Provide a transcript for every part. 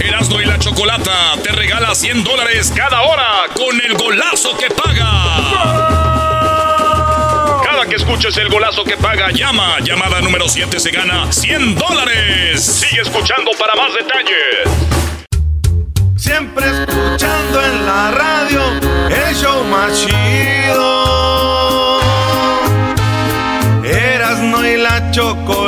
Erasmo y la Chocolata te regala 100 dólares cada hora con el golazo que paga. Cada que escuches el golazo que paga, llama. Llamada número 7 se gana 100 dólares. Sigue escuchando para más detalles. Siempre escuchando en la radio el show más chido. Erasmo y la Chocolata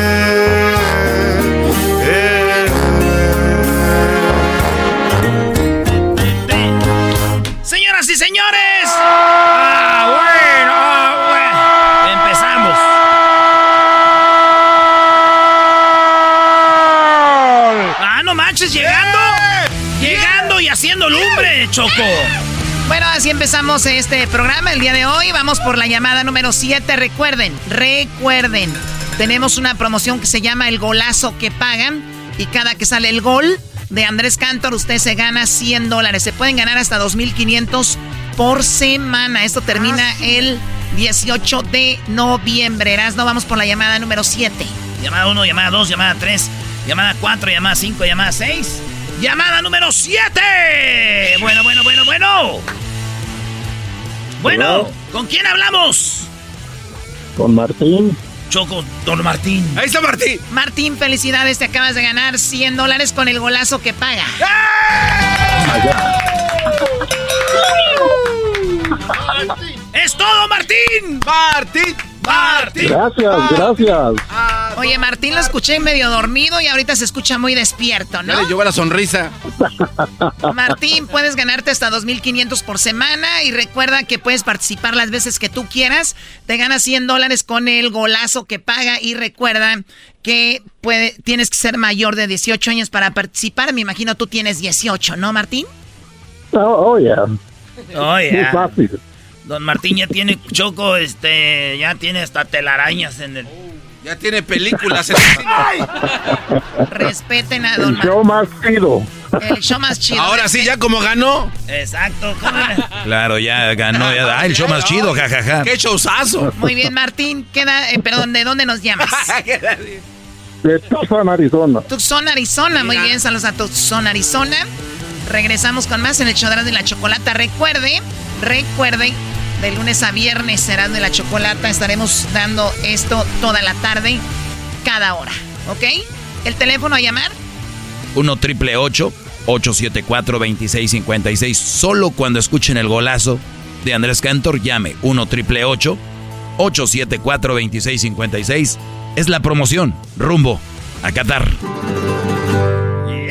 Señores. Ah, bueno, ah, bueno. Empezamos. Ah, no manches, llegando. Llegando y haciendo lumbre, Choco. Bueno, así empezamos este programa el día de hoy. Vamos por la llamada número 7. Recuerden, recuerden, tenemos una promoción que se llama El Golazo que Pagan. Y cada que sale el gol de Andrés Cantor, usted se gana 100 dólares. Se pueden ganar hasta 2.500 por semana. Esto termina el 18 de noviembre. No vamos por la llamada número 7. Llamada 1, llamada 2, llamada 3, llamada 4, llamada 5, llamada 6. Llamada número 7. Bueno, bueno, bueno, bueno. Bueno, ¿con quién hablamos? Con Martín. Choco, don Martín. Ahí está Martín. Martín, felicidades, te acabas de ganar 100 dólares con el golazo que paga. ¡Es todo, Martín! Martín. Martín. Gracias, gracias. Oye, Martín lo escuché medio dormido y ahorita se escucha muy despierto, ¿no? Le llegó la sonrisa. Martín, puedes ganarte hasta 2.500 por semana y recuerda que puedes participar las veces que tú quieras. Te ganas 100 dólares con el golazo que paga y recuerda que puede, tienes que ser mayor de 18 años para participar. Me imagino tú tienes 18, ¿no, Martín? Oh, oh yeah. Oh, Muy yeah. fácil. Don Martín ya tiene choco, este, ya tiene hasta telarañas en el. Ya tiene películas. en- Respeten a Don El show más chido. Martín. El show más chido. Ahora sí, ya como ganó. Exacto. Claro, ya ganó. Ya, ah, el show más chido, jajaja. ¡Qué showzazo! Muy bien, Martín. Queda, eh, perdón, ¿de dónde nos llamas? De Tucson, Arizona. Tucson, Arizona. Muy bien, saludos a Tucson, Arizona. Regresamos con más en el Chodrán de la Chocolata. Recuerde, recuerde, de lunes a viernes será de la Chocolata. Estaremos dando esto toda la tarde, cada hora. ¿Ok? El teléfono a llamar. 1 triple 874 2656. Solo cuando escuchen el golazo de Andrés Cantor, llame 1 triple 874 2656. Es la promoción. Rumbo a Qatar.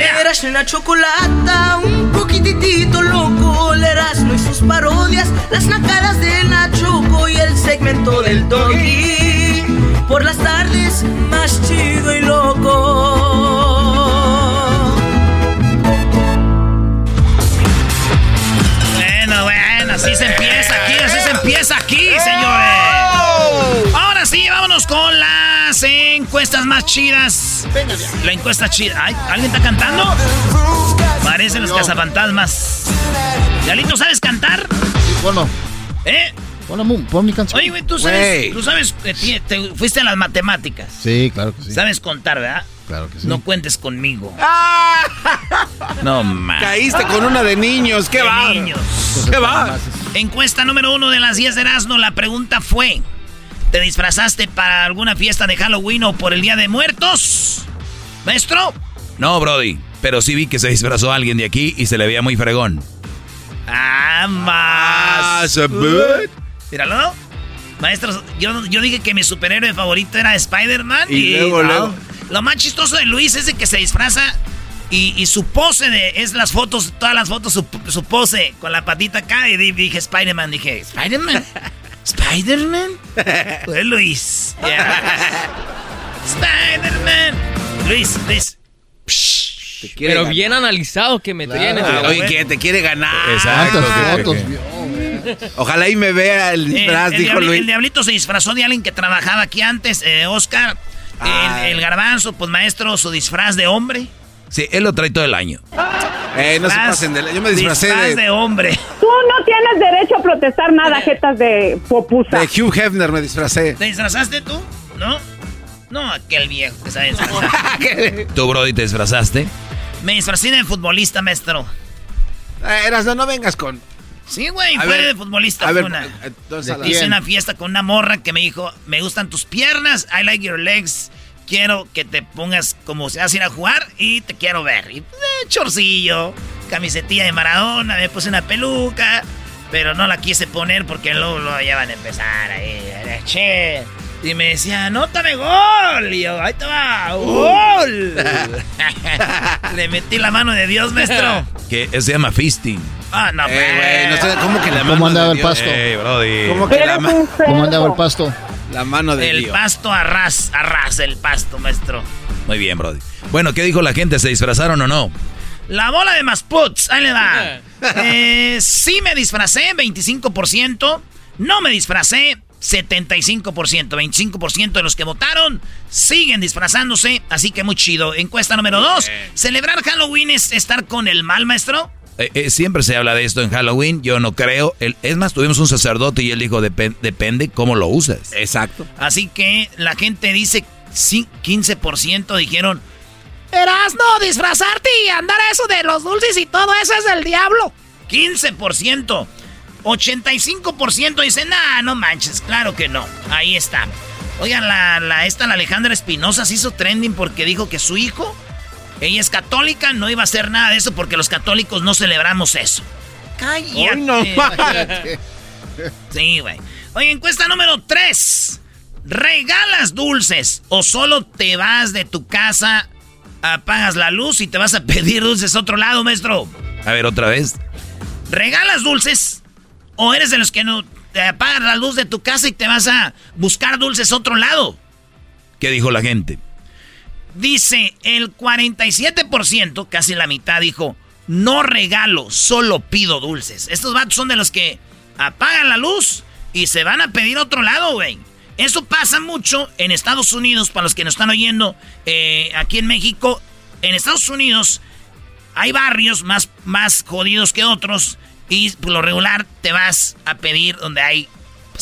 Eras una chocolata, un poquitito loco, el Erasmo y sus parodias, las nacadas de Nachoco y el segmento del doggy. Por las tardes, más chido y loco. Bueno, bien, así se empieza aquí, así se empieza aquí, señores. Las encuestas más chidas. La encuesta chida. ¿Alguien está cantando? Parecen los cazafantasmas. ¿Yalito sabes cantar? bueno. ¿Eh? Pon, mi canción. Oye, güey, tú sabes, tú sabes que te fuiste a las matemáticas. Sí, claro que sí. Sabes contar, ¿verdad? Claro que sí. No cuentes conmigo. ¡Ah! No más. Caíste con una de niños. ¿Qué va? niños. ¿Qué va? Encuesta número uno de las 10 de Erasmo. La pregunta fue: ¿Te disfrazaste para alguna fiesta de Halloween o por el Día de Muertos? ¿Maestro? No, Brody. Pero sí vi que se disfrazó alguien de aquí y se le veía muy fregón. Ah, más. Ah, Míralo. Maestro, yo, yo dije que mi superhéroe favorito era Spider-Man. Y, luego, Lo más chistoso de Luis es de que se disfraza y, su pose de, es las fotos, todas las fotos, su, pose con la patita acá. Y dije Spider-Man. Dije, ¿Spider-Man? ¿Spider-Man? Fue Luis. Spider-Man. Luis, Luis. Pero bien analizado que me tiene. oye, que te quiere ganar. Exacto. fotos Ojalá ahí me vea el disfraz, el, dijo Luis. El diablito se disfrazó de alguien que trabajaba aquí antes, eh, Oscar. El, garbanzo, pues maestro, su disfraz de hombre. Sí, él lo trae todo el año. Eh, no se pasen de Yo me disfracé disfraz de... hombre. Tú no tienes derecho a protestar nada, jetas de popusa. De Hugh Hefner me disfracé. ¿Te disfrazaste tú? ¿No? No, aquel viejo que sabe disfrazar. ¿Tú, Brody, te disfrazaste? Me disfrazé de futbolista, maestro. Eh, Eras, no, no vengas con... Sí, güey, fue de futbolista. A ver, una. entonces, Hice una fiesta con una morra que me dijo, me gustan tus piernas, I like your legs, quiero que te pongas como se a ir a jugar y te quiero ver. Y eh, chorcillo, camisetilla de Maradona, me puse una peluca, pero no la quise poner porque luego, lo ya van a empezar ahí, che. Y me decía, anótame gol. Y yo, ahí te va, gol. Le metí la mano de Dios, maestro. Que se llama fisting. Ah, no, eh, güey. No ¿Cómo que la mano ¿Cómo andaba el pasto? Hey, brody. ¿Cómo que la mano? ¿Cómo andaba el pasto? La mano de El Dios. pasto arras, arras el pasto, maestro. Muy bien, Brody. Bueno, ¿qué dijo la gente? ¿Se disfrazaron o no? La bola de Masputs, ahí le da. eh, sí me disfracé, 25%. No me disfracé, 75%. 25% de los que votaron siguen disfrazándose, así que muy chido. Encuesta número 2. ¿Celebrar Halloween es estar con el mal, maestro? Eh, eh, siempre se habla de esto en Halloween, yo no creo. El, es más, tuvimos un sacerdote y él dijo, depende cómo lo usas. Exacto. Así que la gente dice, sí, 15% dijeron, Verás, no, disfrazarte y andar a eso de los dulces y todo eso es del diablo. 15%. 85% dicen, nah, no manches, claro que no. Ahí está. Oigan, la, la, esta, la Alejandra Espinosa se hizo trending porque dijo que su hijo, ella es católica, no iba a hacer nada de eso porque los católicos no celebramos eso. Cállate. Ay, no, sí, güey. Oye, encuesta número 3. ¿Regalas dulces o solo te vas de tu casa, apagas la luz y te vas a pedir dulces a otro lado, maestro? A ver, otra vez. ¿Regalas dulces o eres de los que no te apagas la luz de tu casa y te vas a buscar dulces a otro lado? ¿Qué dijo la gente? Dice el 47%, casi la mitad, dijo, no regalo, solo pido dulces. Estos vatos son de los que apagan la luz y se van a pedir otro lado, güey. Eso pasa mucho en Estados Unidos, para los que nos están oyendo, eh, aquí en México. En Estados Unidos hay barrios más, más jodidos que otros y por lo regular te vas a pedir donde hay...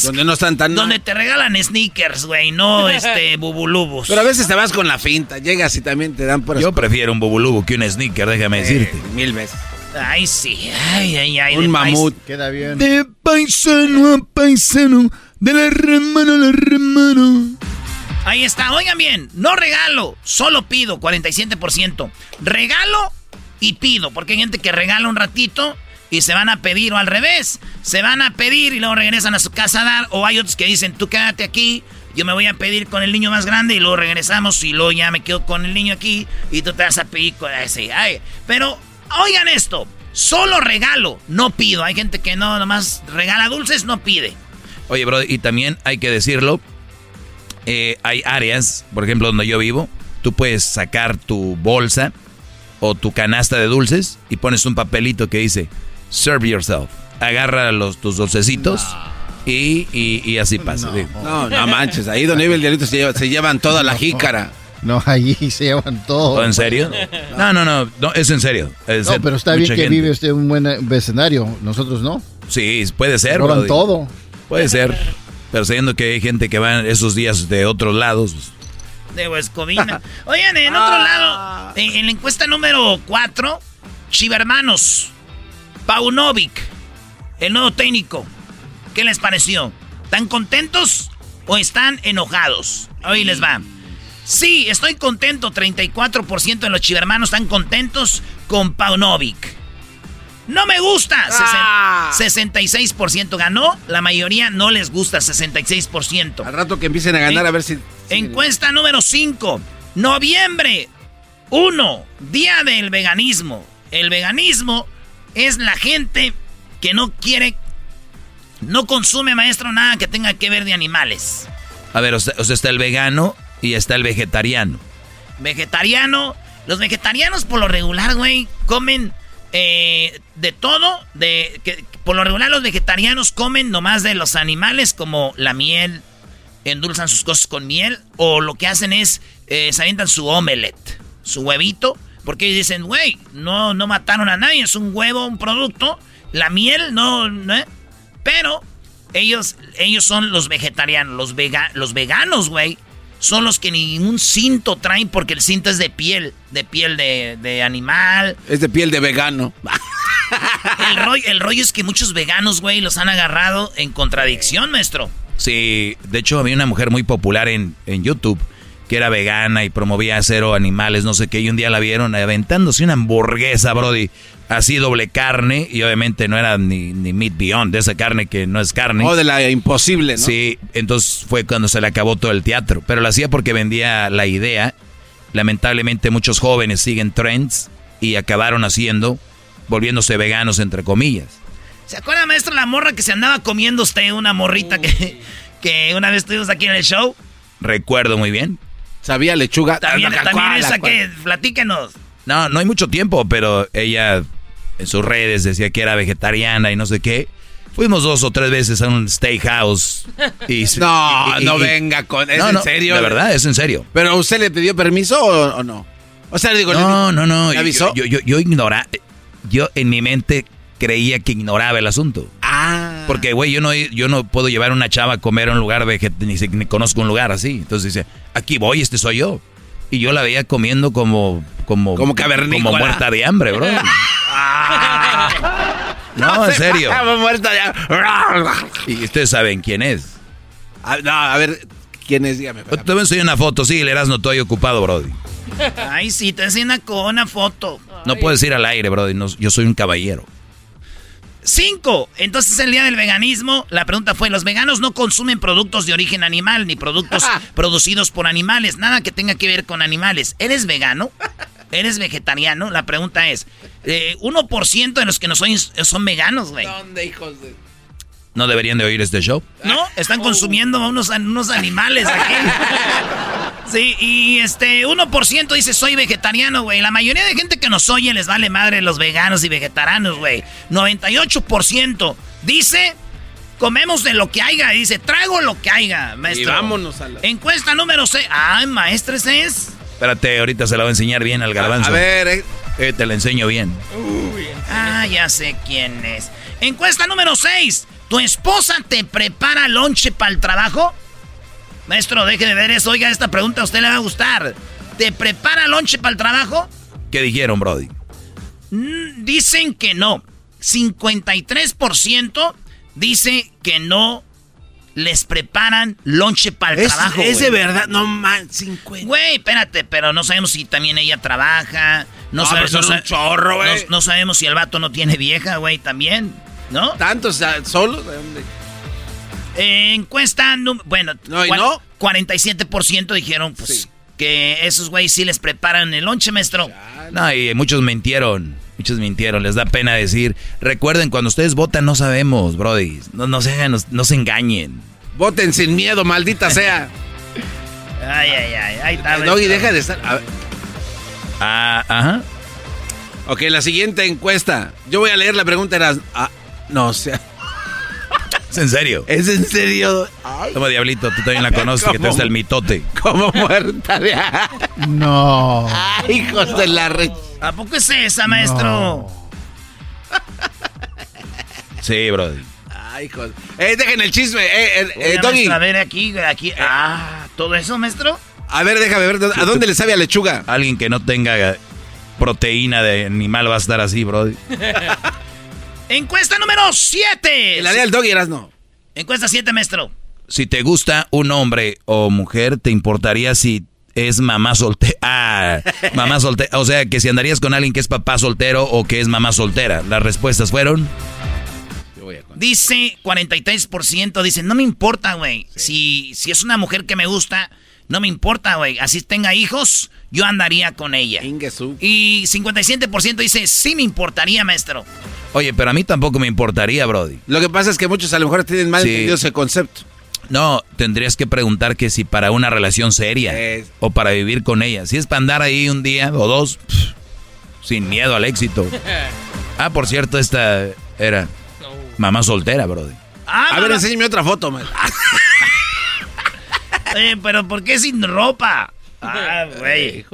Donde no están tan... Donde te regalan sneakers, güey, no este bubulubos. Pero a veces te vas con la finta, llegas y también te dan por... Yo prefiero un bubulubu que un sneaker, déjame decirte. Mil veces. Ay, sí, ay, ay, ay. Un mamut. Queda bien. De paisano a paisano, de la remano a la remano. Ahí está, oigan bien, no regalo, solo pido, 47%. Regalo y pido, porque hay gente que regala un ratito y se van a pedir, o al revés, se van a pedir y luego regresan a su casa a dar, o hay otros que dicen, tú quédate aquí, yo me voy a pedir con el niño más grande y luego regresamos y luego ya me quedo con el niño aquí y tú te vas a pedir con ese. Ay, pero oigan esto, solo regalo, no pido. Hay gente que no, nomás regala dulces, no pide. Oye, bro, y también hay que decirlo, eh, hay áreas, por ejemplo, donde yo vivo, tú puedes sacar tu bolsa o tu canasta de dulces y pones un papelito que dice, serve yourself. Agarra los, tus dulcecitos y, y, y así pasa. No, no manches. Ahí Don Ibe y el Diablito se, lleva- se llevan toda la jícara. No, allí se llevan todo. ¿O en serio? No, no, no, no, es en serio. Es No, pero está bien que gente. vive usted en un buen eh, vecindario. Nosotros no. Sí, puede ser. Roban Brody. todo. Puede ser. Pero sabiendo que hay gente que va esos días de otros lados. pues, De Huescovina. Oigan, en otro lado, en, en la encuesta número 4, Chivermanos, Paunovic, el nuevo técnico. ¿Qué les pareció? ¿Están contentos o están enojados? Hoy les va. Sí, estoy contento. 34% de los chivermanos están contentos con Paunovic. No me gusta. Ah. Sesen- 66% ganó. La mayoría no les gusta. 66%. Al rato que empiecen a ganar, a ver si. Encuesta número 5. Noviembre 1. Día del veganismo. El veganismo es la gente que no quiere, no consume, maestro, nada que tenga que ver de animales. A ver, o sea, o sea, está el vegano y está el vegetariano. Vegetariano. Los vegetarianos por lo regular, güey, comen eh, de todo. De, que, por lo regular los vegetarianos comen nomás de los animales como la miel, endulzan sus cosas con miel. O lo que hacen es, eh, se avientan su omelette, su huevito. Porque ellos dicen, güey, no, no mataron a nadie, es un huevo, un producto. La miel, no, no ¿eh? Pero ellos, ellos son los vegetarianos, los, vega- los veganos, güey. Son los que ningún cinto traen porque el cinto es de piel, de piel de, de animal. Es de piel de vegano. El rollo, el rollo es que muchos veganos, güey, los han agarrado en contradicción, maestro. Sí, de hecho había una mujer muy popular en, en YouTube que era vegana y promovía cero animales, no sé qué, y un día la vieron aventándose una hamburguesa, Brody, así doble carne, y obviamente no era ni, ni meat beyond, de esa carne que no es carne. O de la imposible, ¿no? Sí, entonces fue cuando se le acabó todo el teatro, pero lo hacía porque vendía la idea. Lamentablemente muchos jóvenes siguen trends y acabaron haciendo, volviéndose veganos entre comillas. ¿Se acuerda, maestro, la morra que se andaba comiendo usted, una morrita que, que una vez estuvimos aquí en el show? Recuerdo muy bien. Sabía lechuga. También, Ah, también ¿cuál, esa que, platíquenos. No, no hay mucho tiempo, pero ella en sus redes decía que era vegetariana y no sé qué. Fuimos dos o tres veces a un steakhouse. Y, No, y- y- no venga con. ¿Es No, en no, serio? De verdad, es en serio. ¿Pero usted le pidió permiso o, o no? O sea, digo, No, le- no, no. ¿Le Yo, avisó? yo, yo, yo ignora, yo en mi mente creía que ignoraba el asunto. Ah. Porque, güey, yo no, yo no puedo llevar a una chava a comer a un lugar veget ni, ni conozco un lugar así. Entonces dice, aquí voy, este soy yo. Y yo la veía comiendo como... Como, Como cavernícola. Como muerta de hambre, bro. no, en se serio. muerta ya. Y ustedes saben quién es. Ah, No, a ver, ¿quién es? Dígame. Te voy a enseñar una foto, sí, le no estoy ocupado, Brody. Ay, sí, te enseña con una foto. No puedes ir al aire, Brody. no- yo soy un caballero. Cinco. Entonces el día del veganismo, la pregunta fue, los veganos no consumen productos de origen animal ni productos producidos por animales, nada que tenga que ver con animales. ¿Eres vegano? ¿Eres vegetariano? La pregunta es, eh, 1% de los que nos oyen son veganos, güey. ¿Dónde, hijos de.? ¿No deberían de oír este show? ¿No? Están consumiendo a unos, a unos animales aquí. Sí, y este, 1% dice soy vegetariano, güey. La mayoría de gente que nos oye les vale madre los veganos y vegetarianos, güey. 98% dice comemos de lo que haya. Dice trago lo que haya, maestro. Y vámonos a la- Encuesta número 6. Ay, maestro, ese es. Espérate, ahorita se la voy a enseñar bien al garbanzo. A ver, eh. Eh, te la enseño bien. Ah, ya sé quién es. Encuesta número 6. ¿Tu esposa te prepara lonche para el trabajo? Maestro, deje de ver eso. Oiga, esta pregunta a usted le va a gustar. ¿Te prepara lonche para el trabajo? ¿Qué dijeron, Brody? Mm, dicen que no. 53% dice que no les preparan lonche para el Es, trabajo. es güey. de verdad, no man, 50. Güey, espérate, pero no sabemos si también ella trabaja. No, No, sabemos son un chorro, güey. No, no sabemos si el vato no tiene vieja, güey, también. ¿No? ¿Tantos solos? Eh, encuesta, bueno, No, ¿y cua- no? 47% dijeron pues, que esos güeyes sí les preparan el lonche, maestro. No, y muchos mintieron. Muchos mintieron. Les da pena decir. Recuerden, cuando ustedes votan, no sabemos, Brody. No, no se no, no se engañen. Voten sin miedo, maldita sea. Ay, ay, ay, ahí está. Doggy, deja de estar. a ver. Ah, ajá. Ok, la siguiente encuesta. Yo voy a leer la pregunta. Era, ah, No, o sea. ¿Es en serio? ¿Es en serio? Toma, Diablito, tú también la conoces, que te gusta el mitote. Como muerta de No. Ay, hijos de la re... ¿A poco es esa, maestro? Sí, brody. Ay, hijos. Eh, dejen el chisme. Eh, eh, eh, Doggy. a ver, aquí, aquí. Ah, ¿todo eso, maestro? A ver, déjame ver. ¿A dónde le sabe a lechuga? Alguien que no tenga proteína de animal va a estar así, brody. Encuesta número 7. La del Doggy no. Encuesta 7, maestro. Si te gusta un hombre o mujer, ¿te importaría si es mamá soltera? Ah, mamá soltera. O sea, que si andarías con alguien que es papá soltero o que es mamá soltera. Las respuestas fueron... Dice 43%, dice, no me importa, güey. Si, si es una mujer que me gusta, no me importa, güey. Así tenga hijos, yo andaría con ella. Y 57% dice, sí me importaría, maestro. Oye, pero a mí tampoco me importaría, Brody. Lo que pasa es que muchos a lo mejor tienen mal Sí. entendido ese concepto. No, tendrías que preguntar que si para una relación seria Es- o para vivir con ella. Si es para andar ahí un día o dos, pff, sin miedo al éxito. Ah, por cierto, esta era mamá soltera, Brody. Ah, a ver, enséñame otra foto, man. Eh, pero ¿por qué sin ropa? Ah, güey.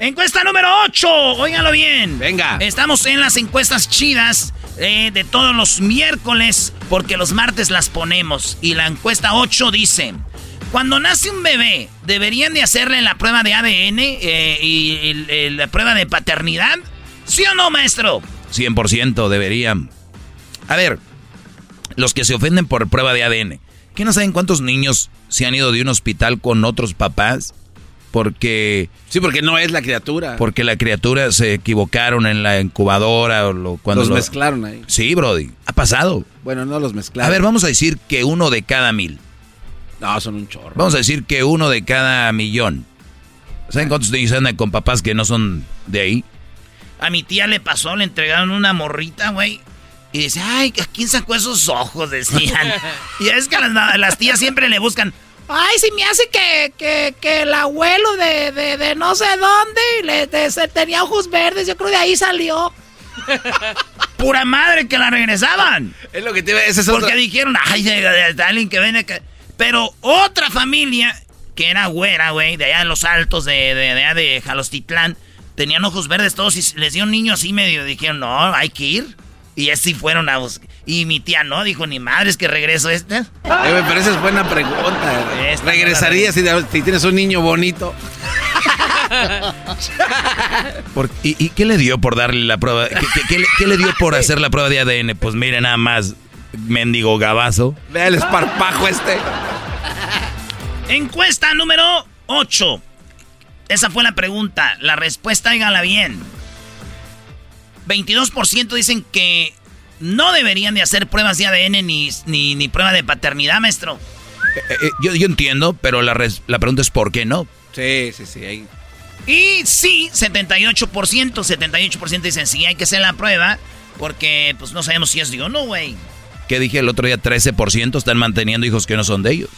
Encuesta número 8, óiganlo bien. Venga. Estamos en las encuestas chidas eh, de todos los miércoles, porque los martes las ponemos. Y la encuesta 8 dice, cuando nace un bebé, ¿deberían de hacerle la prueba de ADN eh, y el- el- la prueba de paternidad? ¿Sí o no, maestro? 100% deberían. A ver, los que se ofenden por prueba de ADN, ¿qué no saben cuántos niños se han ido de un hospital con otros papás? Porque, Sí, porque no es la criatura. porque la criatura se equivocaron en la incubadora o lo, cuando los lo- mezclaron ahí. Sí, Brody, ha pasado. Bueno, no los mezclaron. A ver, vamos a decir que uno de cada mil. No, son un chorro. Vamos a decir que uno de cada millón. ¿Saben cuántos niños andan con papás que no son de ahí? A mi tía le pasó, le entregaron una morrita, güey. Y dice, ay, ¿a quién sacó esos ojos? Decían. y es que las, las tías siempre le buscan. Ay, si me hace que, que, que el abuelo de, de, de no sé dónde le, de- se- tenía ojos verdes, yo creo de ahí salió. Pura madre que la regresaban. Es lo que te iba ese es Porque otro- dijeron, ay, de, de- de alguien que viene. Que... Pero otra familia, que era güera, güey, de allá en los altos de, de, de, allá de Jalostitlán, tenían ojos verdes todos y les dio un niño así medio. Dijeron, no, hay que ir. Y así fueron a buscar. Y mi tía no, dijo, ni madres que regreso este. Eh, pero esa es buena pregunta. ¿Regresarías si, si tienes un niño bonito? Por- y, y qué le dio por darle la prueba? ¿Qué, qué- qué le, qué le dio por hacer la prueba de ADN? Pues mire nada más, mendigo gabazo. Vea el esparpajo este. Encuesta número 8. Esa fue la pregunta. La respuesta, hágala bien. 22% dicen que no deberían de hacer pruebas de ADN ni, ni, ni prueba de paternidad, maestro. Eh, eh, yo, yo entiendo, pero la, res- la pregunta es ¿por qué no? Sí, sí, sí. ahí. Y sí, 78%, 78% dicen sí, hay que hacer la prueba porque pues no sabemos si es de o no, güey. ¿Qué dije el otro día? 13% están manteniendo hijos que no son de ellos.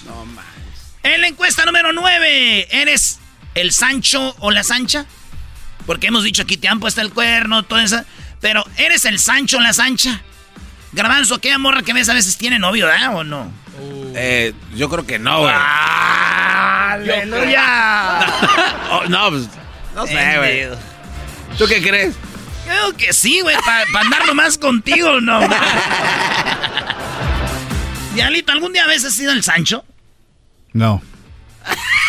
En la encuesta número 9, ¿eres el Sancho o la Sancha? Porque hemos dicho aquí te han puesto el cuerno, todo eso. Pero ¿eres el Sancho la Sancha? Garbanzo, ¿qué morra que ves a veces tiene novio, ¿verdad? ¿O no? Eh, yo creo que no, güey. ¡Aleluya! Oh, no, pues, no sé, güey. ¿Tú qué crees? Creo que sí, güey, para andar nomás contigo, no. Dialito, ¿algún día a veces has sido el Sancho? No.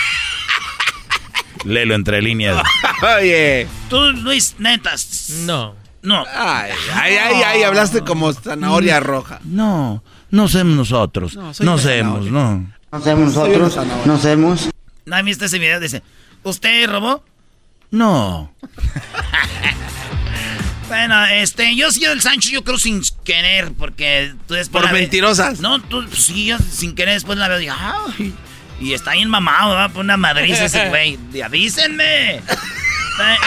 Léelo entre líneas. Oye. Tú, Luis, netas. No. No. Ay, ay, ay, ay, hablaste como zanahoria roja. No, no somos nosotros. No, No, somos, no. No hacemos nosotros, no hacemos. ¿No han visto ese video? Dice, ¿usted robó? No. Bueno, este, yo he sido el Sancho, yo creo sin querer, porque tú después Por mentirosas. No, tú, sí, yo sin querer después la veo y digo, "Ay", y está bien mamado, ¿verdad? Por una madriza ese güey. Avísenme. Eh,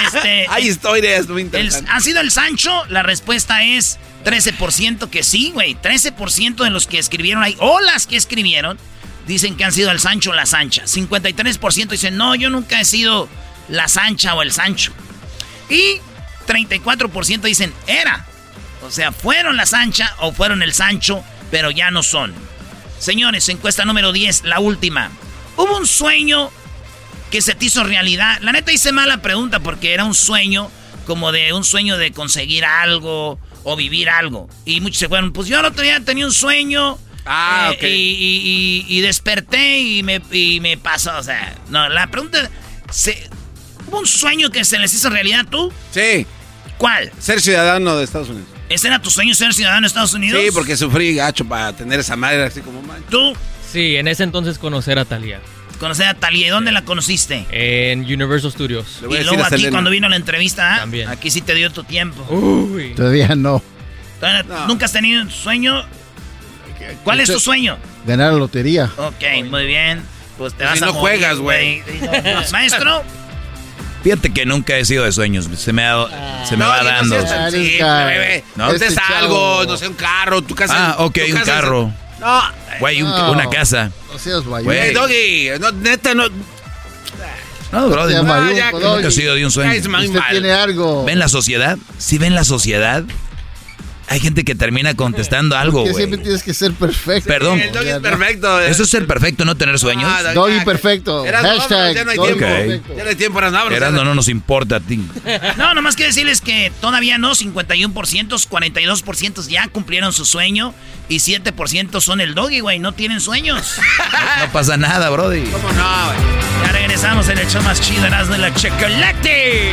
Este, Hay historias muy el- interesantes. ¿Ha sido el Sancho? La respuesta es 13% que sí, güey. 13% de los que escribieron ahí, o las que escribieron, dicen que han sido el Sancho o la Sancha. 53% dicen, no, yo nunca he sido la Sancha o el Sancho. Y 34% dicen, era O sea, fueron la Sancha o fueron el Sancho, pero ya no son. Señores, encuesta número 10, la última. Hubo un sueño que se te hizo realidad. La neta hice mala pregunta porque era un sueño, como de un sueño de conseguir algo o vivir algo. Y muchos se fueron, pues yo el otro día tenía un sueño. Ah, eh, y, desperté y me, y me pasó. O sea, no, la pregunta. Se, ¿Hubo un sueño que se les hizo realidad tú? Sí. ¿Cuál? Ser ciudadano de Estados Unidos. ¿Ese era tu sueño, ser ciudadano de Estados Unidos? Sí, porque sufrí gacho para tener esa madre así como man. ¿Tú? Sí, en ese entonces conocer a Talia. Conocer a Talia. ¿Y dónde la conociste? En Universal Studios. Y luego aquí cuando vino la entrevista, ¿ah? También. aquí sí te dio tu tiempo. Uy. Todavía no. ¿Nunca has tenido un sueño? ¿Cuál es tu sueño? Ganar la lotería. Ok, muy bien. Pues te vas si no juegas, güey. Maestro. Fíjate que nunca he sido de sueños. Se me, se me va dando. No, sí, bebé. No, es este algo, no sé, un carro, tu casa. Ah, ok, un carro. No. Güey, una casa. No seas Güey, Doggy, no, neta, no. No, bro, no, nunca he sido de un sueño. Usted tiene algo. ¿Ven la sociedad? ¿Sí ven la sociedad? Hay gente que termina contestando algo, güey. siempre tienes que ser perfecto. Perdón. El doggy es perfecto. Eso es ser perfecto, no tener sueños. Ah, doggy perfecto. Hashtag ya no hay tiempo. Ya no hay tiempo para nada. No nos importa a ti. No, nomás quiero decirles que todavía no. 51%, 42% ya cumplieron su sueño. Y 7% son el doggy, güey. No tienen sueños. No, pasa nada, brody. ¿Cómo no, güey? Ya regresamos en el show más chido, Erasno de la Chocolate.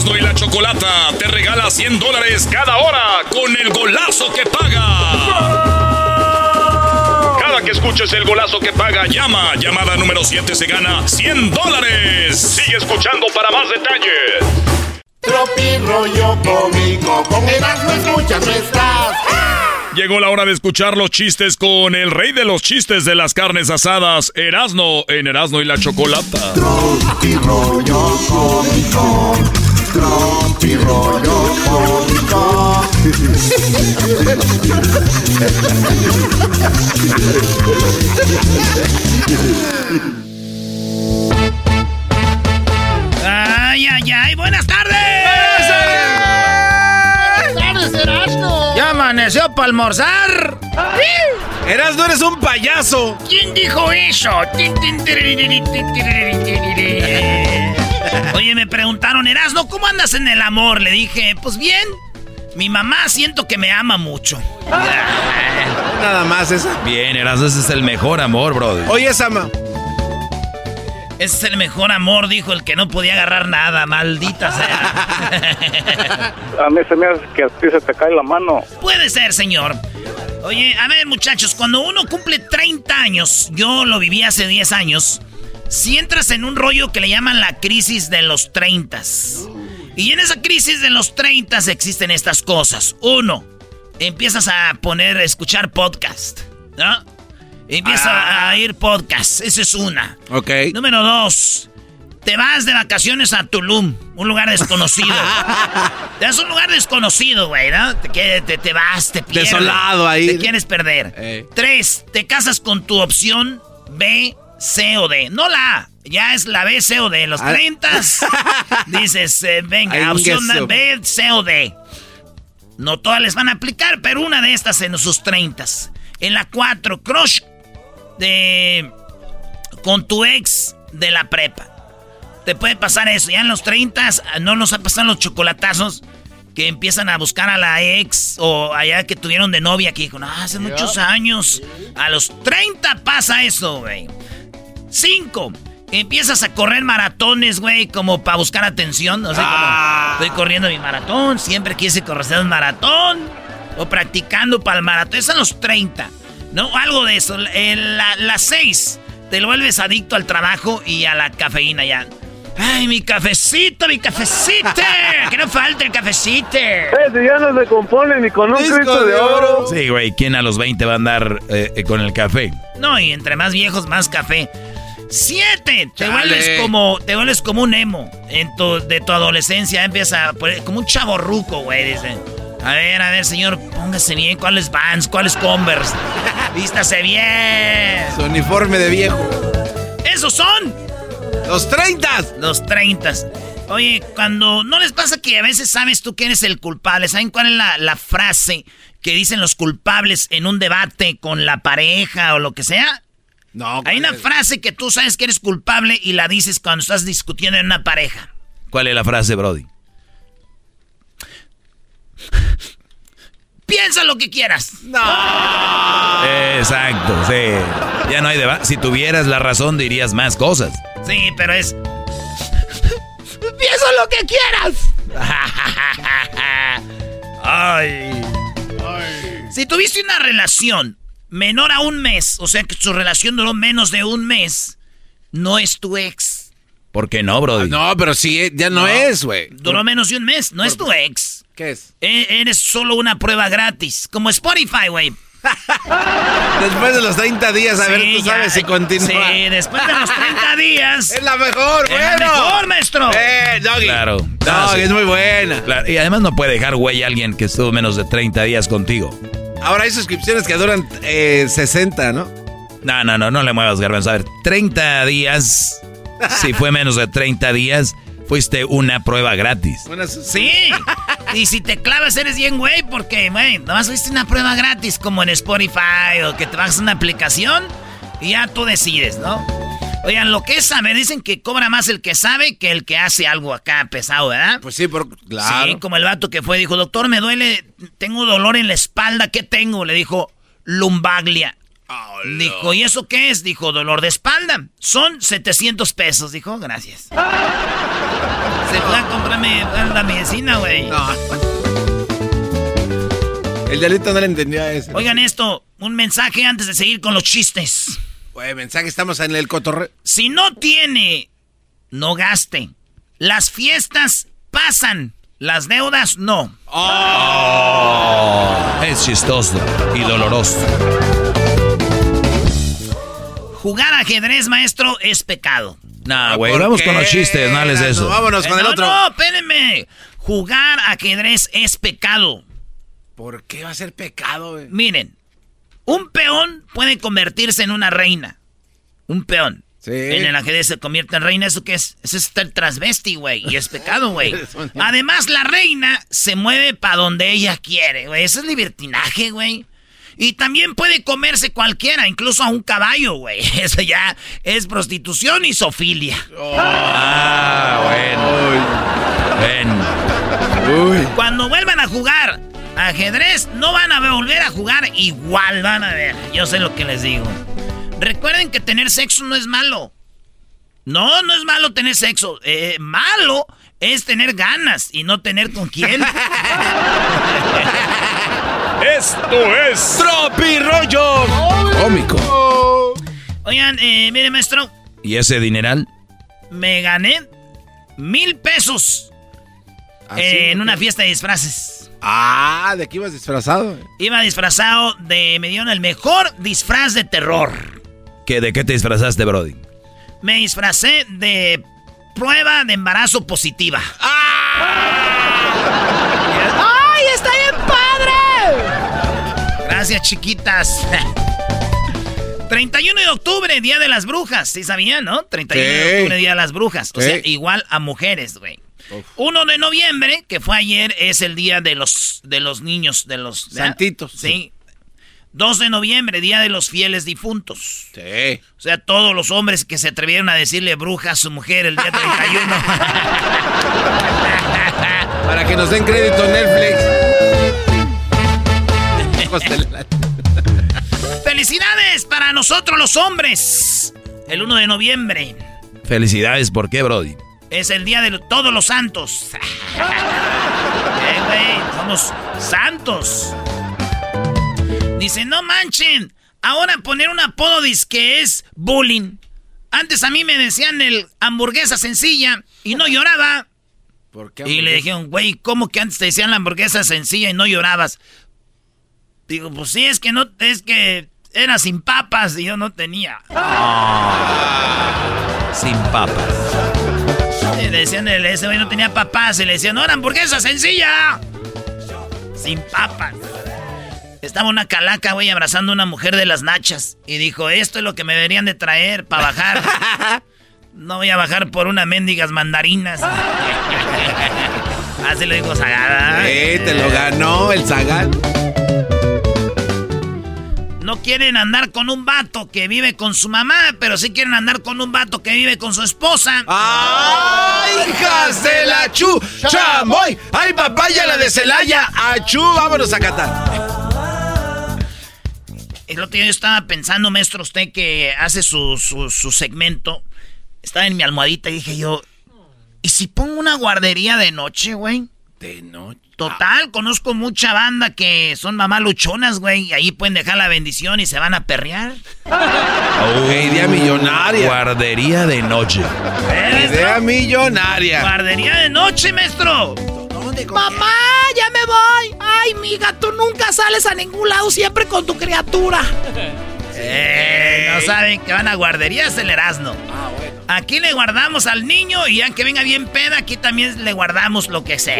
Erasmo y la Chocolata te regala 100 dólares cada hora con el golazo que paga. Cada que escuches el golazo que paga, llama. Llamada número 7 se gana 100 dólares. Sigue escuchando para más detalles. Tropi rollo cómico, con Erasmo escuchas no estás. Llegó la hora de escuchar los chistes con el rey de los chistes de las carnes asadas, Erasno, en Erasno y la Chocolata. Tropi rollo cómico. Rollo cómico. Ay, ay, ay, buenas tardes. Buenas tardes, Erasmo. ¿Ya amaneció para almorzar? Erasno, eres un payaso. ¿Quién dijo eso? Oye, me preguntaron, Erasno, ¿cómo andas en el amor? Le dije, pues bien. Mi mamá siento que me ama mucho. Nada más esa. Bien, Erasno, ese es el mejor amor, brother. Oye, Sama. Ese es el mejor amor, dijo el que no podía agarrar nada, maldita sea. A mí se me hace que a ti se te cae la mano. Puede ser, señor. Oye, a ver, muchachos, cuando uno cumple 30 años, yo lo viví hace 10 años, si entras en un rollo que le llaman la crisis de los 30. Y en esa crisis de los 30 existen estas cosas. Uno, empiezas a poner, a escuchar podcast, ¿no? Empieza Ah. a ir podcast, esa es una. Ok. Número dos, te vas de vacaciones a Tulum, un lugar desconocido. te vas a un lugar desconocido, güey, ¿no? Te, te, te vas, te pierdes. Desolado ahí. Te quieres perder. Eh. Tres, te casas con tu opción B, C o D. No la A, ya es la B, C o D. Los Ah. 30 dices, eh, Ay, venga, opción. B, C o D. No todas les van a aplicar, pero una de estas en sus 30. En la 4, crush de con tu ex de la prepa. Te puede pasar eso. Ya en los 30 no nos ha pasado los chocolatazos que empiezan a buscar a la ex o allá que tuvieron de novia que dijo, no, hace muchos años. A los 30 pasa eso, güey. 5. Empiezas a correr maratones, güey, como para buscar atención. O sea, Ah. como, estoy corriendo mi maratón, siempre quise correr un maratón. O practicando para el maratón. Es a los 30. ¿No? Algo de eso. En la, las 6. Te lo vuelves adicto al trabajo y a la cafeína ya. ¡Ay, mi cafecito, mi cafecito! ¡Que no falte el cafecito! Ese ya no se compone ni con un Disco Cristo de de oro. Sí, güey, ¿quién a los 20 va a andar eh, eh, con el café? No, y entre más viejos, más café. Siete, te vuelves como, te vuelves como un emo en tu, de tu adolescencia, empieza a poner- como un chaborruco, güey, dice. A ver, a ver, señor, póngase bien, ¿cuáles Vans, cuáles Converse? Vístase bien. Su uniforme de viejo. Esos son ¡Los 30! los 30. Oye, cuando no les pasa que a veces sabes tú que eres el culpable, ¿saben cuál es la, la frase que dicen los culpables en un debate con la pareja o lo que sea? No, Hay una frase que tú sabes que eres culpable y la dices cuando estás discutiendo en una pareja. ¿Cuál es la frase, Brody? Piensa lo que quieras. Exacto, sí. Ya no hay debate. Si tuvieras la razón, dirías más cosas. Sí, pero es. Piensa lo que quieras. Ay. Si tuviste una relación menor a un mes, o sea que tu relación duró menos de un mes, no es tu ex. ¿Por qué no, Brody? No, pero sí, eh, ya no, es, güey. Duró menos de un mes, no es tu ex. ¿Qué es? E- Eres solo una prueba gratis, como Spotify, güey. Después de los 30 días, a ver, Sí, tú ya. sabes si continúa. Sí, después de los 30 días. Es la mejor, Es bueno. la mejor, maestro. Eh, Doggy. Claro. Doggy, Ah, sí. es muy buena. Claro, Y además no puede dejar güey a alguien que estuvo menos de 30 días contigo. Ahora hay suscripciones que duran eh, 60, ¿no? No, no, no, no le muevas, Garbanzo. A ver, 30 días. Si fue menos de 30 días, fuiste una prueba gratis. Sus- Sí. Y si te clavas eres bien güey porque, güey, nomás fuiste una prueba gratis como en Spotify o que te bajas una aplicación y ya tú decides, ¿no? Oigan, lo que es saber, dicen que cobra más el que sabe que el que hace algo acá pesado, ¿verdad? Pues sí, por, claro. Sí, como el vato que fue, dijo, doctor, me duele, tengo dolor en la espalda, ¿qué tengo? Le dijo, lumbaglia. Dijo, ¿y eso qué es? Dijo, dolor de espalda. Son 700 pesos. Dijo, gracias. Se fue a comprarme la medicina, güey. No. El delito no le entendió a eso. Oigan esto, un mensaje antes de seguir con los chistes. Güey, mensaje, estamos en el cotorreo. Si no tiene, no gaste. Las fiestas pasan, las deudas no. Oh, es chistoso y doloroso. Jugar ajedrez, maestro, es pecado. Nah, güey, ¿por vamos con los chistes, no hables de No, eso. vámonos con Eh, el no, otro. no, espérenme. Jugar ajedrez es pecado. ¿Por qué va a ser pecado, güey? Miren, un peón puede convertirse en una reina. Un peón. Sí. En el ajedrez se convierte en reina. ¿Eso qué es? Eso es estar transvesti, güey. Y es pecado, güey. Además, la reina se mueve para donde ella quiere, güey. Eso es libertinaje, güey. Y también puede comerse cualquiera, incluso a un caballo, güey. Eso ya es prostitución y sofilia. Ah, bueno. Ven. Cuando vuelvan a jugar ajedrez, no van a volver a jugar igual, van a ver. Yo sé lo que les digo. Recuerden que tener sexo no es malo. No, no es malo tener sexo. Eh, malo es tener ganas y no tener con quién. Esto es Tropi Rollo Cómico. Oigan, eh, mire, maestro. ¿Y ese dineral? Me gané mil pesos eh, en una fiesta de disfraces. Ah, ¿de qué ibas disfrazado? Iba disfrazado de. Me dieron el mejor disfraz de terror. ¿Qué, ¿De qué te disfrazaste, Brody? Me disfracé de prueba de embarazo positiva. ¡Ay, está bien padre! Gracias, chiquitas. 31 de octubre, Día de las Brujas. ¿Sí sabían, no? 31 de octubre, Día de las Brujas. O sea, igual a mujeres, güey. 1 de noviembre, que fue ayer, es el día de los, de los niños, de los... Santitos. Sí. 2 de noviembre, Día de los Fieles Difuntos. Sí. O sea, todos los hombres que se atrevieron a decirle bruja a su mujer el día 31. Para que nos den crédito Netflix. ¡Felicidades para nosotros los hombres! El 1 de noviembre Felicidades, ¿por qué, Brody? Es el día de todos los santos. Eh, güey, somos santos. Dice, no manchen. Ahora poner un apodo dice que es bullying. Antes a mí me decían el hamburguesa sencilla y no lloraba. ¿Por qué, Y le dijeron, güey, ¿cómo que antes te decían la hamburguesa sencilla y no llorabas? Digo, pues sí, es que no, es que era sin papas y yo no tenía. Sin papas. Le decían, el- ese güey no tenía papás y le decían, no, era hamburguesa sencilla. Sin papas. Estaba una calaca, güey, abrazando a una mujer de las nachas. Y dijo, esto es lo que me deberían de traer para bajar. No voy a bajar por unas mendigas mandarinas. Así lo dijo Sagada. Sí, te lo ganó el Zagal. No quieren andar con un vato que vive con su mamá, pero sí quieren andar con un vato que vive con su esposa. ¡Ay, hijas de la chu! ¡Chamoy! ¡Ay, papaya la de Celaya! ¡Achú! ¡Vámonos a Qatar! El otro día yo estaba pensando, maestro, usted que hace su, su, su segmento. Estaba en mi almohadita y dije yo, ¿y si pongo una guardería de noche, güey? De noche. Total, conozco mucha banda que son mamá luchonas, güey, y ahí pueden dejar la bendición y se van a perrear. idea millonaria. Guardería de noche. ¿Eh, Idea millonaria. Guardería de noche, maestro. Mamá, ya me voy. Ay, miga, tú nunca sales a ningún lado, siempre con tu criatura. Eh, no saben que van a guarderías el Erasmo. Aquí le guardamos al niño y ya que venga bien peda, aquí también le guardamos lo que sea.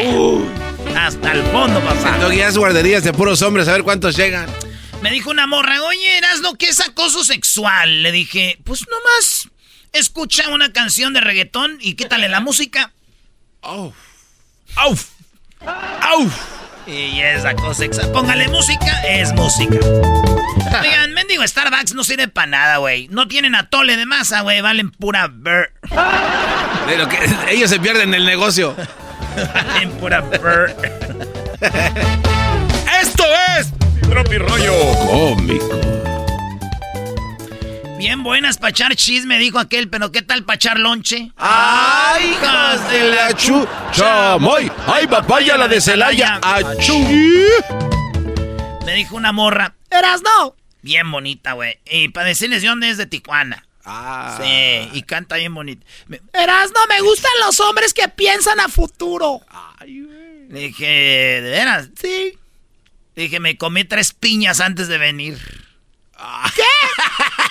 Hasta el fondo, papá. No guías guarderías de puros hombres, a ver cuántos llegan. Me dijo una morra, oye, Erasmo, ¿qué es acoso sexual? Le dije, pues nomás escucha una canción de reggaetón y quítale la música. ¡Auf! ¡Auf! ¡Auf! Y es acoso sexual. Póngale música, es música. Oigan, mendigo Starbucks no sirve para nada, güey. No tienen atole de masa, güey. Valen pura ver. De lo que ellos se pierden el negocio. Valen pura ver. Esto es Tropi Rollo Cómico. Bien buenas para echar chisme, dijo aquel, pero ¿qué tal para echar lonche? ¡Ay, hijas de la chu! ¡Chamoy! ¡Ay, papaya la de Celaya! ¡Achú! Me dijo una morra. ¡Eras no! Bien bonita, güey. Y para decirles de dónde es de Tijuana. Ah. Sí, y canta bien bonito. Eras no, me gustan los hombres que piensan a futuro. Le dije, ¿de veras? Sí. Le dije, me comí tres piñas antes de venir. ¿Qué?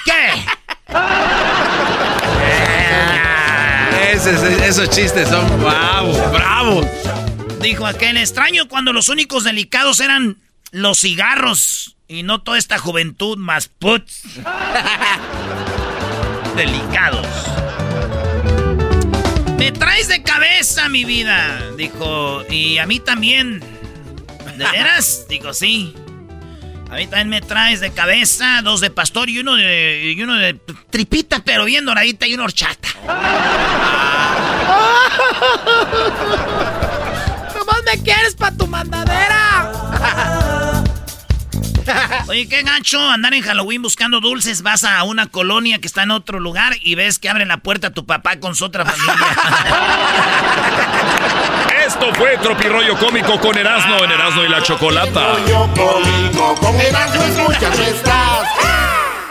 ¿Qué? Ese- ese- esos chistes son bravos, bravos. Dijo aquel extraño cuando los únicos delicados eran los cigarros y no toda esta juventud más puts. delicados. Me traes de cabeza, mi vida, dijo, y a mí también. ¿De veras? Digo, sí. A mí también me traes de cabeza, dos de pastor y uno de, y uno de tripita, pero bien doradita y una horchata. Nomás me quieres para tu mandadera. Oye, qué gancho andar en Halloween buscando dulces. Vas a una colonia que está en otro lugar y ves que abre la puerta a tu papá con su otra familia. Esto fue Tropirollo Cómico con Erasmo en Erasmo y la Chocolata. Cómico con Erasmo escuchas nuestras.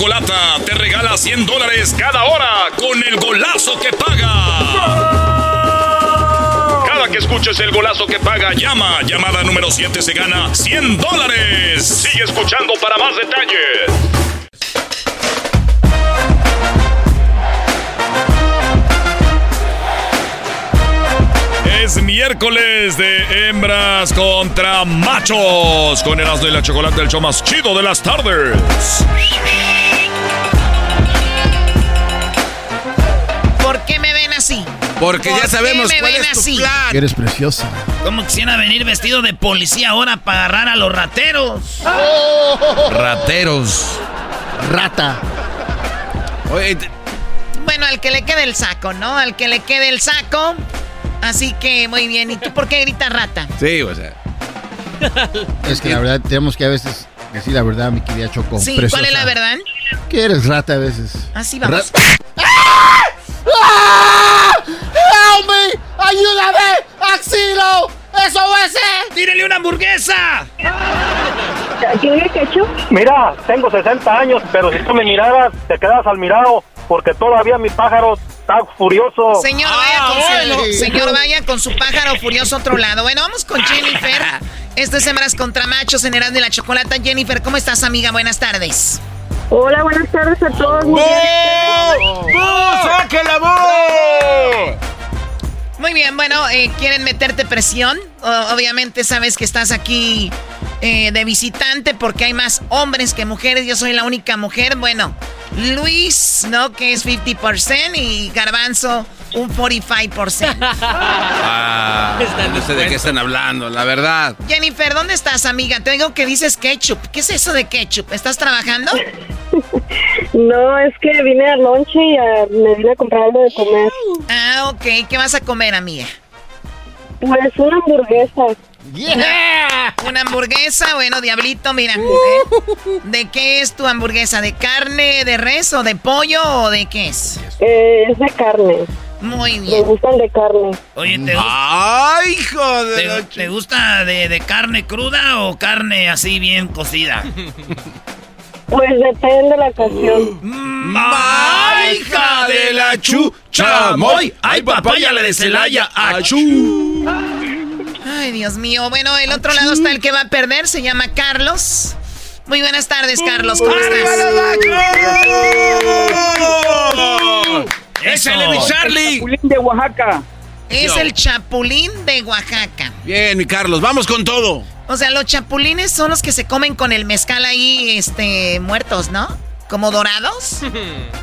Chocolata te regala 100 dólares cada hora con el golazo que paga. Cada que escuches el golazo que paga, llama. Llamada número 7 se gana 100 dólares. Sigue escuchando para más detalles. Es miércoles de hembras contra machos. Con Erasmo y la Chocolata, el show más chido de las tardes. Porque ya ¿Por sabemos cuál ven es tu así? plan. Eres preciosa. ¿Cómo quisiera venir vestido de policía ahora para agarrar a los rateros? Rateros. Rata. Oye, te- Bueno, al que le quede el saco, ¿no? Al que le quede el saco. Así que muy bien. ¿Y tú por qué gritas rata? sí, o sea. Es que la verdad tenemos que a veces decir la verdad, mi querida Choco. Sí, preciosa. ¿cuál es la verdad? Que eres rata a veces. Así vamos. ¡Ah! ¡Help me! ¡Ayúdame! ¡Axilo! ¡Eso ese! ¡Tírele una hamburguesa! ¿Quiere ketchup? Mira, tengo 60 años, pero si tú me miraras, te quedas al mirado, porque todavía mi pájaro está furioso. Señor, vaya con su, señor, vaya con su pájaro furioso a otro lado. Bueno, vamos con Jennifer. Esto es Hembras contra Machos en Erasmo y la Chocolata. Jennifer, ¿cómo estás, amiga? Buenas tardes. Hola, buenas tardes a todos. Muy bien. ¡Saque la voz! Muy bien, bueno, eh, ¿quieren meterte presión? Obviamente sabes que estás aquí eh, de visitante porque hay más hombres que mujeres. Yo soy la única mujer. Bueno, Luis, ¿no? Que es 50% y Garbanzo un 45%. Ah, no sé de qué están hablando, la verdad. Jennifer, ¿dónde estás, amiga? Te digo que dices ketchup. ¿Qué es eso de ketchup? ¿Estás trabajando? No, es que vine al lonche y ah, me vine a comprar algo de comer. Ah, ok. ¿Qué vas a comer, amiga? Pues una hamburguesa. Una hamburguesa, bueno, diablito, mira. ¿eh? ¿De qué es tu hamburguesa? ¿De carne, de res o de pollo o de qué es? Eh, es de carne. Muy Me bien. gustan de carne. Oye, ¿te, gusta- ¡Ay, hijo de te- te gusta de, de carne cruda o carne así bien cocida? Pues depende de la ocasión. ¡Ay, hija de la chu! ¡Chamoy! ¡Ay, papaya la de Celaya! ¡Achú! Ay, Dios mío. Bueno, el otro lado está el que va a perder, se llama Carlos. Muy buenas tardes, Carlos. ¿Cómo estás? ¡Échale, mi Charlie! de Oaxaca. Es el chapulín de Oaxaca. Bien, mi Carlos, vamos con todo. O sea, los chapulines son los que se comen con el mezcal ahí, este, muertos, ¿no? Como dorados.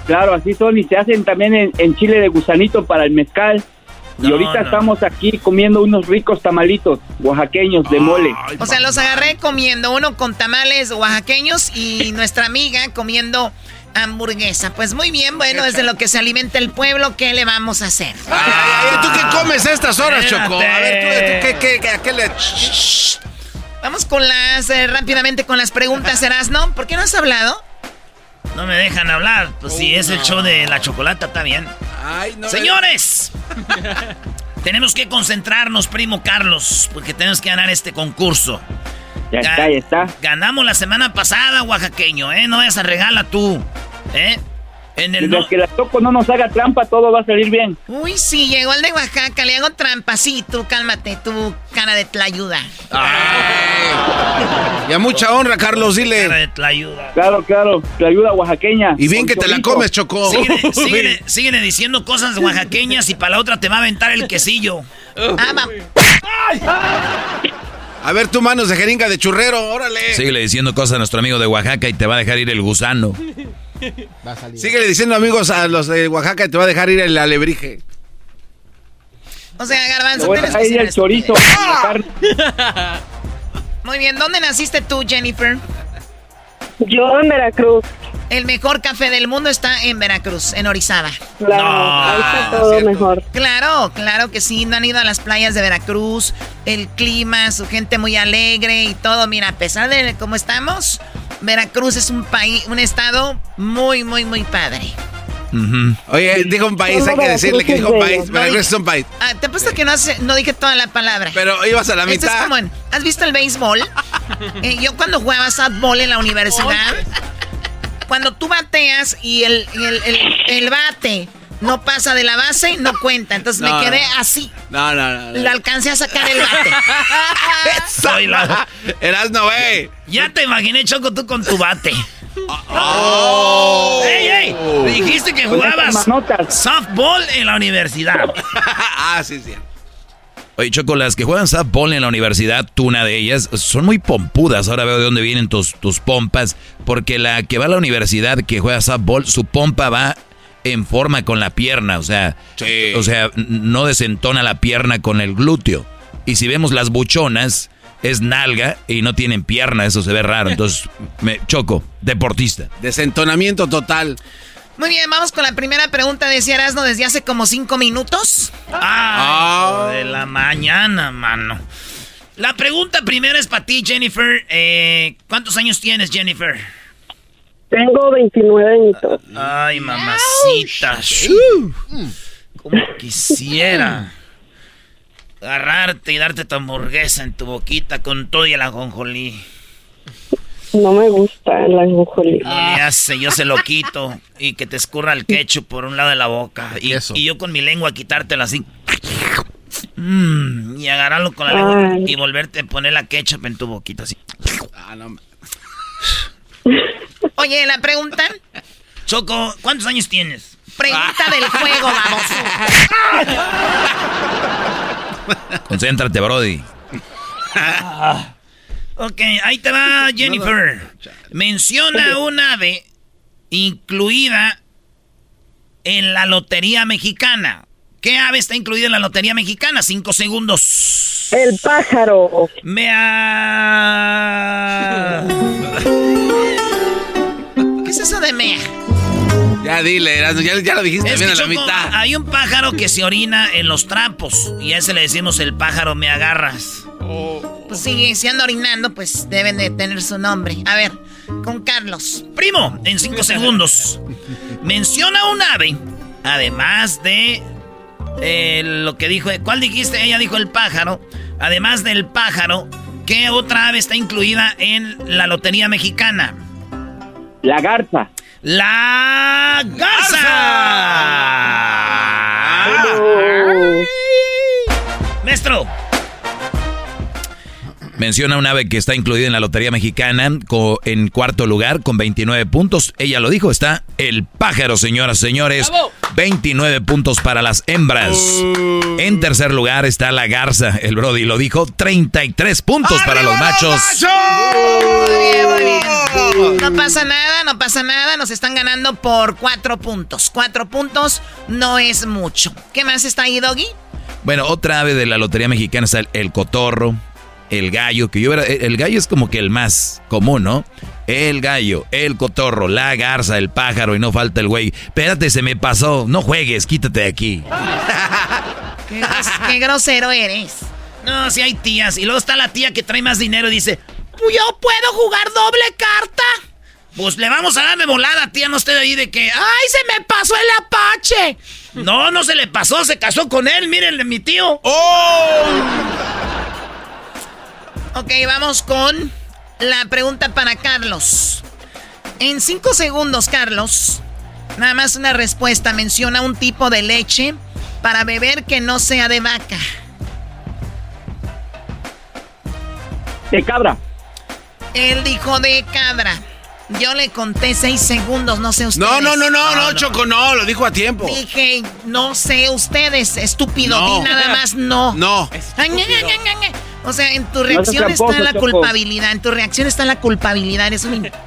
Claro, así son y se hacen también en, en chile de gusanito para el mezcal. Y ahorita no. estamos aquí comiendo unos ricos tamalitos oaxaqueños de mole. O sea, los agarré comiendo uno con tamales oaxaqueños y nuestra amiga comiendo hamburguesa. Pues muy bien, bueno, es de lo que se alimenta el pueblo, ¿qué le vamos a hacer? Ay, ay, ay, ¿Tú qué comes a estas horas, Choco? A ver, ¿tú, tú qué, qué, qué- a qué le...? Vamos con las, eh, rápidamente con las preguntas, ¿no? ¿Por qué no has hablado? No me dejan hablar. Pues si es el show de la chocolata, está bien. Ay, no. Señores, tenemos que concentrarnos, primo Carlos, porque tenemos que ganar este concurso. Ya Ga- está, ya está. Ganamos la semana pasada, oaxaqueño, ¿eh? No vayas a regala tú, ¿eh? En el que la Choco no nos haga trampa, todo va a salir bien. Uy, sí, llegó el de Oaxaca, le hago trampa. Sí, tú cálmate, tú cara de tlayuda. Y a mucha honra, Carlos, dile. Cara de tlayuda. Claro, claro, tlayuda oaxaqueña. Y bien que te la comes, Chocó. Síguele, síguele- síguele diciendo cosas oaxaqueñas y para la otra te va a aventar el quesillo. Ah, va. A ver, tú manos de jeringa de churrero, órale. Síguele diciendo cosas a nuestro amigo de Oaxaca y te va a dejar ir el gusano. Síguele diciendo amigos a los de Oaxaca y te va a dejar ir el alebrije. O sea, Garbanzo, a tienes que ir el chorizo. carne. Muy bien, ¿dónde naciste tú, Jennifer? Yo en Veracruz. El mejor café del mundo está en Veracruz, en Orizaba. Claro, ahí está todo mejor. Claro, claro que sí, no han ido a las playas de Veracruz, el clima, su gente muy alegre y todo. Mira, a pesar de cómo estamos, Veracruz es un país, un estado muy, muy, muy padre. Oye, dijo un país, hay que decirle que dijo un país. Veracruz es un país. Ah, te apuesto que no, hace- no dije toda la palabra. Pero ibas a la Esto es mitad. como en- ¿Has visto el béisbol? Eh, yo cuando jugaba softball en la universidad, cuando tú bateas y el, y el, el- el bate no pasa de la base, no cuenta. Entonces No, me quedé no. así. No, no, no. Le alcancé a sacar el bate. Soy la... Erasno, güey. Ya te imaginé, Choco, tú con tu bate. Oh. ¡Ey, ey! Dijiste que jugabas softball en la universidad. ah, sí, sí. Oye, Choco, las que juegan softball en la universidad, tú una de ellas, son muy pompudas. Ahora veo de dónde vienen tus, tus pompas. Porque la que va a la universidad que juega softball, su pompa va en forma con la pierna. O sea, Sí. o sea, no desentona la pierna con el glúteo. Y si vemos las buchonas, es nalga y no tienen pierna. Eso se ve raro. Entonces, me choco, deportista. Desentonamiento total. Muy bien, vamos con la primera pregunta. Decía Erasmo desde hace como cinco minutos. Ah, de la mañana, mano. La pregunta primero es para ti, Jennifer. Eh, ¿Cuántos años tienes, Jennifer? Tengo 29 añitos. Ay, mamacita. Como quisiera agarrarte y darte tu hamburguesa en tu boquita con todo y el ajonjolí. No me gusta el ajonjolí. No le hace, yo se lo quito y que te escurra el ketchup por un lado de la boca. Y, y yo con mi lengua quitártelo así. Mm, y agarrarlo con la lengua Ay. y volverte a poner la ketchup en tu boquita así. Ah, no. Oye, la pregunta. Choco, ¿cuántos años tienes? Pregunta del juego, vamos. Concéntrate, Brody. Ok, ahí te va, Jennifer. Menciona un ave incluida en la Lotería Mexicana. ¿Qué ave está incluida en la Lotería Mexicana? Cinco segundos. El pájaro. Me ha... ¿Qué es eso de mea? Ya dile, ya, ya lo dijiste Es bien a la mitad. hay un pájaro que se orina en los trapos y a ese le decimos el pájaro me agarras. Pues sí, si anda orinando, pues deben de tener su nombre. A ver, con Carlos. Primo, en cinco segundos. Menciona un ave, además de eh, lo que dijo. ¿Cuál dijiste? Ella dijo el pájaro. Además del pájaro, ¿qué otra ave está incluida en la Lotería Mexicana? La garza. ¡La garza! Maestro. Menciona un ave que está incluida en la Lotería Mexicana en cuarto lugar con 29 puntos. Ella lo dijo, está el pájaro, señoras y señores. 29 puntos para las hembras. En tercer lugar está la garza. El Brody lo dijo, 33 puntos para los machos. Muy bien, muy bien. No pasa nada, no pasa nada. Nos están ganando por cuatro puntos. Cuatro puntos no es mucho. ¿Qué más está ahí, Doggy? Bueno, otra ave de la Lotería Mexicana está el, el cotorro, el gallo, que yo era, el gallo es como que el más común, ¿no? El gallo, el cotorro, la garza, el pájaro y no falta el güey. Espérate, se me pasó. No juegues, quítate de aquí. Qué, gros- qué grosero eres. No, si hay tías. Y luego está la tía que trae más dinero y dice, ¿yo puedo jugar doble carta? Pues le vamos a darme volada, tía, no esté de ahí de que, ¡ay, se me pasó el apache! No, no se le pasó, se casó con él, mírenle, mi tío. Ok, vamos con la pregunta para Carlos. En cinco segundos, Carlos, Nada más una respuesta. Menciona un tipo de leche para beber que no sea de vaca. De cabra. Él dijo de cabra. Yo le conté seis segundos, no sé ustedes. No, no, no, no, no, Choco, no, lo dijo a tiempo. Dije, no sé ustedes, estúpido, di nada más no. No. O sea, en tu reacción está la culpabilidad, en tu reacción está la culpabilidad, es un...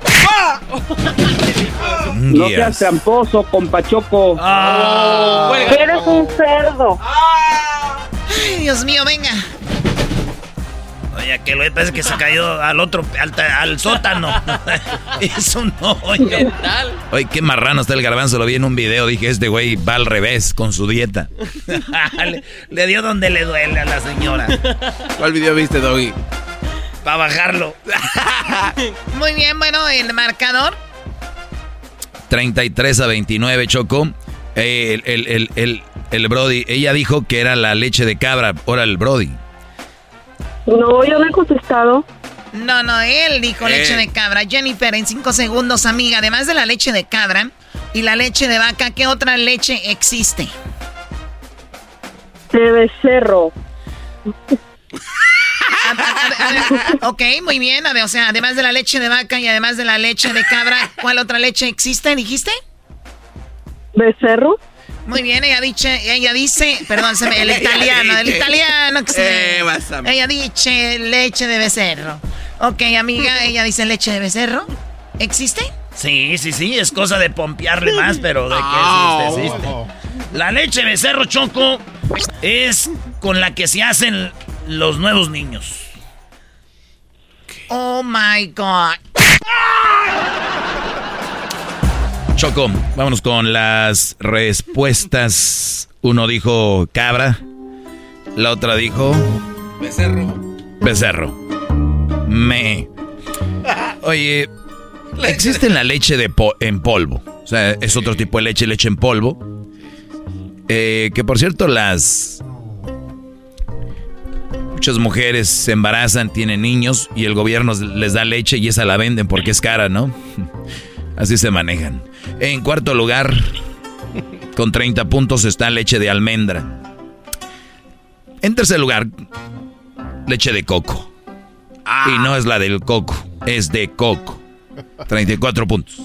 No seas tramposo, compa Choco. Ah. Eres un cerdo. Ay, Dios mío, venga. Oye, que lo parece que se cayó al otro, al, al sótano. Eso no, oye. Oye, qué marrano está el garbanzo. Lo vi en un video. Dije, este güey va al revés con su dieta. le, le, dio donde le duele a la señora. ¿Cuál video viste, Doggy? Para bajarlo. Muy bien, bueno, el marcador. 33 a 29, Choco. Eh, el, el, el, el, Brody, ella dijo que era la leche de cabra. Ahora el Brody. No, yo no he contestado. No, no, él dijo Eh. leche de cabra. Jennifer, en cinco segundos, amiga, además de la leche de cabra y la leche de vaca, ¿qué otra leche existe? De becerro. ok, muy bien. A ver, o sea, además de la leche de vaca y además de la leche de cabra, ¿cuál otra leche existe, dijiste? ¿Becerro? Muy bien, ella dice, ella dice, perdón, se me, el italiano, el italiano que se me- Eh, a- Ella dice leche de becerro. Ok, amiga, ella dice leche de becerro. ¿Existe? Sí, sí, sí, es cosa de pompearle más, pero de que Ah, existe, existe. La leche de cerro choco es con la que se hacen los nuevos niños. Oh my God. Choco, vámonos con las respuestas. Uno dijo cabra, la otra dijo Becerro. becerro. Me. Oye, existe la leche de po- en polvo. O sea, es otro tipo de leche, leche en polvo. Eh, que por cierto, las. Muchas mujeres se embarazan, tienen niños y el gobierno les da leche y esa la venden porque es cara, ¿no? Así se manejan. En cuarto lugar, con 30 puntos está leche de almendra. En tercer lugar, leche de coco. Y no es la del coco, es de coco. 34 puntos.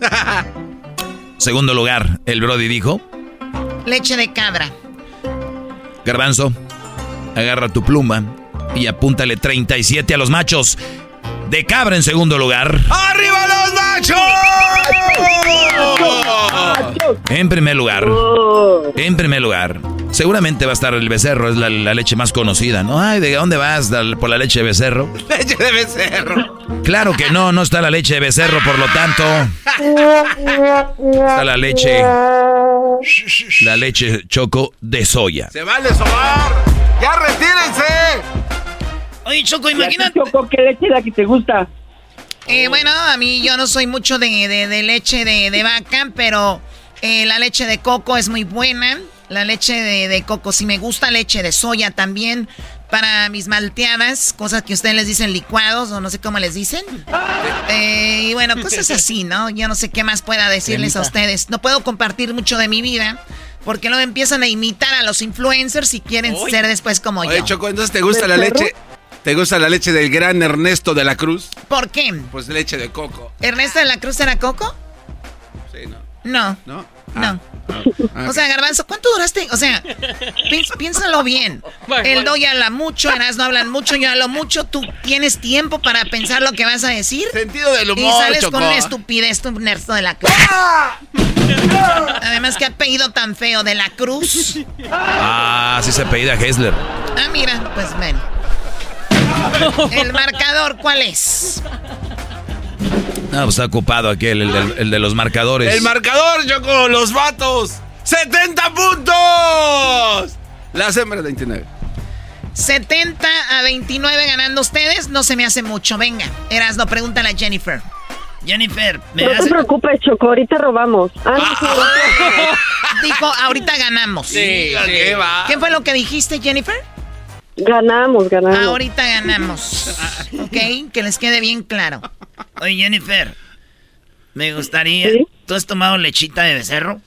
Segundo lugar, el Brody dijo, Leche de cabra. Garbanzo, agarra tu pluma y apúntale 37 a los machos. De cabra en segundo lugar. ¡Arriba los machos! En primer lugar. En primer lugar. Seguramente va a estar el becerro, es la, la leche más conocida, ¿no? Ay, ¿de dónde vas? ¿Por la leche de becerro? Leche de becerro. Claro que no, no está la leche de becerro, por lo tanto. Está la leche. La leche choco de soya. Se vale sobar. ¡Ya retírense! Oye, Choco, imagínate. Choco, ¿qué leche es la que te gusta? Eh, bueno, a mí yo no soy mucho de, de- de leche de, de vaca, pero eh, la leche de coco es muy buena. La leche de, de coco sí me gusta, leche de soya también. Para mis malteadas, cosas que ustedes les dicen licuados o no sé cómo les dicen. Eh, y bueno, cosas así, ¿no? Yo no sé qué más pueda decirles a ustedes. No puedo compartir mucho de mi vida porque luego empiezan a imitar a los influencers y quieren ser después como Oye, yo. Choco, entonces te gusta la leche. ¿Te gusta la leche del gran Ernesto de la Cruz? ¿Por qué? Pues leche de coco. ¿Ernesto de la Cruz era coco? Sí, ¿no? No. ¿No? No. Ah, O sea, Garbanzo, ¿cuánto duraste? O sea, pi- piénsalo bien. El Doy habla mucho, no hablan mucho, yo hablo mucho. Tú tienes tiempo para pensar lo que vas a decir. Sentido del Y humor, sales Choco. con una estupidez, tu Ernesto de la Cruz. Además, que apellido tan feo de la Cruz. Ah, sí se apellida Hessler. Ah, mira, pues ven. El marcador, ¿cuál es? No, pues está ocupado aquel, el, de los marcadores. El marcador, Choco, los vatos. ¡70 puntos! Las hembras 29. 70 a 29 ganando ustedes. No se me hace mucho. Venga, Erasno, pregúntale a Jennifer. Jennifer, me No te hace... preocupes, Choco, ahorita robamos. Ah, no, sí, Dijo, ahorita ganamos. Sí, sí. ¿Qué va? ¿Qué fue lo que dijiste, Jennifer? Ganamos, ganamos. Ahorita ganamos. ¿Ok? Que les quede bien claro. Oye, Jennifer, me gustaría ¿Sí? ¿Tú has tomado lechita de becerro?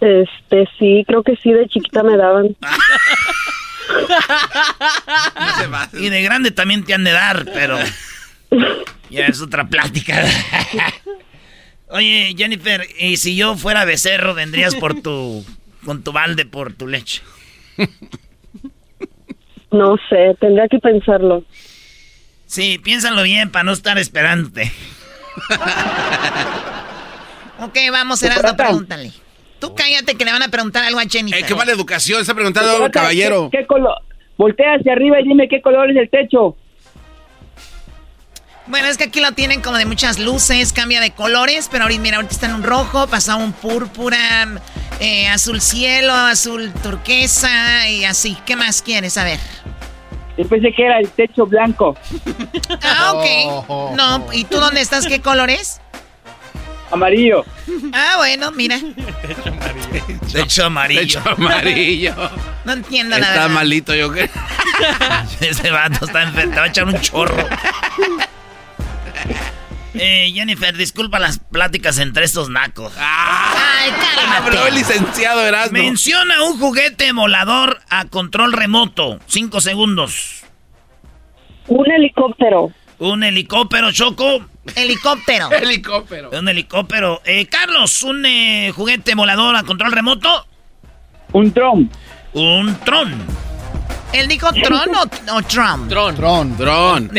Este, sí, creo que sí, de chiquita me daban. y de grande también te han de dar, pero ya es otra plática. Oye, Jennifer, y si yo fuera becerro, vendrías por tu con tu balde por tu leche. No sé, tendría que pensarlo. Sí, piénsalo bien para no estar esperándote. ok, vamos, Erasmo, pregúntale. Tú cállate que le van a preguntar algo a Jennifer. Eh, qué mala educación, está preguntando al caballero. ¿Qué, color? Voltea hacia arriba y dime qué color es el techo. Bueno, es que aquí lo tienen como de muchas luces, cambia de colores, pero ahorita, mira, ahorita está en un rojo, pasa un púrpura, eh, azul cielo, azul turquesa y así. ¿Qué más quieres saber? Yo pensé que era el techo blanco. ah, ok. No, ¿y tú dónde estás? ¿Qué color es? Amarillo. Ah, bueno, mira. Techo amarillo. Techo amarillo. No entiendo nada. Está malito, yo creo. Ese vato está enfermo. Te va a echar un chorro. Eh, Jennifer, disculpa las pláticas entre estos nacos. Ay, cálmate. Pero el licenciado Erasmo. Menciona un juguete volador a control remoto. Cinco segundos. Un helicóptero. Un helicóptero, Choco. Helicóptero. helicóptero. Un helicóptero. Eh, Carlos, un eh, juguete volador a control remoto. Un tron. Un tron. ¿Él dijo tron o, o tron? Tron. Tron. Tron. Tron.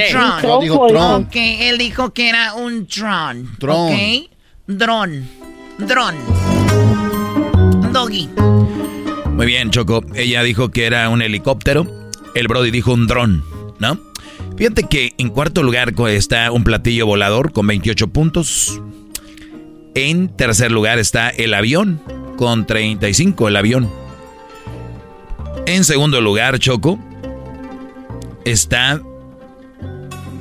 No, dijo tron. Ok, él dijo que era un tron. Tron. Ok. Dron. Dron. Doggy. Muy bien, Choco. Ella dijo que era un helicóptero. El Brody dijo un dron, ¿no? Fíjate que en cuarto lugar está un platillo volador con 28 puntos. En tercer lugar está el avión con 35, el avión. En segundo lugar, Choco, está,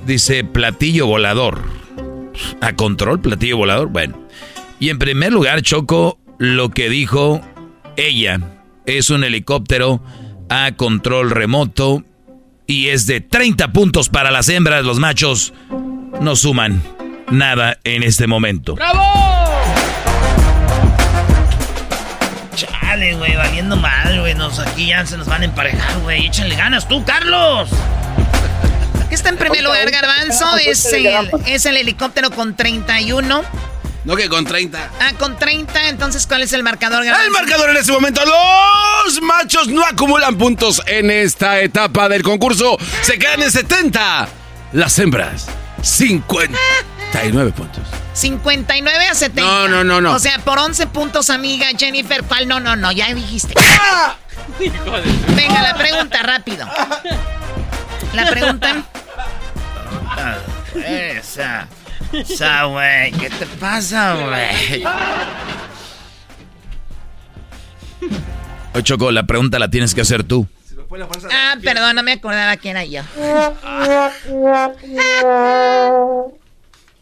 dice, platillo volador. A control, platillo volador. Bueno. Y en primer lugar, Choco, lo que dijo ella es un helicóptero a control remoto y es de 30 puntos para las hembras. Los machos no suman nada en este momento. ¡Bravo! Chale, güey, valiendo mal, güey. Nos, aquí ya se nos van a emparejar, güey. Échale ganas tú, Carlos. ¿Qué está en primer lugar, Garbanzo? Es el, es el helicóptero con 31. No que con 30. Ah, con 30. Entonces, ¿cuál es el marcador, Garbanzo? El marcador en este momento. Los machos no acumulan puntos en esta etapa del concurso. Se quedan en 70. Las hembras, 59 puntos. 59 a 70. No, no, no, no. O sea, por 11 puntos, amiga Jennifer. ¿Cuál? No, no, no, ya dijiste. Venga, la pregunta, rápido. La pregunta. Esa. Esa, güey. ¿Qué te pasa, güey? Oye, Choco, la pregunta la tienes que hacer tú. Ah, perdón, no me acordaba quién era yo.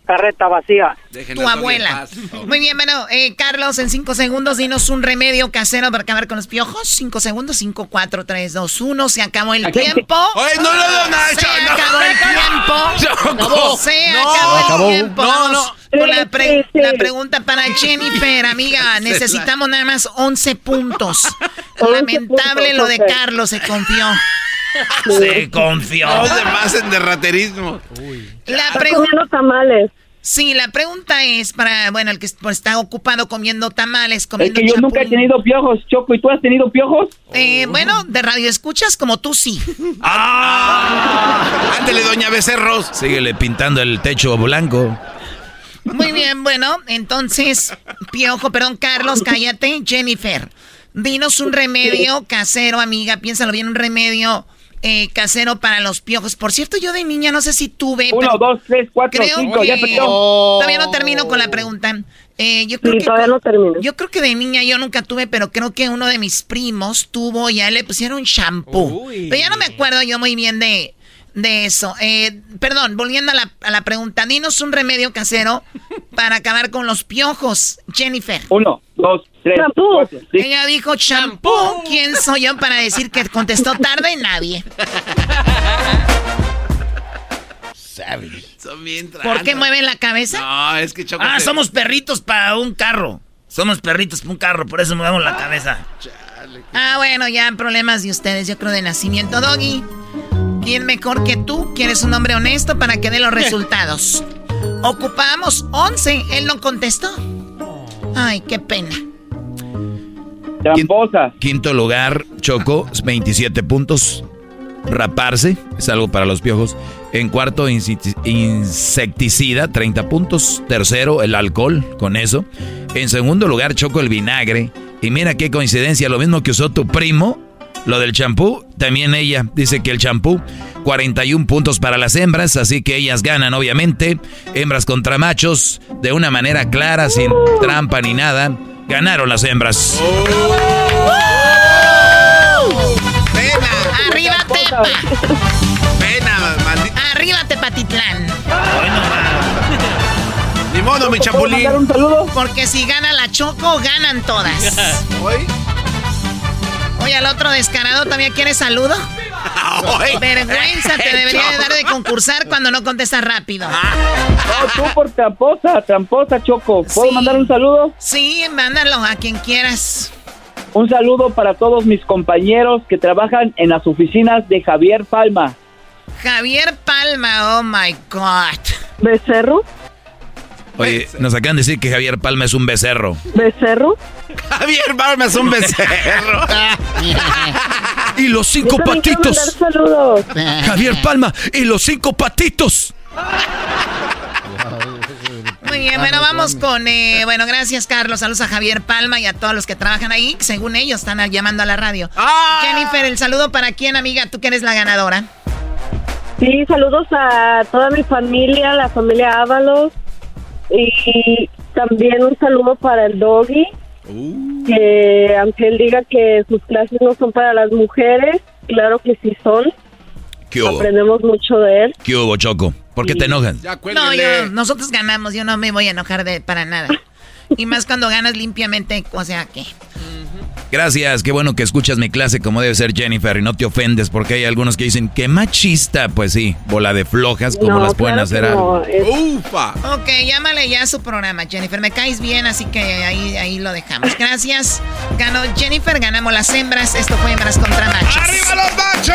Carreta vacía. Tu abuela. Muy bien, bueno, eh, Carlos, en cinco segundos, dinos un remedio casero para acabar con los piojos. Cinco segundos, cinco, cuatro, tres, dos, uno. Se acabó el tiempo. Oye, no, no, no, no, Se no. acabó el tiempo. Se No. acabó el Acabó. tiempo. No, no. con la, pre- la pregunta para Jennifer, amiga. Necesitamos nada más 11 puntos. Lamentable lo de. Carlos, se confió. Se confió. No se pasen de raterismo. La Está pregunta. comiendo tamales. Sí, la pregunta es para, bueno, el que está ocupado comiendo tamales, Es comiendo que yo nunca he tenido piojos, Choco. ¿Y tú has tenido piojos? Eh, bueno, de radio escuchas como tú sí. ¡Ah! Ándele, doña Becerros. Síguele pintando el techo blanco. Muy bien, bueno, entonces, Piojo, perdón, Carlos, cállate. Jennifer, dinos un remedio casero, amiga, piénsalo bien, un remedio eh, casero para los piojos. Por cierto, yo de niña no sé si tuve. Uno, pero dos, tres, cuatro, creo cinco. Ya perdió. Todavía no termino con la pregunta. Eh, yo creo Sí, que todavía no termino. Yo creo que de niña yo nunca tuve, pero creo que uno de mis primos tuvo, ya le pusieron shampoo. Pero ya no me acuerdo yo muy bien de, de eso. Eh, perdón, volviendo a la, a la pregunta, dinos un remedio casero para acabar con los piojos, Jennifer. Uno, dos, tres, cuatro, cinco. Ella dijo champú. ¿Quién soy yo para decir que contestó tarde? Nadie. Son bien ¿Por qué mueven la cabeza? No, es que. Ah, somos perritos para un carro. Somos perritos para un carro, por eso movemos la cabeza. Ah, bueno, ya problemas de ustedes, yo creo de nacimiento. Doggy, ¿quién mejor que tú? ¿Quieres un hombre honesto para que dé los resultados? Ocupamos 11, él no contestó. Ay, qué pena. Tramposa. Quinto lugar, Choco, 27 puntos. Raparse, es algo para los piojos. En cuarto, insecticida, 30 puntos. Tercero, el alcohol, con eso. En segundo lugar, Choco, el vinagre. Y mira qué coincidencia, lo mismo que usó tu primo, lo del champú, también ella dice que el champú, 41 puntos para las hembras, así que ellas ganan, obviamente. Hembras contra machos, de una manera clara, sin trampa ni nada. Ganaron las hembras. ¡Arriba, Tepa! Pena, maldita. ¡Arriba, Tepatitlán! Ni modo, mi chapulín. un saludo? Porque si gana la Choco, ganan todas. ¿Hoy? Oye, al otro descarado también quiere saludo. Vergüenza te debería de dar de concursar cuando no contestas rápido. No, tú por tramposa, tramposa, Choco. ¿Puedo Sí. mandar un saludo? Sí, mándalo a quien quieras. Un saludo para todos mis compañeros que trabajan en las oficinas de Javier Palma. Javier Palma, oh my God. ¿Becerro? Oye, nos acaban de decir que Javier Palma es un becerro. ¿Becerro? Javier Palma es un becerro. y los cinco Yo patitos. saludos. Javier Palma y los cinco patitos. Muy bien, bueno, vamos con... eh, bueno, gracias, Carlos. Saludos a Javier Palma y a todos los que trabajan ahí. Según ellos, están llamando a la radio. Jennifer, el saludo para quién, amiga. Tú que eres la ganadora. Sí, saludos a toda mi familia, la familia Ábalos. Y también un saludo para el doggy. Que aunque él diga que sus clases no son para las mujeres, claro que sí son. ¿Qué hubo? Aprendemos mucho de él. ¿Qué hubo, Choco? ¿Por qué te enojas? No, yo, nosotros ganamos. Yo no me voy a enojar de para nada. Y más cuando ganas limpiamente, o sea que... Gracias, qué bueno que escuchas mi clase como debe ser Jennifer y no te ofendes porque hay algunos que dicen que machista, pues sí, bola de flojas, como No, las pueden claro hacer no, es- Ufa. Ok, llámale ya a su programa, Jennifer. Me caes bien, así que ahí, ahí lo dejamos. Gracias. Ganó Jennifer, ganamos las hembras. Esto fue hembras contra machos. ¡Arriba los machos!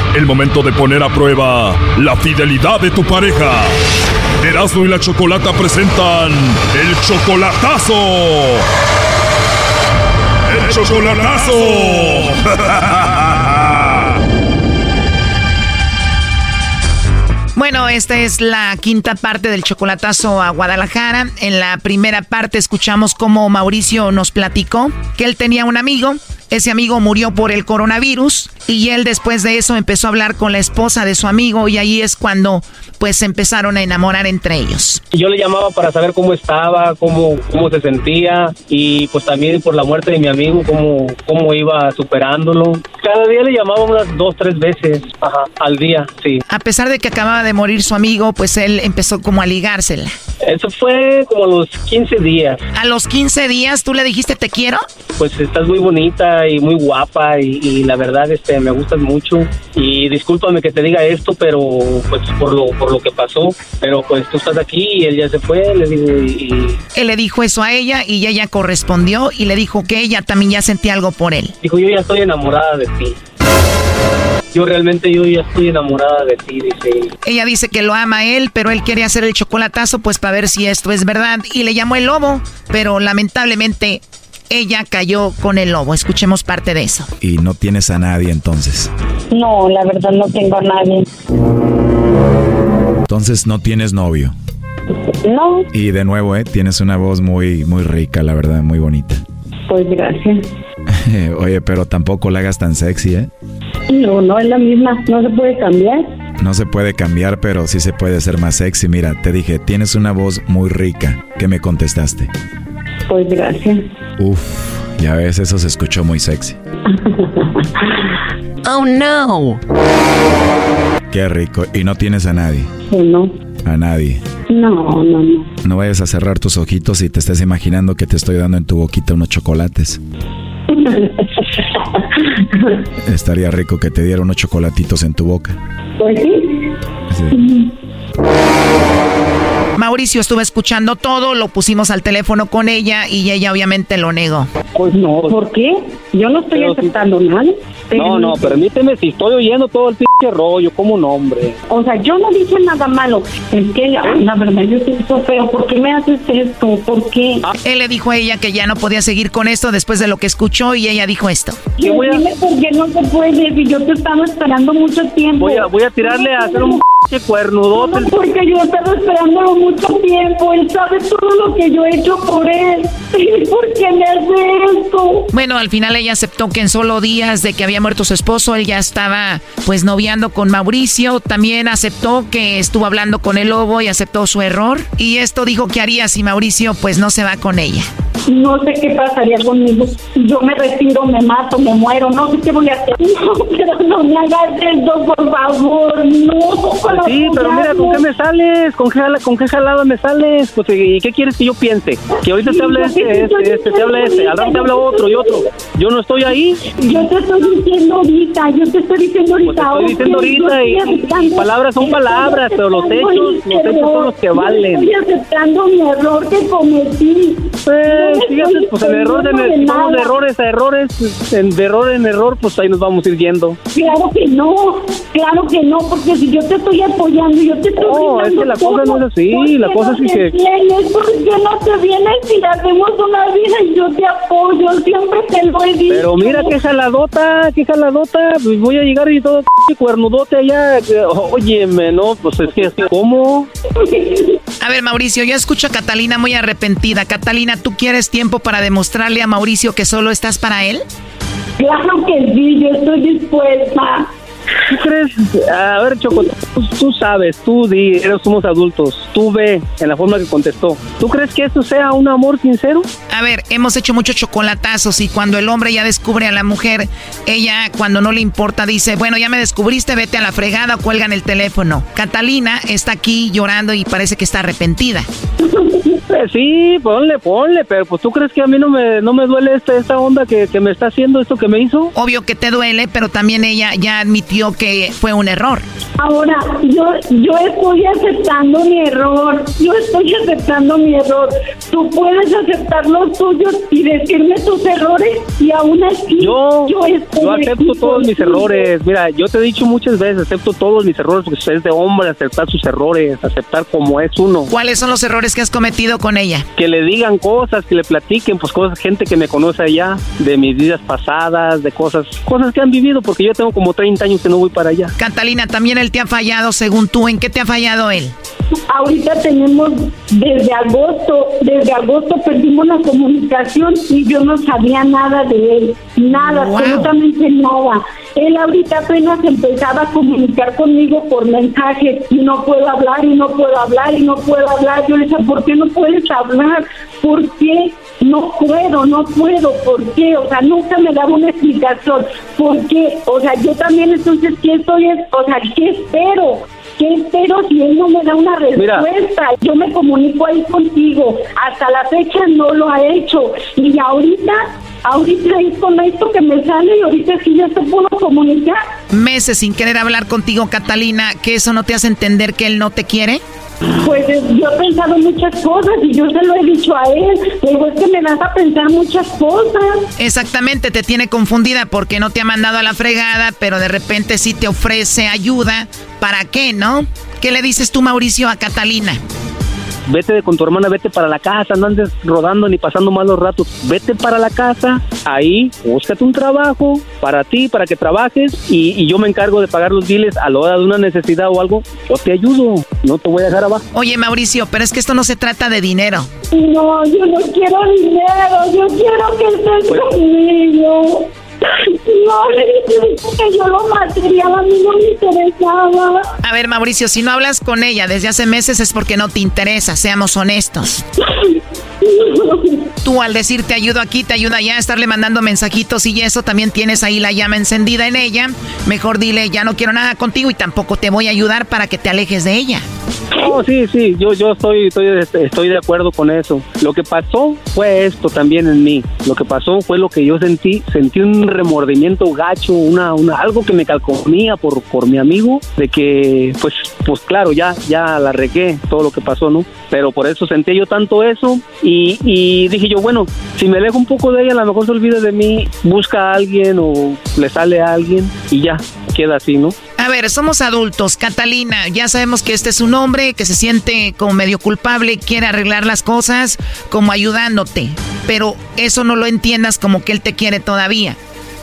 El momento de poner a prueba la fidelidad de tu pareja. Erasmo y la Chocolata presentan el chocolatazo. El chocolatazo. Bueno, esta es la quinta parte del chocolatazo a Guadalajara. En la primera parte escuchamos cómo Mauricio nos platicó que él tenía un amigo. Ese amigo murió por el coronavirus y él después de eso empezó a hablar con la esposa de su amigo y ahí es cuando pues se empezaron a enamorar entre ellos. Yo le llamaba para saber cómo estaba, cómo, cómo se sentía y pues también por la muerte de mi amigo, cómo, cómo iba superándolo. Cada día le llamaba unas dos, tres veces ajá, al día, sí. A pesar de que acababa de morir su amigo, pues él empezó como a ligársela. Eso fue como a los 15 días. A los 15 días tú le dijiste te quiero. Pues estás muy bonita y muy guapa y, y la verdad este me gustas mucho y discúlpame que te diga esto, pero pues por lo por lo que pasó, pero pues tú estás aquí y él ya se fue, le digo y, y Él le dijo eso a ella y ella correspondió y le dijo que ella también ya sentía algo por él. dijo yo ya estoy enamorada de ti. yo realmente yo ya estoy enamorada de ti, dice ella. dice que lo ama a él, pero él quiere hacer el chocolatazo pues para ver si esto es verdad y le llamó el lobo, pero lamentablemente ella cayó con el lobo. Escuchemos parte de eso. Y no tienes a nadie entonces. No, la verdad no tengo a nadie. Entonces no tienes novio. No. Y de nuevo, ¿eh? Tienes una voz muy, muy rica, la verdad, muy bonita. Pues gracias. Oye, pero tampoco la hagas tan sexy, ¿eh? No, no es la misma. No se puede cambiar. No se puede cambiar, pero sí se puede ser más sexy. Mira, te dije, tienes una voz muy rica. ¿Qué me contestaste? Pues gracias. Uf, ya ves, eso se escuchó muy sexy. oh no. Qué rico. ¿Y no tienes a nadie? No. A nadie. No, no, no. No vayas a cerrar tus ojitos y te estés imaginando que te estoy dando en tu boquita unos chocolates. Estaría rico que te diera unos chocolatitos en tu boca. Pues sí. sí. Mauricio estuvo escuchando todo, lo pusimos al teléfono con ella y ella obviamente lo negó. Pues no. ¿Por qué? Yo no estoy aceptando nada. No, no, permíteme, si estoy oyendo todo el pinche rollo, como nombre. O sea, yo no dije nada malo. Es que la verdad yo siento feo. ¿Por qué me haces esto? ¿Por qué? Él le dijo a ella que ya no podía seguir con esto después de lo que escuchó y ella dijo esto. Voy a... Dime por qué no se puede si yo te estaba esperando mucho tiempo. Voy a, voy a tirarle a hacer un cuernudote. No, porque yo estaba esperándolo mucho tiempo. Él sabe todo lo que yo he hecho por él. ¿Por qué me hace esto? Bueno, al final ella aceptó que en solo días de que había muerto su esposo, él ya estaba pues noviando con Mauricio. También aceptó que estuvo hablando con el lobo y aceptó su error. Y esto dijo que haría si Mauricio pues no se va con ella. No sé qué pasaría conmigo. Yo me retiro, me mato, me muero. No sé qué voy a hacer. No, pero no me hagas esto, por favor. No, Sí, pero mira, ¿con qué me sales? ¿Con qué, con qué jalada me sales? Pues, ¿y qué quieres que yo piense? Que ahorita te habla este, este, este, te habla este, al rato te habla otro y otro. Yo no estoy ahí. Yo te estoy diciendo ahorita, yo te estoy diciendo ahorita. Pues te estoy diciendo ahorita y, palabras son palabras, pero los hechos, los hechos son los que valen. Estoy aceptando mi error que cometí. Pues, fíjate, pues el error de, de errores a errores, en, de error en error, pues ahí nos vamos a ir yendo. Claro que no, claro que no, porque si yo te estoy apoyando, yo te estoy No, es que la cosa no es así, la cosa es que... Tienes, porque no te vienes y hacemos una vida y yo te apoyo, siempre te lo he dicho. Pero mira qué jaladota, qué jaladota, pues voy a llegar y todo cuernudote allá, óyeme, no, pues es que, ¿cómo? A ver, Mauricio, yo escucho a Catalina muy arrepentida. Catalina, ¿tú quieres tiempo para demostrarle a Mauricio que solo estás para él? Claro que sí, yo estoy dispuesta. ¿Tú crees? A ver, Choco, tú, sabes, tú di, somos adultos, tú ve en la forma que contestó. ¿Tú crees que esto sea un amor sincero? A ver, hemos hecho muchos chocolatazos y cuando el hombre ya descubre a la mujer, ella cuando no le importa dice, bueno, ya me descubriste, vete a la fregada o cuelgan el teléfono. Catalina está aquí llorando y parece que está arrepentida. Pues sí, ponle, ponle, pero pues tú crees que a mí no me, no me duele esta, esta onda que, que me está haciendo esto que me hizo. Obvio que te duele, pero también ella ya admitió que fue un error. Ahora, yo, yo estoy aceptando mi error, yo estoy aceptando mi error. Tú puedes aceptar los tuyos y decirme tus errores y aún así yo, yo, yo acepto todos mis errores. Mira, yo te he dicho muchas veces, acepto todos mis errores porque es de hombre aceptar sus errores, aceptar como es uno. ¿Cuáles son los errores que has cometido con ella? Que le digan cosas, que le platiquen, pues cosas, gente que me conoce allá, de mis vidas pasadas, de cosas, cosas que han vivido, porque yo tengo como 30 años que no voy para allá. Catalina, también él te ha fallado, según tú, ¿en qué te ha fallado él? Ahorita tenemos desde agosto, desde agosto perdimos la comunicación y yo no sabía nada de él, nada, absolutamente nada. Él ahorita apenas empezaba a comunicar conmigo por mensajes y no puedo hablar y no puedo hablar y no puedo hablar. Yo le decía, ¿por qué no puedes hablar? ¿Por qué? No puedo, no puedo, ¿por qué? O sea, nunca me daba una explicación. ¿Por qué? O sea, yo también entonces, ¿qué estoy? O sea, ¿qué espero? ¿Qué espero si él no me da una respuesta? Yo me comunico ahí contigo. Hasta la fecha no lo ha hecho. Y ahorita, ahorita es con esto que me sale y ahorita sí ya se pudo comunicar. Meses sin querer hablar contigo, Catalina, ¿que eso no te hace entender que él no te quiere? Pues eh, yo he pensado muchas cosas y yo se lo he dicho a él. Digo, es que me das a pensar muchas cosas. Exactamente, te tiene confundida porque no te ha mandado a la fregada, pero de repente sí te ofrece ayuda. ¿Para qué, no? ¿Qué le dices tú, Mauricio, a Catalina? Vete con tu hermana, vete para la casa, no andes rodando ni pasando malos ratos, vete para la casa, ahí, búscate un trabajo para ti, para que trabajes y, yo me encargo de pagar los biles a la hora de una necesidad o algo, yo te ayudo, no te voy a dejar abajo. Oye Mauricio, pero es que esto no se trata de dinero. No, yo no quiero dinero, yo quiero que estés pues conmigo. No, que yo lo material a mí no me interesaba. A ver, Mauricio, si no hablas con ella desde hace meses es porque no te interesa, seamos honestos. Tú al decir te ayudo aquí, te ayuda allá, estarle mandando mensajitos y eso, también tienes ahí la llama encendida en ella. Mejor dile, ya no quiero nada contigo y tampoco te voy a ayudar para que te alejes de ella. Oh, sí, sí, yo, yo estoy, estoy, este, estoy de acuerdo con eso. Lo que pasó fue esto también en mí. Lo que pasó fue lo que yo sentí, sentí un remordimiento gacho, una, una, algo que me calcomía por, por mi amigo, de que, pues, pues claro, ya, ya la regué todo lo que pasó, ¿no? Pero por eso sentí yo tanto eso y, y dije yo, bueno, si me alejo un poco de ella, a lo mejor se olvida de mí, busca a alguien o le sale a alguien y ya, queda así, ¿no? A ver, somos adultos. Catalina, ya sabemos que este es un hombre que se siente como medio culpable quiere arreglar las cosas como ayudándote. Pero eso no lo entiendas como que él te quiere todavía.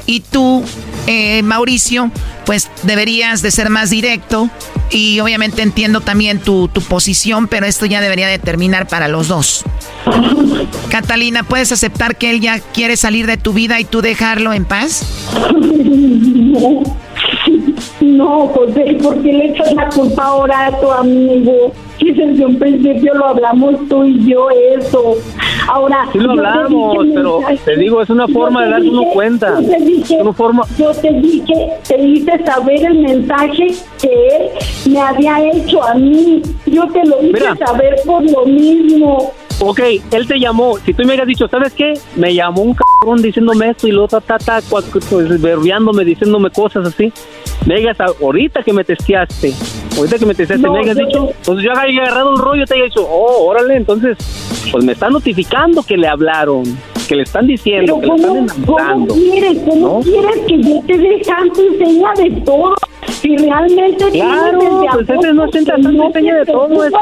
Y tú, eh, Mauricio, pues deberías de ser más directo. Y obviamente entiendo también tu, tu posición, pero esto ya debería de terminar para los dos. Catalina, ¿puedes aceptar que él ya quiere salir de tu vida y tú dejarlo en paz? No, José, ¿por qué le echas la culpa ahora a tu amigo? Si desde un principio lo hablamos tú y yo eso. Ahora, sí lo hablamos, pero te digo, es una forma de darse uno cuenta. Yo te dije, una forma... yo te dije, te hice saber el mensaje que él me había hecho a mí. Yo te lo hice saber por lo mismo. Ok, él te llamó. Si tú me hubieras dicho, ¿sabes qué? Me llamó un cabrón diciéndome esto y luego ta, ta, ta, pues, verbiándome, diciéndome cosas así. Me digas, ahorita que me testeaste, ahorita que me testeaste, me hayas dicho, pues yo había agarrado un rollo, te haya dicho, oh, órale, entonces, pues me está notificando que le hablaron que le están diciendo, que le están enamorando. ¿Cómo quieres? ¿Cómo quieres que yo te deje tanto enseña de todo? Si realmente claro, pues ese no está tanto enseña de todo, es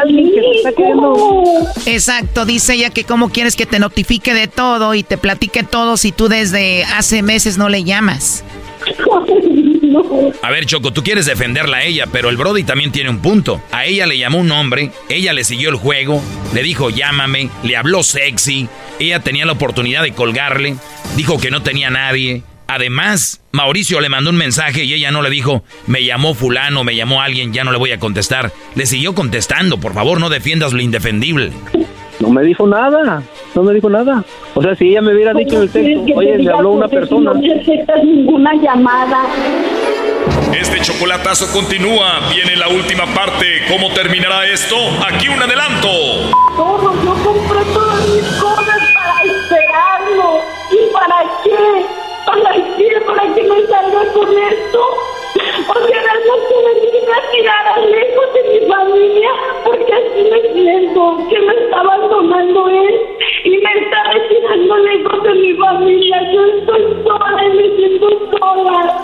alguien que se está queriendo... Exacto, dice ella que cómo quieres que te notifique de todo y te platique todo si tú desde hace meses no le llamas. A ver, Choco, tú quieres defenderla a ella, pero el Brody también tiene un punto. A ella le llamó un hombre, ella le siguió el juego, le dijo llámame, le habló sexy, ella tenía la oportunidad de colgarle, dijo que no tenía nadie. Además, Mauricio le mandó un mensaje y ella no le dijo, me llamó fulano, me llamó alguien, ya no le voy a contestar. Le siguió contestando, por favor, no defiendas lo indefendible. No me dijo nada, no me dijo nada. O sea, si ella me hubiera dicho en el texto, oye, me habló una persona. No necesitas ninguna llamada. Este chocolatazo continúa. Viene la última parte. ¿Cómo terminará esto? Aquí un adelanto. Todo, yo compré todas mis cosas para esperarlo. ¿Y para qué? ¿Para qué? ¿Para qué me salga con esto? Porque realmente me vine a tirar lejos de mi familia porque así me siento, que me está abandonando él y me está retirando lejos de mi familia. Yo estoy sola y me siento sola.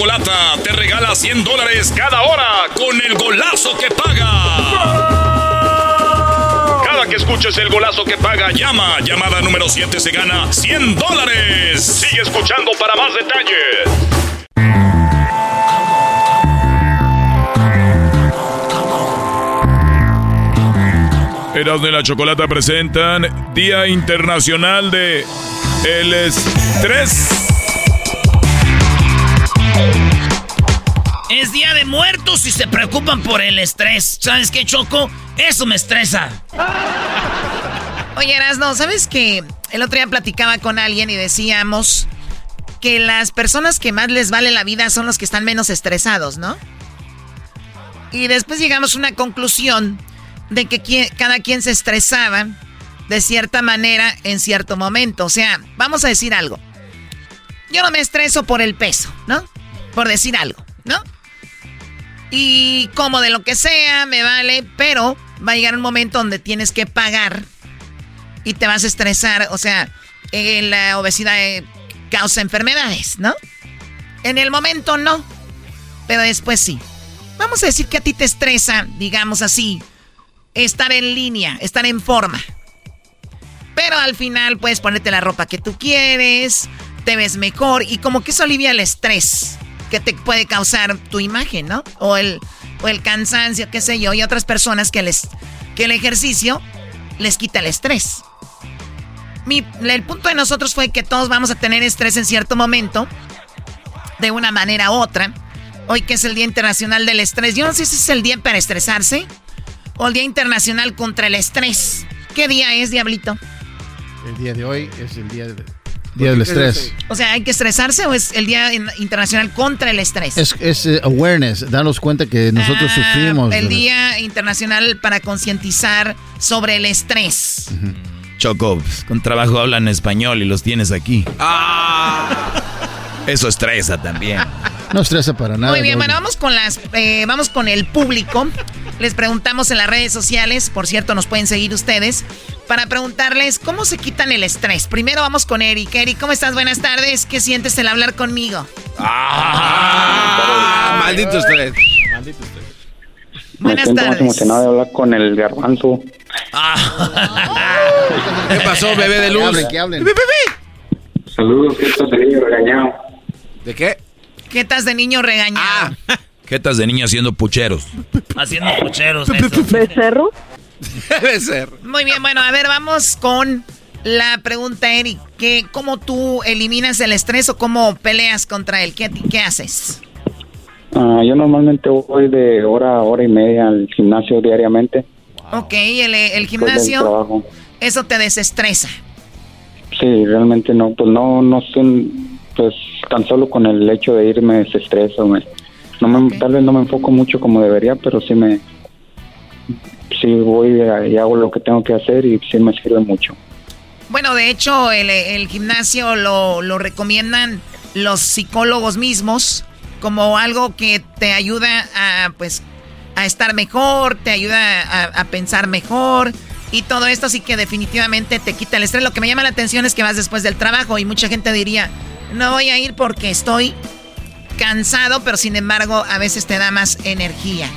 Chocolata te regala 100 dólares cada hora con el golazo que paga. Cada que escuches el golazo que paga, llama. Llamada número 7 se gana 100 dólares. Sigue escuchando para más detalles. Eras de la Chocolata presentan Día Internacional de el Estrés. Es Día de Muertos y se preocupan por el estrés. ¿Sabes qué, Choco? Eso me estresa. Oye, Erasno, ¿sabes qué? El otro día platicaba con alguien y decíamos que las personas que más les vale la vida son los que están menos estresados, ¿no? Y después llegamos a una conclusión de que cada quien se estresaba de cierta manera en cierto momento. O sea, vamos a decir algo. Yo no me estreso por el peso, ¿no? Por decir algo, ¿no? Y como de lo que sea, me vale, pero va a llegar un momento donde tienes que pagar y te vas a estresar. O sea, eh, la obesidad eh, causa enfermedades, ¿no? En el momento no, pero después sí. Vamos a decir que a ti te estresa, digamos así, estar en línea, estar en forma. Pero al final puedes ponerte la ropa que tú quieres, te ves mejor y como que eso alivia el estrés que te puede causar tu imagen, ¿no? O el, o el cansancio, qué sé yo. Y otras personas que, les, que el ejercicio les quita el estrés. Mi, el punto de nosotros fue que todos vamos a tener estrés en cierto momento, de una manera u otra. Hoy que es el Día Internacional del Estrés, yo no sé si es el día para estresarse o el Día Internacional contra el Estrés. ¿Qué día es, Diablito? El día de hoy es el día, día del estrés. O sea, ¿hay que estresarse o es el Día Internacional contra el Estrés? Es, eh, awareness, darnos cuenta que nosotros ah, sufrimos. El Día Internacional para concientizar sobre el estrés. Choco, pues, con trabajo hablan español y los tienes aquí. Ah. Eso estresa también. No estresa para nada. Muy bien, bueno, vamos con las, eh, vamos con el público. Les preguntamos en las redes sociales, por cierto, nos pueden seguir ustedes, para preguntarles cómo se quitan el estrés. Primero vamos con Eric. Eric, ¿cómo estás? Buenas tardes. ¿Qué sientes el hablar conmigo? Ah, maldito estrés. Maldito estrés. Buenas Me siento emocionado de hablar con el garbanzo. ¿Qué pasó, bebé de luz? Que hablen, Saludos, ¿qué estás de niño regañado? ¿De qué? ¿Qué estás de niño regañado? Ah. ¿Qué estás de niño haciendo pucheros? Haciendo pucheros. ¿Becerro? Becerro. Muy bien, bueno, a ver, vamos con la pregunta, Eric. ¿Qué, ¿Cómo tú eliminas el estrés o cómo peleas contra él? ¿Qué, qué haces? Ah, yo normalmente voy de hora a hora y media al gimnasio diariamente. Ok, el, el gimnasio, eso te desestresa. Sí, realmente no, pues no, no estoy, pues tan solo con el hecho de irme desestreso, me, no me, Tal vez no me enfoco mucho como debería, pero sí me... Sí voy y hago lo que tengo que hacer y sí me sirve mucho. Bueno, de hecho, el, gimnasio lo, lo, recomiendan los psicólogos mismos como algo que te ayuda a, pues, a estar mejor, te ayuda a, a, pensar mejor y todo esto, así que definitivamente te quita el estrés. Lo que me llama la atención es que vas después del trabajo y mucha gente diría, no voy a ir porque estoy cansado, pero sin embargo a veces te da más energía.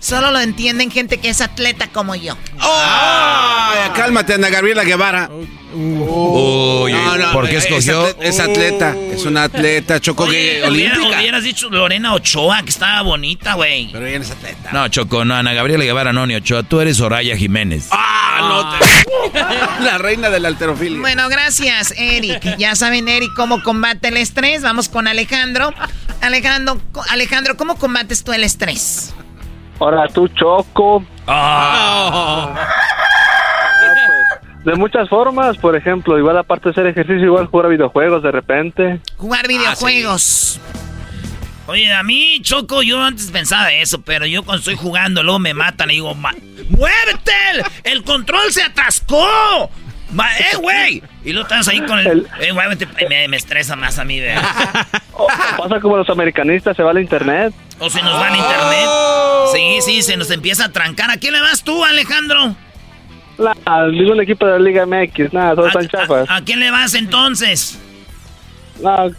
Solo lo entienden gente que es atleta como yo. ¡Oh! cálmate, Ana Gabriela Guevara. Uy, ¿por qué escogió? Es, atleta, es una atleta, Choco Oye, olímpica. Hubieras dicho Lorena Ochoa, que estaba bonita, güey. Pero ella es atleta. No, Choco, no, Ana Gabriela Guevara, no, ni Ochoa. Tú eres Soraya Jiménez. ¡Ah, no! la reina del alterofilia. Bueno, gracias, Eric. Ya saben, Eric, cómo combate el estrés. Vamos con Alejandro. Alejandro, Alejandro, ¿cómo combates tú el estrés? Ahora tú, Choco. Ah. De muchas formas, por ejemplo, igual aparte de hacer ejercicio, igual jugar videojuegos de repente. Jugar ah, videojuegos. Oye, a mí, Choco, yo antes pensaba eso, pero yo cuando estoy jugando, luego me matan y digo, ¡muévete! ¡El control se atascó! ¡Eh, güey! Y luego estás ahí con el... Eh, güey, me, me, estresa más a mí, ¿verdad? pasa como los americanistas, se va al internet. O se nos va al internet. Oh. Sí, sí, se nos empieza a trancar. ¿A quién le vas tú, Alejandro? La, ningún equipo de la Liga MX, nada, todos están chafas. A, quién le vas entonces? No,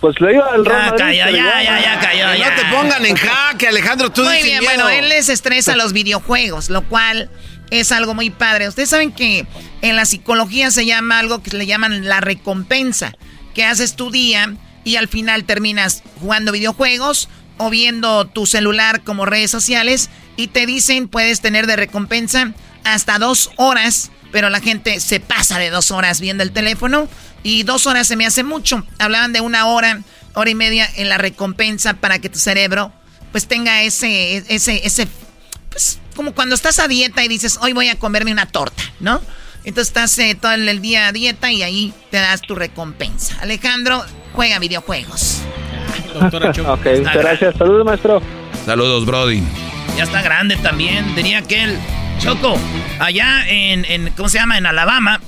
pues le iba al Ya cayó, ya, ya, ya cayó. No te pongan en jaque, Alejandro, tú Muy bien, miedo. bueno, él les estresa los videojuegos, lo cual es algo muy padre. Ustedes saben que en la psicología se llama algo que le llaman la recompensa, que haces tu día y al final terminas jugando videojuegos o viendo tu celular como redes sociales y te dicen puedes tener de recompensa hasta dos horas, pero la gente se pasa de dos horas viendo el teléfono y dos horas se me hace mucho. Hablaban de una hora, hora y media en la recompensa para que tu cerebro pues tenga ese, ese, ese, pues como cuando estás a dieta y dices, hoy voy a comerme una torta, ¿no? Entonces estás eh, todo el día a dieta y ahí te das tu recompensa. Alejandro juega videojuegos. ok, gracias. Saludos, maestro. Saludos, Brody. Ya está grande también, diría que él. Choco, allá en, en, ¿cómo se llama? En Alabama,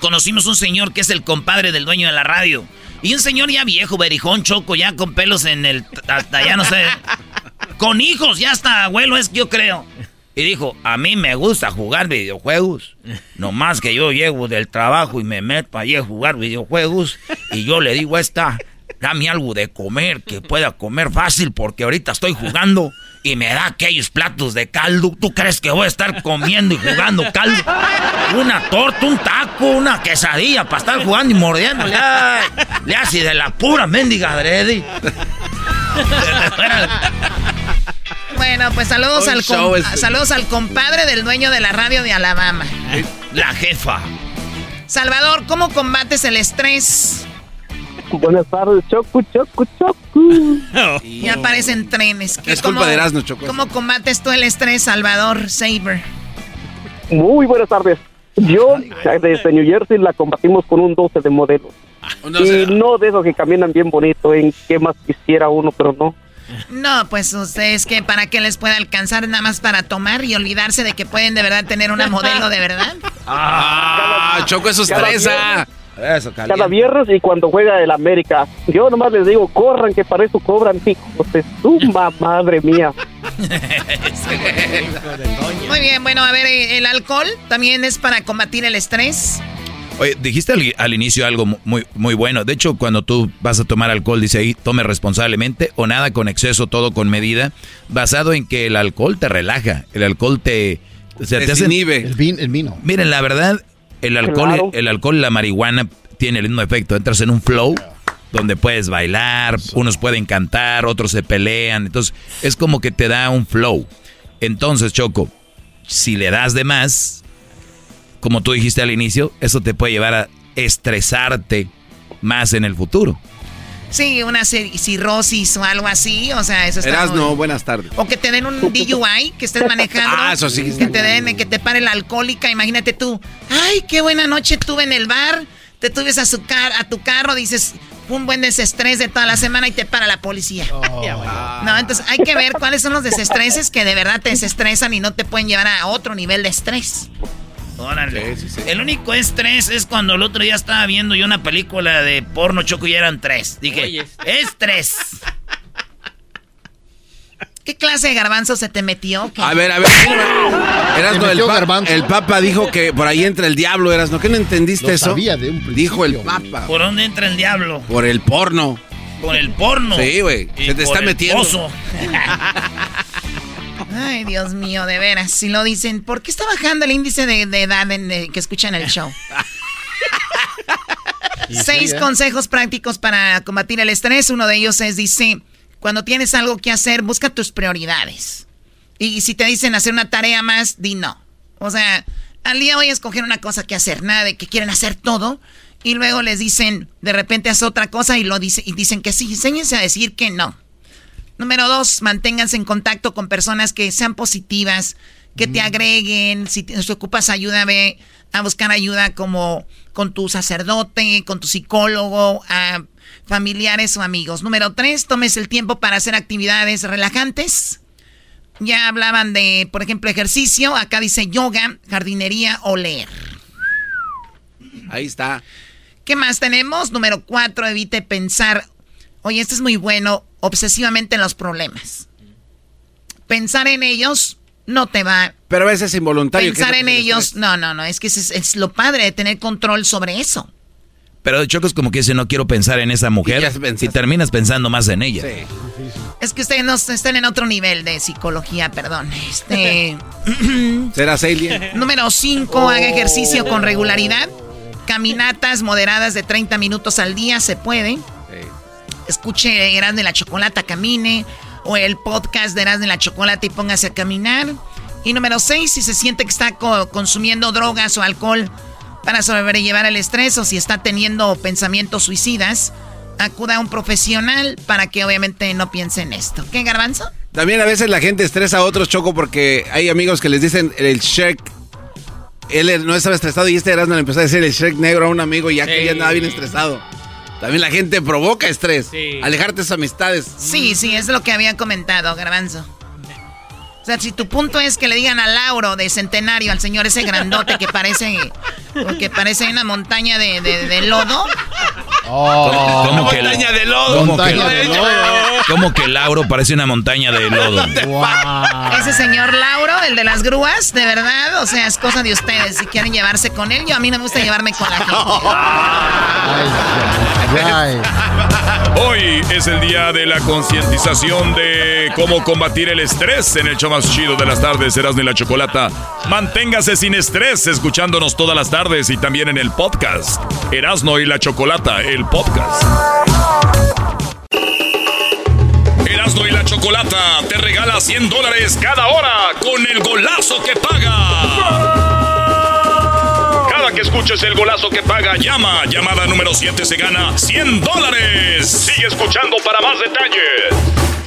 conocimos un señor que es el compadre del dueño de la radio. Y un señor ya viejo, berijón, choco, ya con pelos en el... Hasta ya no sé... Con hijos, ya hasta abuelo es, yo creo. Y dijo, a mí me gusta jugar videojuegos. Nomás que yo llego del trabajo y me meto allí a jugar videojuegos. Y yo le digo a esta, dame algo de comer, que pueda comer fácil, porque ahorita estoy jugando y me da aquellos platos de caldo. ¿Tú crees que voy a estar comiendo y jugando caldo? Una torta, un taco, una quesadilla para estar jugando y mordiendo. Le hace de la pura mendiga adrede. Bueno, pues saludos al, este. saludos al compadre del dueño de la radio de Alabama. La jefa. Salvador, ¿cómo combates el estrés? Buenas tardes, Choco, Choco, Choco. Ya aparecen trenes. ¿Qué- Es culpa cómo- de Erasmo, Choco. ¿Cómo combates tú el estrés, Salvador Saber? Muy buenas tardes. Yo desde New Jersey la combatimos con un 12 de modelo. Y no de esos que caminan bien bonito, en qué más quisiera uno, pero no. No, pues ustedes que para que les pueda alcanzar nada más para tomar y olvidarse de que pueden de verdad tener una modelo de verdad. Ah, Choco, eso Cada Cada viernes y cuando juega el América. Yo nomás les digo, corran, que para eso cobran, hijos de madre mía. Muy bien, bueno, a ver, eh, el alcohol también es para combatir el estrés. Oye, dijiste al, al inicio algo muy, muy bueno. De hecho, cuando tú vas a tomar alcohol, dice ahí, tome responsablemente o nada con exceso, todo con medida, basado en que el alcohol te relaja, el alcohol te... O sea, te hace- El, vin- el vino. Miren, la verdad, el alcohol, Claro. el alcohol y la marihuana tiene el mismo efecto. Entras en un flow donde puedes bailar, unos pueden cantar, otros se pelean. Entonces, es como que te da un flow. Entonces, Choco, si le das de más, como tú dijiste al inicio, eso te puede llevar a estresarte más en el futuro. Sí, una ci- cirrosis o algo así, o sea, eso está Erasno, muy- buenas tardes. O que te den un DUI, que estés manejando. Ah, eso sí que te den, que te pare la alcohólica. Imagínate tú, ay, qué buena noche tuve en el bar. Te subes a, su car a tu carro, dices, un buen desestrés de toda la semana y te para la policía. No, entonces hay que ver cuáles son los desestreses que de verdad te desestresan y no te pueden llevar a otro nivel de estrés. Órale. El único estrés es cuando el otro día estaba viendo yo una película de porno choco y eran tres. Dije, es tres. ¿Qué clase de garbanzo se te metió? ¿Qué? A ver, a ver. Erasno, el, pa- garbanzo. el Papa dijo que por ahí entra el diablo, Erasno. ¿Qué no entendiste Lo eso? sabía de un Dijo el Papa. ¿Por dónde entra el diablo? Por el porno. Por el porno. Sí, güey. Se te por está el metiendo. Ay, Dios mío, de veras. Si lo dicen, ¿por qué está bajando el índice de, de edad en, que escuchan el show? Seis ¿eh? consejos prácticos para combatir el estrés. Uno de ellos es, dice, cuando tienes algo que hacer, busca tus prioridades. Y si te dicen hacer una tarea más, di no. O sea, al día voy a escoger una cosa que hacer, nada de que quieren hacer todo. Y luego les dicen, de repente haz otra cosa y lo dice, y dicen que sí. Enséñense a decir que no. Número dos, manténganse en contacto con personas que sean positivas, que te agreguen. Si te si ocupas ayuda, ve a buscar ayuda como con tu sacerdote, con tu psicólogo, a familiares o amigos. Número tres, tomes el tiempo para hacer actividades relajantes. Ya hablaban de, por ejemplo, ejercicio. Acá dice yoga, jardinería o leer. Ahí está. ¿Qué más tenemos? Número cuatro, evite pensar. Oye, este es muy bueno, obsesivamente en los problemas. Pensar en ellos no te va. Pero a veces es involuntario. Pensar en ellos, no, no, no, es que es, es lo padre de tener control sobre eso. Pero Choco es como que dice, no quiero pensar en esa mujer. Y, terminas pensando más en ella. Sí. Es que ustedes no están en otro nivel de psicología, perdón. Este. ¿Será alien? Número 5, haga ejercicio con regularidad. Caminatas moderadas de 30 minutos al día, se puede. Escuche Erasmo de la Chocolata, camine. O el podcast de Erasmo de la Chocolata y póngase a caminar. Y número 6, si se siente que está consumiendo drogas o alcohol para sobrellevar el estrés o si está teniendo pensamientos suicidas, acuda a un profesional para que obviamente no piense en esto. ¿Qué, Garbanzo? También a veces la gente estresa a otros, Choco, porque hay amigos que les dicen el Shrek. Él no estaba estresado y este Erasmo le empezó a decir el Shrek negro a un amigo y ya que ya andaba bien estresado. También la gente provoca estrés. Alejarte de sus amistades. Sí, sí, es lo que había comentado, Garbanzo. O sea, si tu punto es que le digan a Lauro de centenario, al señor ese grandote que parece, que parece una montaña de, de, lodo. Oh, ¿Cómo, que montaña de lodo. ¿Cómo que, ¿Cómo que Lauro parece una montaña de lodo? Ese señor Lauro, el de las grúas, de verdad, o sea, es cosa de ustedes. Si quieren llevarse con él, yo a mí no me gusta llevarme con la gente. Hoy es el día de la concientización de cómo combatir el estrés en el show más chido de las tardes, Erasmo y la Chocolata. Manténgase sin estrés escuchándonos todas las tardes y también en el podcast. Erasmo y la Chocolata, el podcast. Erasmo y la Chocolata te regala 100 dólares cada hora con el golazo que paga que escuches el golazo que paga, llama. Llamada número 7 se gana 100 dólares. Sigue escuchando para más detalles.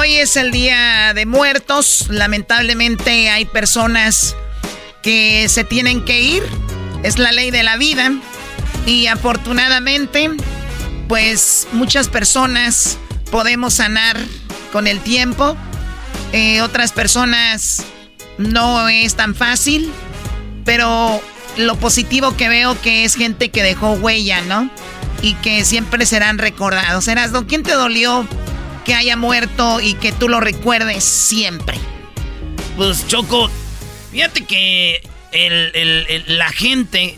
Hoy es el día de muertos. Lamentablemente hay personas que se tienen que ir. Es la ley de la vida. Y afortunadamente, pues muchas personas podemos sanar con el tiempo. Eh, otras personas no es tan fácil, pero lo positivo que veo que es gente que dejó huella, ¿no? Y que siempre serán recordados. Erasmo, ¿quién te dolió que haya muerto y que tú lo recuerdes siempre? Pues Choco, fíjate que la gente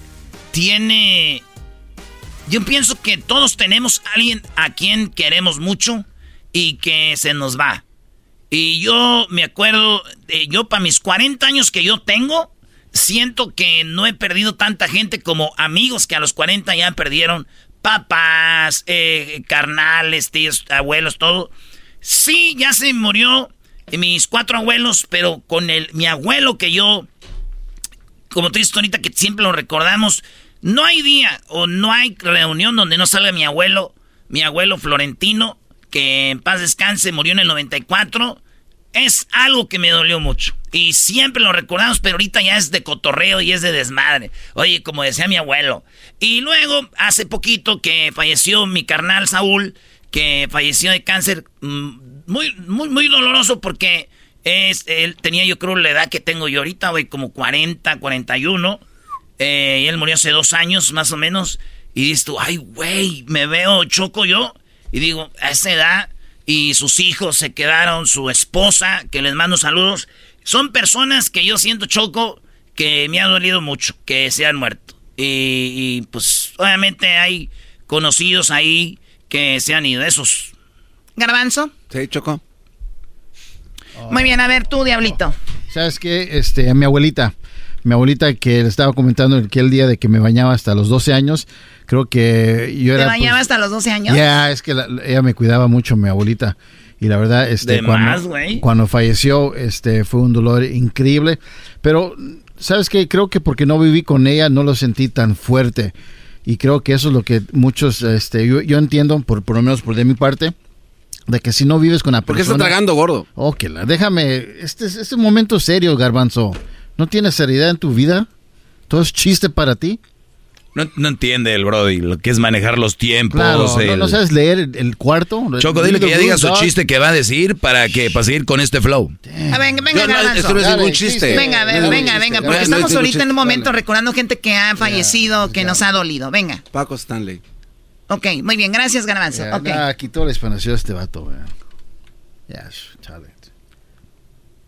tiene... Yo pienso que todos tenemos alguien a quien queremos mucho y que se nos va. Y yo me acuerdo, yo para mis 40 años que yo tengo, siento que no he perdido tanta gente como amigos que a los 40 ya perdieron papás, eh, carnales, tíos, abuelos, todo. Sí, ya se murió mis cuatro abuelos, pero con el, mi abuelo que yo, como tú dices ahorita que siempre lo recordamos, no hay día o no hay reunión donde no salga mi abuelo, mi abuelo Florentino, que en paz descanse, murió en el 94, es algo que me dolió mucho. Y siempre lo recordamos, pero ahorita ya es de cotorreo y es de desmadre. Oye, como decía mi abuelo. Y luego, hace poquito que falleció mi carnal Saúl, que falleció de cáncer, mm, muy, muy, muy doloroso porque es, él tenía yo creo la edad que tengo yo ahorita, güey, como 40, 41. Eh, y él murió hace dos años más o menos. Y dices tú, ay, güey, me veo choco yo. Y digo, a esa edad, y sus hijos se quedaron, su esposa, que les mando saludos, son personas que yo siento choco, que me ha dolido mucho, que se han muerto. Y, pues obviamente hay conocidos ahí que se han ido, esos. Garbanzo. Sí, choco. Muy bien, a ver tú, Diablito. ¿Sabes qué? Este, mi abuelita mi abuelita que le estaba comentando aquel día de que me bañaba hasta los 12 años, creo que yo era... ¿Te bañaba pues, hasta los 12 años? Ya, es que ella me cuidaba mucho, mi abuelita. Y la verdad, este, cuando, cuando falleció, este, fue un dolor increíble. Pero, ¿sabes qué? Creo que porque no viví con ella, no lo sentí tan fuerte. Y creo que eso es lo que muchos, este, yo, yo entiendo, por, por lo menos por de mi parte, de que si no vives con la persona... ¿Por qué está tragando gordo? Ok, déjame, este, este es un momento serio, garbanzo. ¿No tienes seriedad en tu vida? ¿Todo es chiste para ti? No, entiende el Brody lo que es manejar los tiempos. no, sabes leer el, cuarto. Choco, dile que ya diga su chiste que va a decir para que para seguir con este flow. A ver, venga, venga, no, es chiste. Venga, venga, venga, porque estamos ahorita en un momento recordando gente que ha fallecido, que nos ha dolido. Venga. Paco Stanley. Ok, muy bien, gracias, Garbanzo. Ya, okay. quitó la expansión este vato, Ya, chale.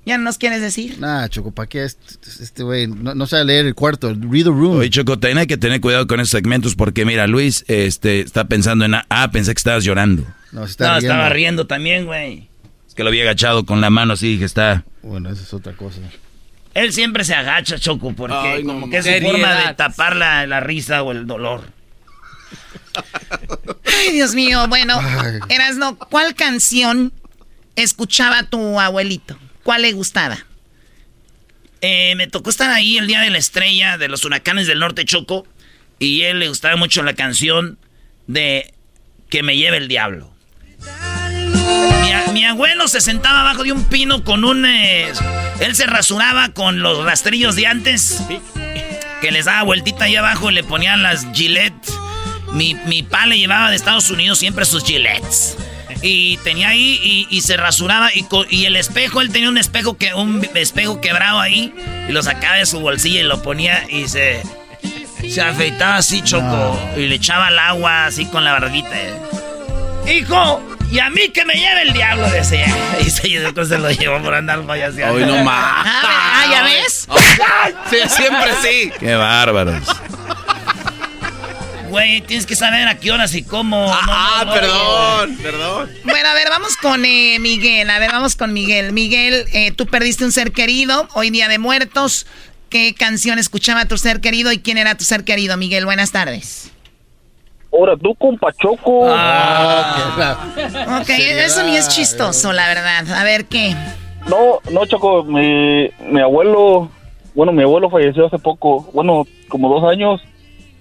¿Ya no nos quieres decir? Nah, Choco, ¿para qué este güey? no, sabe leer el cuarto, read the room. Oye, Choco, también hay que tener cuidado con esos segmentos porque, mira, Luis este, está pensando en... Ah, pensé que estabas llorando. No, estaba riendo también, güey. Es que lo había agachado con la mano así, que está... Bueno, esa es otra cosa. Él siempre se agacha, Choco, porque como que es su forma de tapar la, la risa o el dolor. Ay, Dios mío. Bueno, Erasno, ¿cuál canción escuchaba tu abuelito? ¿Cuál le gustaba? Eh, me tocó estar ahí el día de la estrella de los huracanes del norte Choco. Y a él le gustaba mucho la canción de Que me lleve el diablo. Mi, abuelo se sentaba abajo de un pino con un... Eh, él se rasuraba con los rastrillos de antes. Que les daba vueltita ahí abajo y le ponían las Gillette. Mi, mi pa le llevaba de Estados Unidos siempre sus Gillettes y tenía ahí y, se rasuraba y, y, el espejo, él tenía un espejo que un espejo quebrado ahí y lo sacaba de su bolsillo y lo ponía y se se afeitaba así choco y le echaba el agua así con la barbita. Hijo, y a mí que me lleve el diablo, decía. Y se, se lo llevó por andar follaseando. Hoy no más. Ah, ¿ya ves? Sí, siempre sí. Qué bárbaros güey, tienes que saber a qué horas y cómo. Ah, perdón, perdón. Bueno, a ver, vamos con eh, Miguel. A ver, vamos con Miguel. Miguel, eh, tú perdiste un ser querido, hoy día de muertos. ¿Qué canción escuchaba tu ser querido y quién era tu ser querido, Miguel? Buenas tardes. Ahora tú, compa Choco. Ah, ok, eso ni es chistoso, la verdad. A ver, ¿qué? No, no, Choco, mi, mi abuelo, bueno, mi abuelo falleció hace poco, bueno, como dos años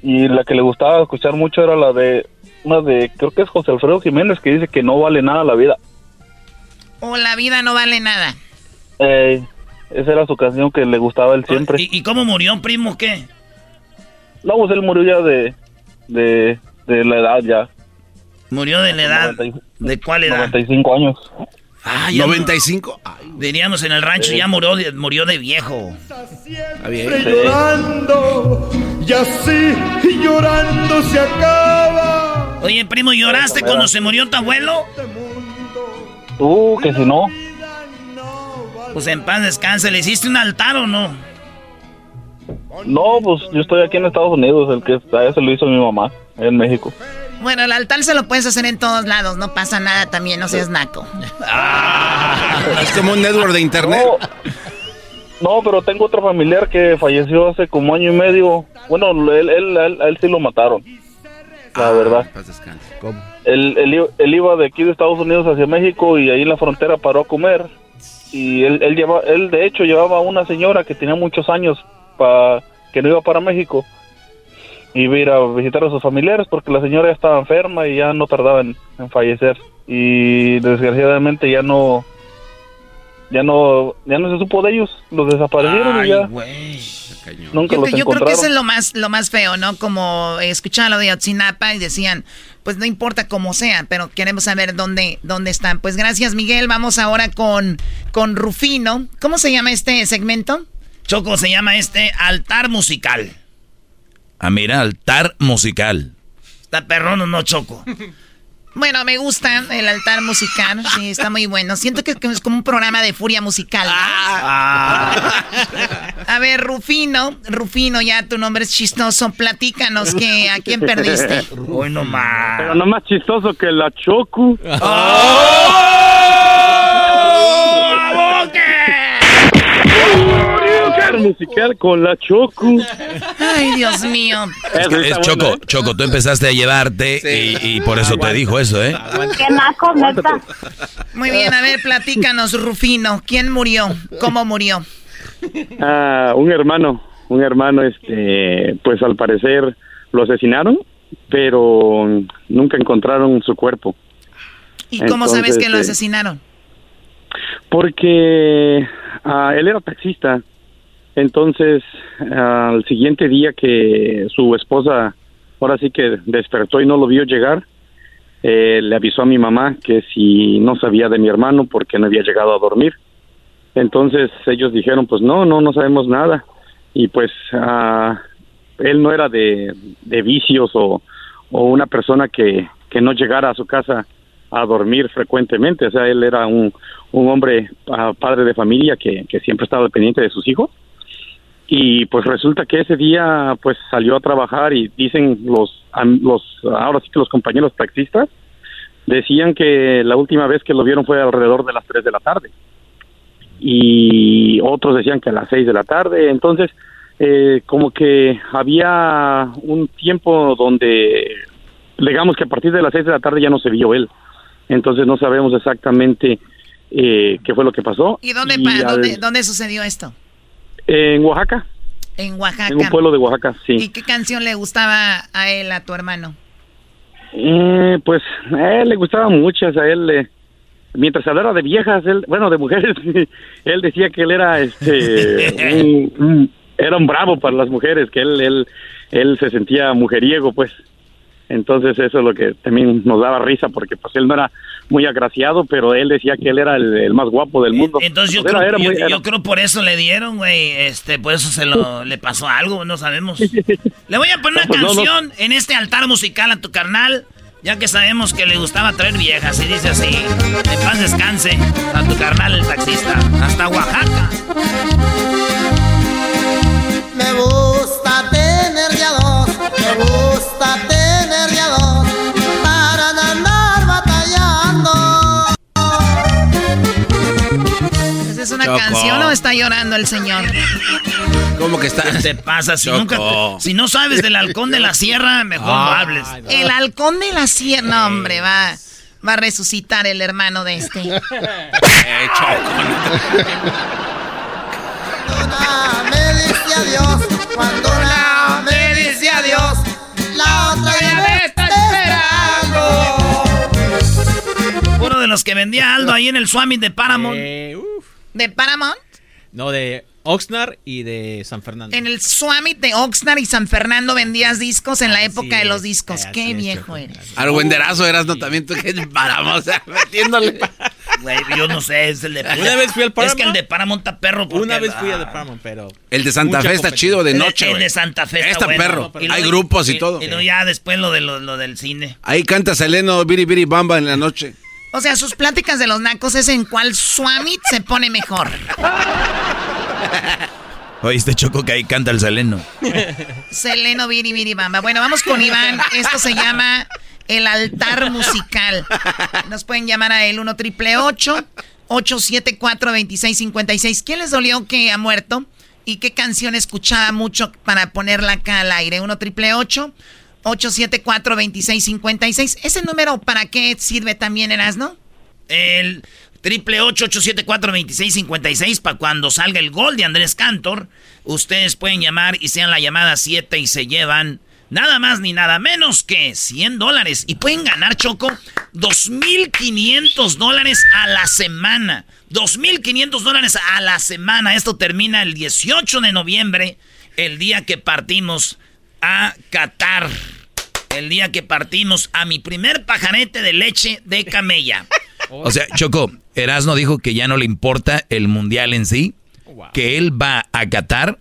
y la que le gustaba escuchar mucho era la de una de creo que es José Alfredo Jiménez que dice que no vale nada la vida. O la vida no vale nada. Eh, esa era su canción que le gustaba él siempre. ¿Y, cómo murió, primo, qué? No, pues él murió ya de, de, de la edad ya. ¿Murió de la edad? ¿De cuál edad? 95 años. Ah, 95. Diríamos en el rancho, ya murió de, murió de viejo. Está bien. Llorando, y así llorando se acaba. Oye, primo, ¿lloraste cuando se murió tu abuelo? Uh, que si no. Pues en paz descanse, ¿le hiciste un altar o no? No, pues yo estoy aquí en Estados Unidos, el que está, ese lo hizo mi mamá, en México. Bueno, el altar se lo puedes hacer en todos lados, no pasa nada también, no seas naco. Ah, es como un network de internet. No, pero tengo otro familiar que falleció hace como año y medio. Bueno, él, él, él, sí lo mataron. La ah, verdad. ¿Cómo? Él, él, iba de aquí de Estados Unidos hacia México y ahí en la frontera paró a comer. Y él, él, lleva, él de hecho llevaba a una señora que tenía muchos años pa, que no iba para México iba a ir a visitar a sus familiares porque la señora ya estaba enferma y ya no tardaba en, fallecer. Y desgraciadamente ya no ya no ya no se supo de ellos. Los desaparecieron y ya nunca yo, los yo creo que eso es lo más lo más feo no como escuchaban lo de Otsinapa y decían pues no importa cómo sea pero queremos saber dónde dónde están. Pues gracias Miguel. Vamos ahora con con Rufino. Cómo se llama este segmento Choco se llama este altar musical Ah, mira, altar musical. Está perrón o no choco. Bueno, me gusta el altar musical, sí, está muy bueno. Siento que es como un programa de furia musical. Ah. A ver, Rufino, Rufino, ya tu nombre es chistoso, platícanos que a quién perdiste. Hoy no más. Pero no más chistoso que la Choco. Musical con la Choco. Ay, Dios mío. Es, Choco, Choco, tú empezaste a llevarte y, por eso te dijo eso, ¿eh? Qué naco, neta. Muy bien, a ver, platícanos, Rufino. ¿Quién murió? ¿Cómo murió? Ah, un hermano, un hermano, este, pues al parecer lo asesinaron, pero nunca encontraron su cuerpo. ¿Y cómo sabes que lo este, asesinaron? Porque ah, él era taxista entonces, al siguiente día que su esposa ahora sí que despertó y no lo vio llegar, eh, le avisó a mi mamá que si no sabía de mi hermano porque no había llegado a dormir. Entonces ellos dijeron, pues no, no, no sabemos nada. Y pues uh, él no era de, de vicios o, o una persona que, que no llegara a su casa a dormir frecuentemente. O sea, él era un, un hombre ah, padre de familia que, que siempre estaba pendiente de sus hijos. Y pues resulta que ese día pues salió a trabajar y dicen los, los ahora sí que los compañeros taxistas decían que la última vez que lo vieron fue alrededor de las 3 de la tarde. Y otros decían que a las 6 de la tarde. Entonces, eh, como que había un tiempo donde, digamos que a partir de las 6 de la tarde ya no se vio él. Entonces no sabemos exactamente eh, qué fue lo que pasó. ¿Y dónde, dónde, sucedió esto? En Oaxaca. En Oaxaca. En un pueblo de Oaxaca, sí. ¿Y qué canción le gustaba a él, a tu hermano? Eh, pues a él le gustaban muchas, a él le mientras hablara de viejas, él, bueno, de mujeres, él decía que él era este era un bravo para las mujeres, que él él él se sentía mujeriego, pues. Entonces eso es lo que también nos daba risa porque pues él no era muy agraciado, pero él decía que él era el, más guapo del mundo. Entonces yo, creo, yo, creo, por eso le dieron, güey, este, por eso se lo le pasó algo, no sabemos. le voy a poner una pues, canción en este altar musical a tu carnal, ya que sabemos que le gustaba traer viejas y dice así, en paz descanse a tu carnal el taxista, hasta Oaxaca. Me gusta tener ya dos, me gusta tener ¿Esa es una canción o está llorando el señor? ¿Cómo que está? ¿Qué te pasa? Si, nunca si no sabes del halcón de la sierra, mejor no hables. El halcón de la sierra, no, hombre, va, va a resucitar el hermano de este. eh, Choco me dice adiós, cuando una me dice adiós, la otra ya me está esperando. Uno de los que vendía Aldo ahí en el Swami de Paramount. Eh, ¿De Paramount? No, de Oxnard y de San Fernando. En el Swami de Oxnard y San Fernando vendías discos en la época de los discos. Qué viejo eres. Argüenderazo eras, ¿no? También tú que paramos, o sea, metiéndole. Güey, yo no sé, es el de Una vez fui al Paramount. Es que el de Paramount está perro. Una vez fui al de Paramount, pero. El de Santa Fe está chido de noche. El, el de Santa Fe está, perro. Hay grupos y, todo. Y, luego ya después lo, de lo, del cine. Ahí canta Seleno Biri Biri Bamba en la noche. O sea, sus pláticas de los nacos es en cuál Swami se pone mejor. Oíste, Choco, que ahí canta el Seleno. Seleno Biri Biri Bamba. Bueno, vamos con Iván. Esto se llama el altar musical. Nos pueden llamar a el 1 triple 874 2656 ¿Quién les dolió que ha muerto? ¿Y qué canción escuchaba mucho para ponerla acá al aire? 1 triple 874 2656 ¿Ese número para qué sirve también, Erasno? El Triple 874-2656 para cuando salga el gol de Andrés Cantor. Ustedes pueden llamar y sean la llamada 7 y se llevan nada más ni nada menos que 100 dólares. Y pueden ganar, Choco, 2.500 dólares a la semana. 2.500 dólares a la semana. Esto termina el 18 de noviembre, el día que partimos a Qatar. El día que partimos a mi primer pajarete de leche de camella. O sea, Choco, Erasno dijo que ya no le importa el mundial en sí, que él va a Qatar,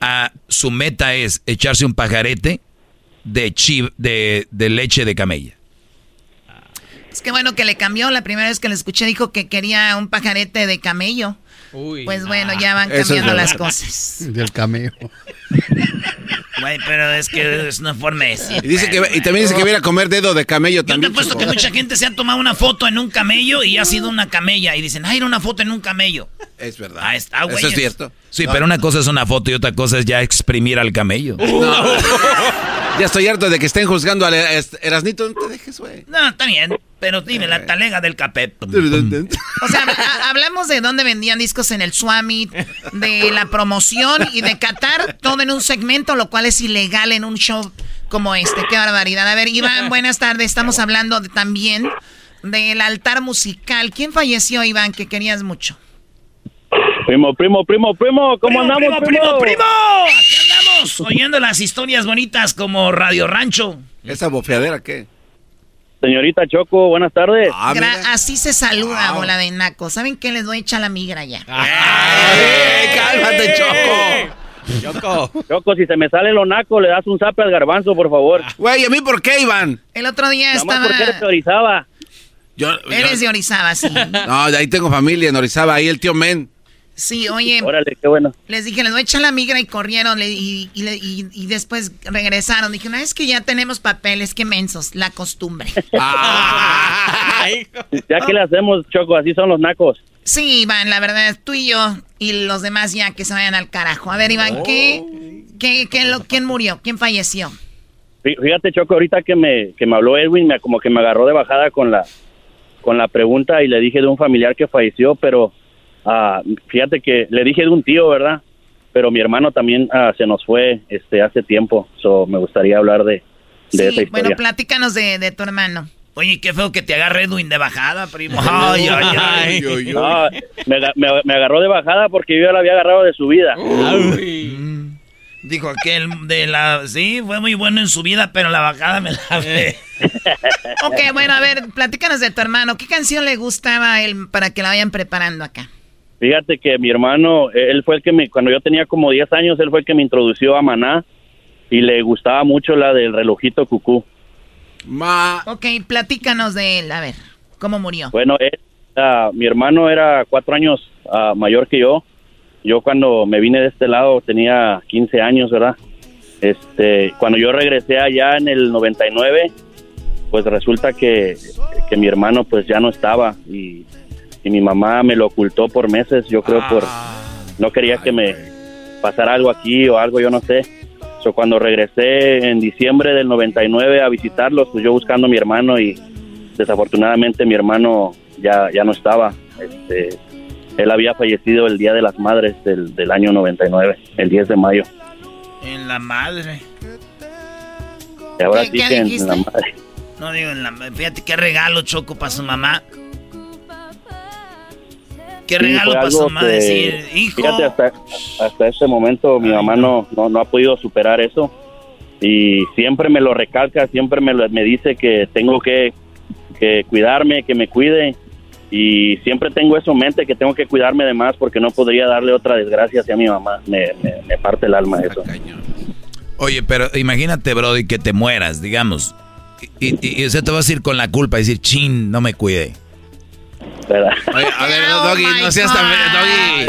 a, su meta es echarse un pajarete de, de, de leche de camella. Es que bueno que le cambió. La primera vez que le escuché dijo que quería un pajarete de camello. Pues bueno, ya van cambiando las cosas. Del camello. Güey, pero es que es una forma de Y, dice que, y también dice que viene a comer dedo de camello también. Yo te apuesto que mucha gente se ha tomado una foto en un camello y ha sido una camella. Y dicen, ay, era una foto en un camello. Es verdad. Ah, está, güey. Eso es cierto. Sí, pero una cosa es una foto y otra cosa es ya exprimir al camello. ya estoy harto de que estén juzgando a Erasnito. No te dejes, güey. No, está bien. Pero dime, la talega del capé. o sea, hablamos de dónde vendían discos en el Swami, de la promoción y de Qatar, todo en un segmento, lo cual es ilegal en un show como este. Qué barbaridad. A ver, Iván, buenas tardes. Estamos hablando también del altar musical. ¿Quién falleció, Iván, que querías mucho? Primo, primo, primo, primo, ¿cómo andamos, primo? Primo, primo, Aquí oyendo las historias bonitas como Radio Rancho. ¿Esa bofeadera qué? Señorita Choco, buenas tardes. Ah, así se saluda, bola de naco. ¿Saben qué? Les voy a echar la migra ya. ¡Cálmate, Choco! Choco. Choco, si se me sale lo naco, le das un zape al garbanzo, por favor. Güey, ¿a mí por qué, Iván? El otro día estaba... porque te priorizaba. Eres de Orizaba, sí. No, de ahí tengo familia en Orizaba, ahí el tío Men. Sí, oye. Órale, qué bueno. Les dije, les voy a echar la migra y corrieron y, y, después regresaron. Dije, una vez que ya tenemos papeles, qué mensos, la costumbre. ya que le hacemos, Choco, así son los nacos. Sí, Iván, la verdad, tú y yo y los demás ya que se vayan al carajo. A ver, Iván, ¿qué, qué, qué lo, quién murió? ¿Quién falleció? Fíjate, Choco, ahorita que me, que me habló Edwin, me, como que me agarró de bajada con la, con la pregunta y le dije de un familiar que falleció, pero uh, fíjate que le dije de un tío, ¿verdad? Pero mi hermano también uh, se nos fue este hace tiempo, so me gustaría hablar de, de esa historia. Bueno, platícanos de, de tu hermano. Oye, qué feo que te agarre Edwin de bajada, primo. Ay, ay, ay. No, me, me, me, agarró de bajada porque yo ya la había agarrado de su vida. Dijo aquel de la... Sí, fue muy bueno en su vida, pero la bajada me la ve. ok, bueno, a ver, platícanos de tu hermano. ¿Qué canción le gustaba a él para que la vayan preparando acá? Fíjate que mi hermano, él fue el que me... Cuando yo tenía como 10 años, él fue el que me introdució a Maná y le gustaba mucho la del relojito cucú. Ma... Ok, platícanos de él, a ver, ¿cómo murió? Bueno, mi hermano era cuatro años uh, mayor que yo yo cuando me vine de este lado tenía 15 años, ¿verdad? Este, cuando yo regresé allá en el 99, pues resulta que, mi hermano pues ya no estaba y, mi mamá me lo ocultó por meses, yo creo por no quería que me pasara algo aquí o algo, yo no sé. So, cuando regresé en diciembre del 99 a visitarlos, pues yo buscando a mi hermano y desafortunadamente mi hermano ya, ya no estaba. Este, él había fallecido el Día de las Madres del, del año 99, el 10 de mayo. En la madre. Y ahora sí que en la madre. No digo en la Fíjate qué regalo Choco para su mamá. Qué regalo para su mamá decir, hijo. Fíjate, hasta, hasta este momento mi mamá no, no, ha podido superar eso. Y siempre me lo recalca, siempre me, me dice que tengo que, que cuidarme, que me cuide y siempre tengo eso en mente que tengo que cuidarme de más porque no podría darle otra desgracia hacia mi mamá. Me, me, parte el alma eso. Oye, pero imagínate, Brody, que te mueras, digamos, y, y, y te va a ir con la culpa y decir, chin, no me cuide. ¿Verdad? Oye, a ver, oh Doggy, no seas tan... Doggy.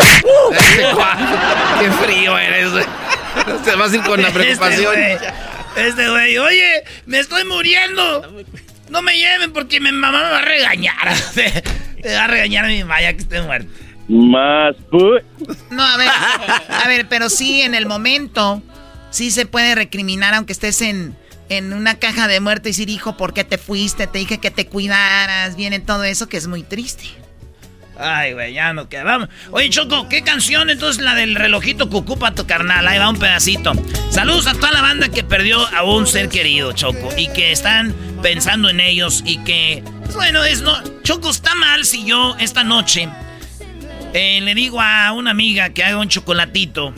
Qué frío eres, güey. Te vas a ir con la este preocupación. Este güey, oye, me estoy muriendo. No me lleven porque mi mamá me va a regañar. Te va a regañar a mi mamá ya que esté muerto. Más. No, a ver. A ver, pero sí, en el momento, sí se puede recriminar, aunque estés en, en una caja de muerte y decir, hijo, ¿por qué te fuiste? Te dije que te cuidaras. Viene todo eso que es muy triste. Ay, güey, ya no queda. Vamos. Oye, Choco, ¿qué canción entonces la del relojito cucú para tu carnal? Ahí va un pedacito. Saludos a toda la banda que perdió a un ser querido, Choco, y que están pensando en ellos y que, pues, bueno, es no. Choco, está mal si yo esta noche eh, le digo a una amiga que haga un chocolatito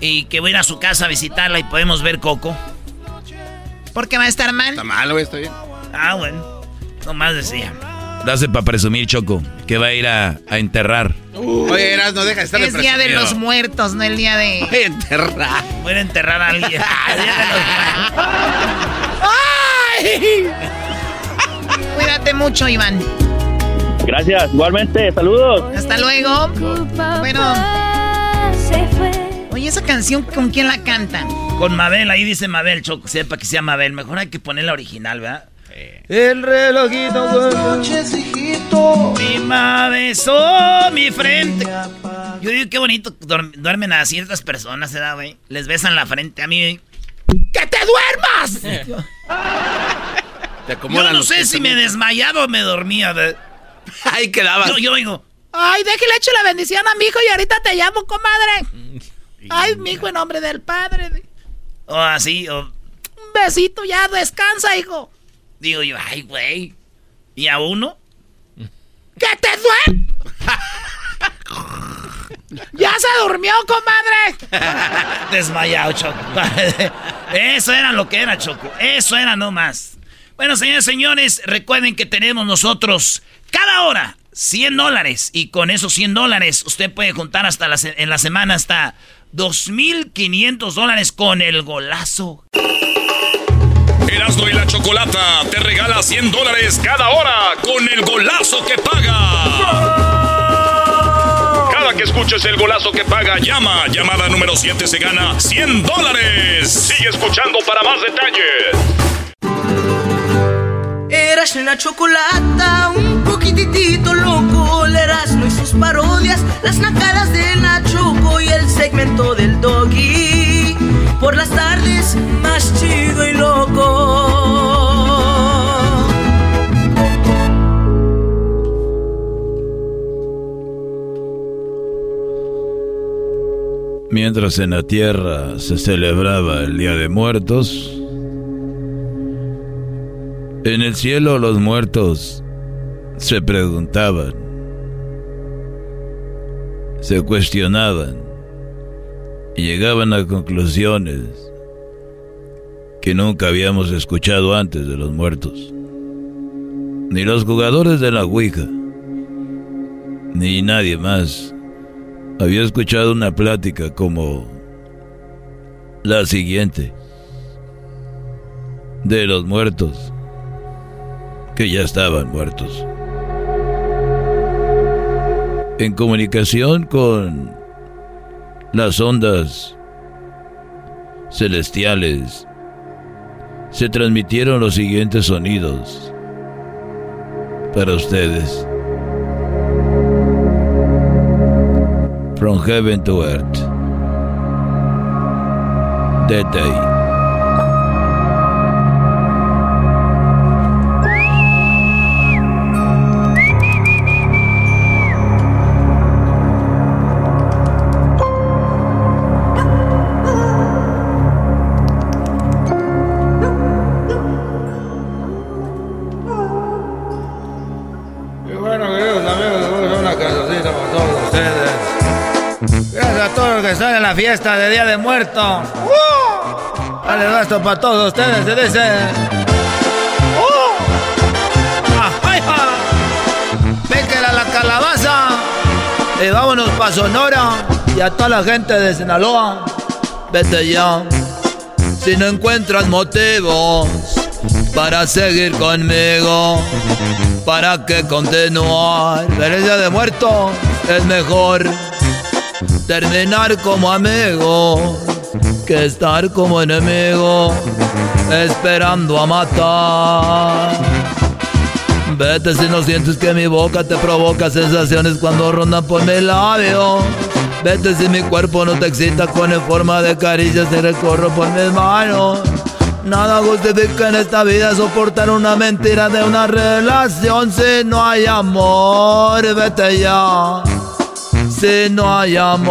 y que voy a ir a su casa a visitarla y podemos ver Coco. ¿Por qué va a estar mal? Está mal, güey, está bien. Ah, bueno. Nomás decía. Dase para presumir, Choco, que va a ir a, enterrar. Oye, Eras, no deja de estar Es día de los muertos, no el día de. Voy a enterrar. Voy a enterrar a alguien. ¡Ay! Cuídate mucho, Iván. Gracias, igualmente, saludos. Hasta luego. Bueno. Oye, esa canción, ¿con quién la cantan? Con Mabel, ahí dice Mabel, Choco, sepa que sea Mabel. Mejor hay que poner la original, ¿verdad? El relojito hijito. Mi mamá besó mi frente. Yo digo, qué bonito duermen a ciertas personas, ¿verdad, güey? Les besan la frente a mí. ¡Que te duermas! yo no sé si me desmayaba o me dormía. Ahí quedaba. Yo, yo digo, ay, déjale hecho la bendición a mi hijo y ahorita te llamo, comadre. Ay, mi hijo en nombre del padre. O así, o... Un besito, ya descansa, hijo. Digo yo, ay, güey. ¿Y a uno? ¿Qué te duele? ¡Ya se durmió, comadre! Desmayado, Choco. Eso era lo que era, Choco. Eso era no más. Bueno, señores, señores, recuerden que tenemos nosotros cada hora 100 dólares. Y con esos 100 dólares usted puede juntar hasta la, en la semana hasta 2.500 dólares con el golazo. Erasmo y la Chocolata te regala 100 dólares cada hora con el golazo que paga. Cada que escuches el golazo que paga, llama. Llamada número 7 se gana 100 dólares. Sigue escuchando para más detalles. Eras una chocolata, un poquitito loco. El Erasmo y sus parodias, las nacadas de Nachoco y el segmento del doggy. Por las tardes, más chido y loco. Mientras en la tierra se celebraba el Día de Muertos, en el cielo los muertos se preguntaban, se cuestionaban y llegaban a conclusiones que nunca habíamos escuchado antes de los muertos. Ni los jugadores de la Ouija, ni nadie más había escuchado una plática como la siguiente de los muertos que ya estaban muertos. En comunicación con las ondas celestiales, se transmitieron los siguientes sonidos para ustedes. From heaven to earth. That day. Fiesta de Día de Muertos. ¡Uh! Dale esto para todos ustedes, se dice. ¡Ah, la calabaza! Y vámonos para Sonora y a toda la gente de Sinaloa. Vete ya. Si no encuentras motivos para seguir conmigo, para que continuar. Día de muerto es mejor terminar como amigo que estar como enemigo esperando a matar. Vete si no sientes que mi boca te provoca sensaciones cuando rondan por mi labio. Vete si mi cuerpo no te excita con en forma de caricias y recorro por mis manos. Nada justifica en esta vida soportar una mentira de una relación si no hay amor. Vete ya. Si no hay amor,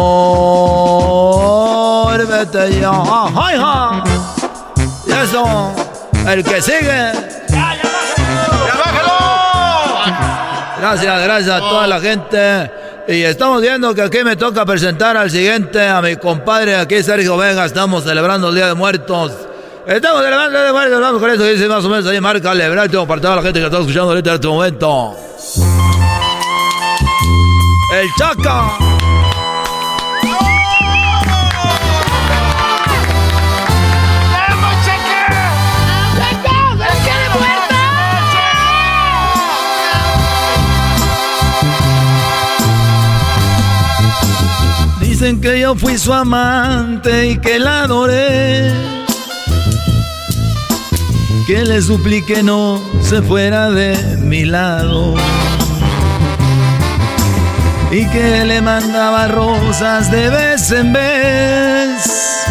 vete ya. ¡Ay, ja! Y eso, el que sigue. ¡Ya, ya bájalo! Gracias, gracias a toda la gente. Y estamos viendo que aquí me toca presentar al siguiente, a mi compadre aquí, Sergio Vega. Estamos celebrando el Día de Muertos. Estamos celebrando el Día de Muertos. Vamos con eso, dice más o menos ahí, marca, celebrar. Tengo para toda la gente que está escuchando ahorita en este momento. El Chaca. Dicen que yo fui su amante y que la adoré. Que le suplique no se fuera de mi lado y que le mandaba rosas de vez en vez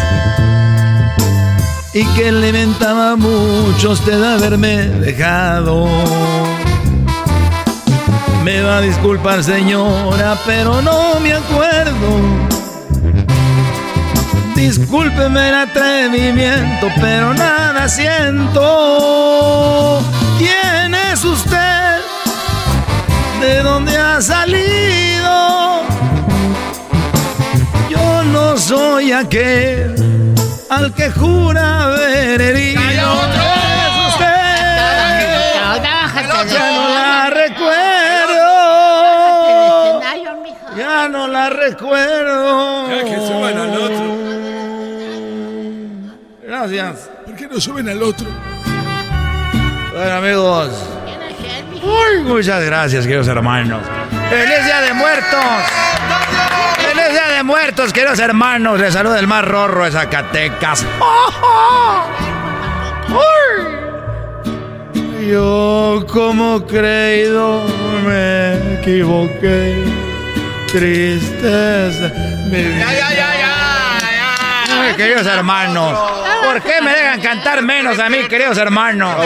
y que le mentaba mucho usted haberme dejado. Me va a disculpar señora, pero no me acuerdo. Discúlpeme el atrevimiento, pero nada siento. ¿Quién es usted? ¿De dónde ha salido? Yo no soy aquel al que jura haber herido. Es usted. Ya no la recuerdo. Ya no la recuerdo. Ya que suban al otro. Gracias. ¿Por qué no suben al otro? Bueno, amigos. Muchas gracias, queridos hermanos. ¡Feliz Día de Muertos! ¡Feliz Día de Muertos, queridos hermanos! Les saluda el más rorro de Zacatecas. Yo como creído me equivoqué. Tristeza. Ya, ya, ya. Ay, queridos hermanos. ¿Por qué me dejan cantar menos a mí, queridos hermanos?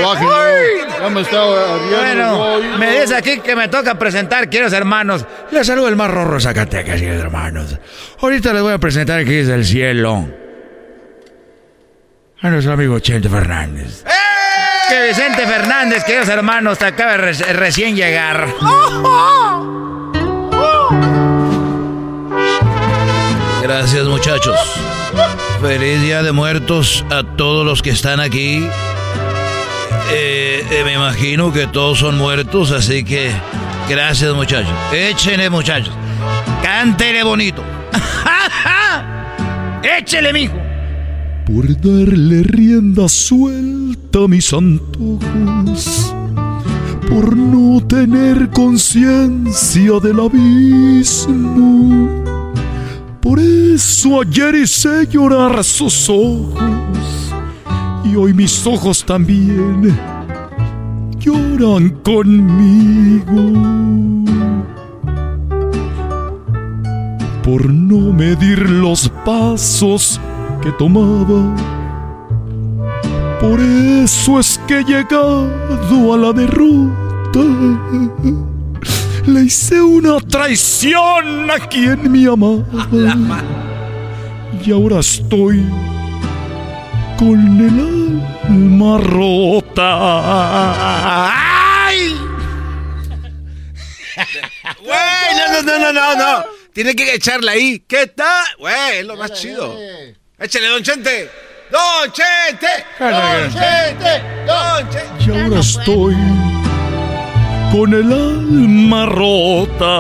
Bueno, me dice aquí que me toca presentar, queridos hermanos. Les saludo el más rorro Zacatecas, queridos hermanos. Ahorita les voy a presentar aquí desde el cielo a nuestro amigo Chente Fernández. ¡Eh! Que Vicente Fernández, queridos hermanos, te acaba de recién llegar. Gracias, muchachos. Feliz Día de Muertos a todos los que están aquí. Eh, eh, me imagino que todos son muertos, así que gracias muchachos. Échenle muchachos. Cántele bonito. Échele, mijo. Por darle rienda suelta a mis antojos. Por no tener conciencia del abismo por eso ayer hice llorar sus ojos y hoy mis ojos también lloran conmigo. Por no medir los pasos que tomaba. Por eso es que he llegado a la derrota le hice una traición a quien me amaba. Y ahora estoy con el alma rota. ¡Ay! Güey, no, no, no, no, no. Tiene que echarla ahí. ¿Qué tal? Güey, es lo más chido. Échale, don Chente. Don Chente. Don Chente. Don Chente. Y ahora estoy con el alma rota.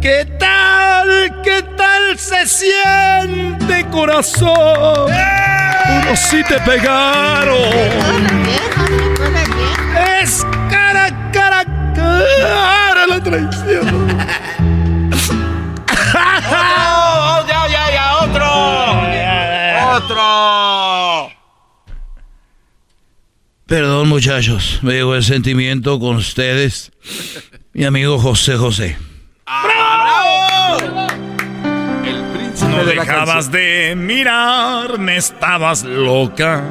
¿Qué tal? ¿Qué tal se siente corazón? Pero si te pegaron. Es cara, cara, cara la traición. ¡Oh, ya, ya, ya! ¡Otro! ¡Otro! Perdón, muchachos, me llegó el sentimiento con ustedes. Mi amigo José José. ¡Bravo! El príncipe no dejabas de mirarme, estabas loca.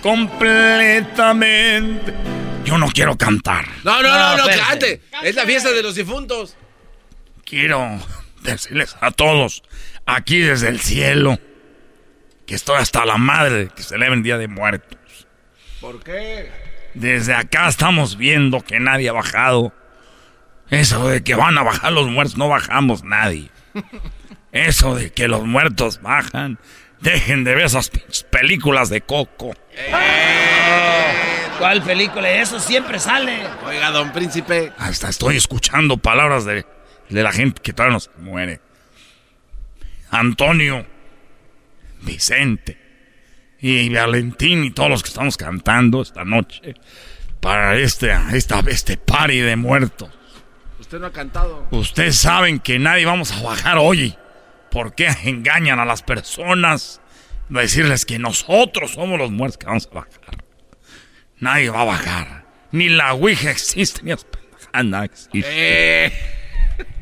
Completamente. Yo no quiero cantar. No, no, no, no, cante. Es la fiesta de los difuntos. Quiero decirles a todos, aquí desde el cielo, que estoy hasta la madre que celebren Día de Muertos. ¿Por qué? Desde acá estamos viendo que nadie ha bajado. Eso de que van a bajar los muertos, no bajamos nadie. Eso de que los muertos bajan. Dejen de ver esas películas de Coco. Eh. ¿Cuál película? Eso siempre sale. Oiga, don príncipe. Hasta estoy escuchando palabras de, de la gente que todavía no se muere. Antonio. Vicente y Valentín y todos los que estamos cantando esta noche para este, esta, este party de muertos. Usted no ha cantado. Ustedes saben que nadie vamos a bajar hoy. ¿Por qué engañan a las personas? Decirles que nosotros somos los muertos que vamos a bajar. Nadie va a bajar. Ni la Ouija existe, ni las eh.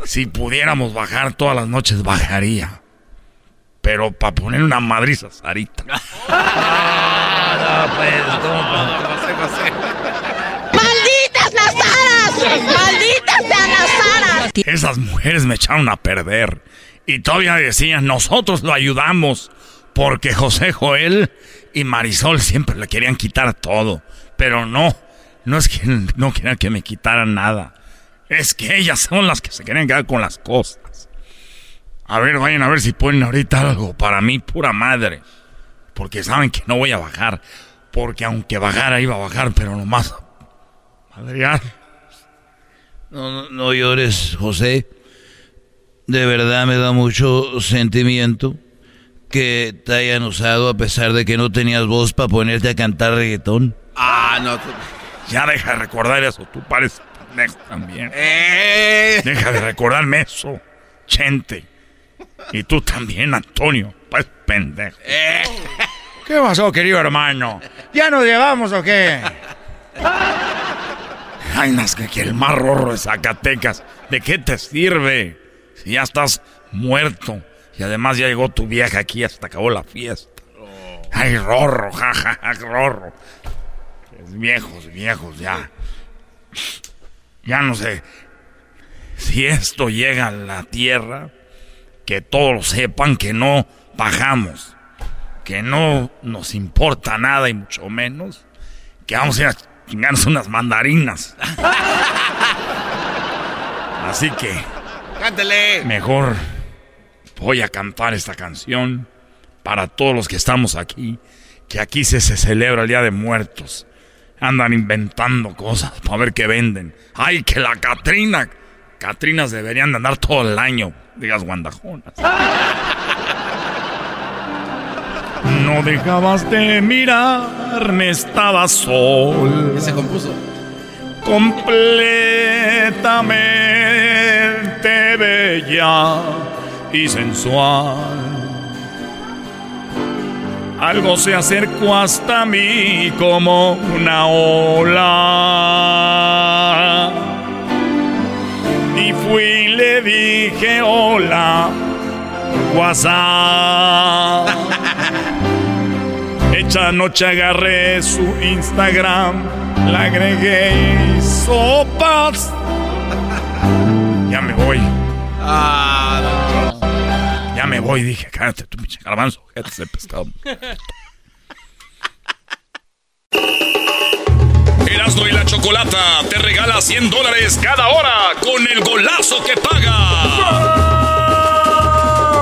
Si pudiéramos bajar todas las noches, bajaría pero para poner una madriza Sarita. Ah, no, pues, ¡Malditas Nazaras! ¡Malditas Nazaras! Esas mujeres me echaron a perder. Y todavía decían, nosotros lo ayudamos. Porque José Joel y Marisol siempre le querían quitar todo. Pero no, no es que no quieran que me quitaran nada. Es que ellas son las que se querían quedar con las cosas. A ver, vayan a ver si ponen ahorita algo para mí, pura madre. Porque saben que no voy a bajar. Porque aunque bajara, iba a bajar, pero nomás. Adrián. No, no, no llores, José. De verdad me da mucho sentimiento que te hayan usado a pesar de que no tenías voz para ponerte a cantar reggaetón? Ah, no. Ya deja de recordar eso, tú pares también. Eh. Deja de recordarme eso, Chente. Y tú también, Antonio, pues pendejo. ¿Qué pasó, querido hermano? ¿Ya nos llevamos o qué? Ay, no, es que el más rorro de Zacatecas, ¿de qué te sirve? Si ya estás muerto. Y además ya llegó tu vieja aquí, hasta acabó la fiesta. Ay, rorro, jajaja, rorro. Viejos, viejos, ya. Ya no sé. Si esto llega a la tierra, que todos sepan que no bajamos. Que no nos importa nada y mucho menos. Que vamos a ir a chingarnos unas mandarinas. Así que. Cántele. Mejor voy a cantar esta canción para todos los que estamos aquí. Que aquí se, se celebra el Día de Muertos. Andan inventando cosas para ver qué venden. ¡Ay, que la Catrina! Catrinas deberían de andar todo el año. Digas guandajonas. No dejabas de mirarme, estaba sol. ¿Qué se compuso? Completamente bella y sensual. Algo se acercó hasta mí como una ola. Y y le dije hola, WhatsApp. Esta noche agarré su Instagram, la agregué sopas. Ya me voy. Ah, ya me voy, dije, cállate tu pinche garbanzo, pescado. Erasmo y la Chocolata te regala 100 dólares cada hora con el golazo que paga.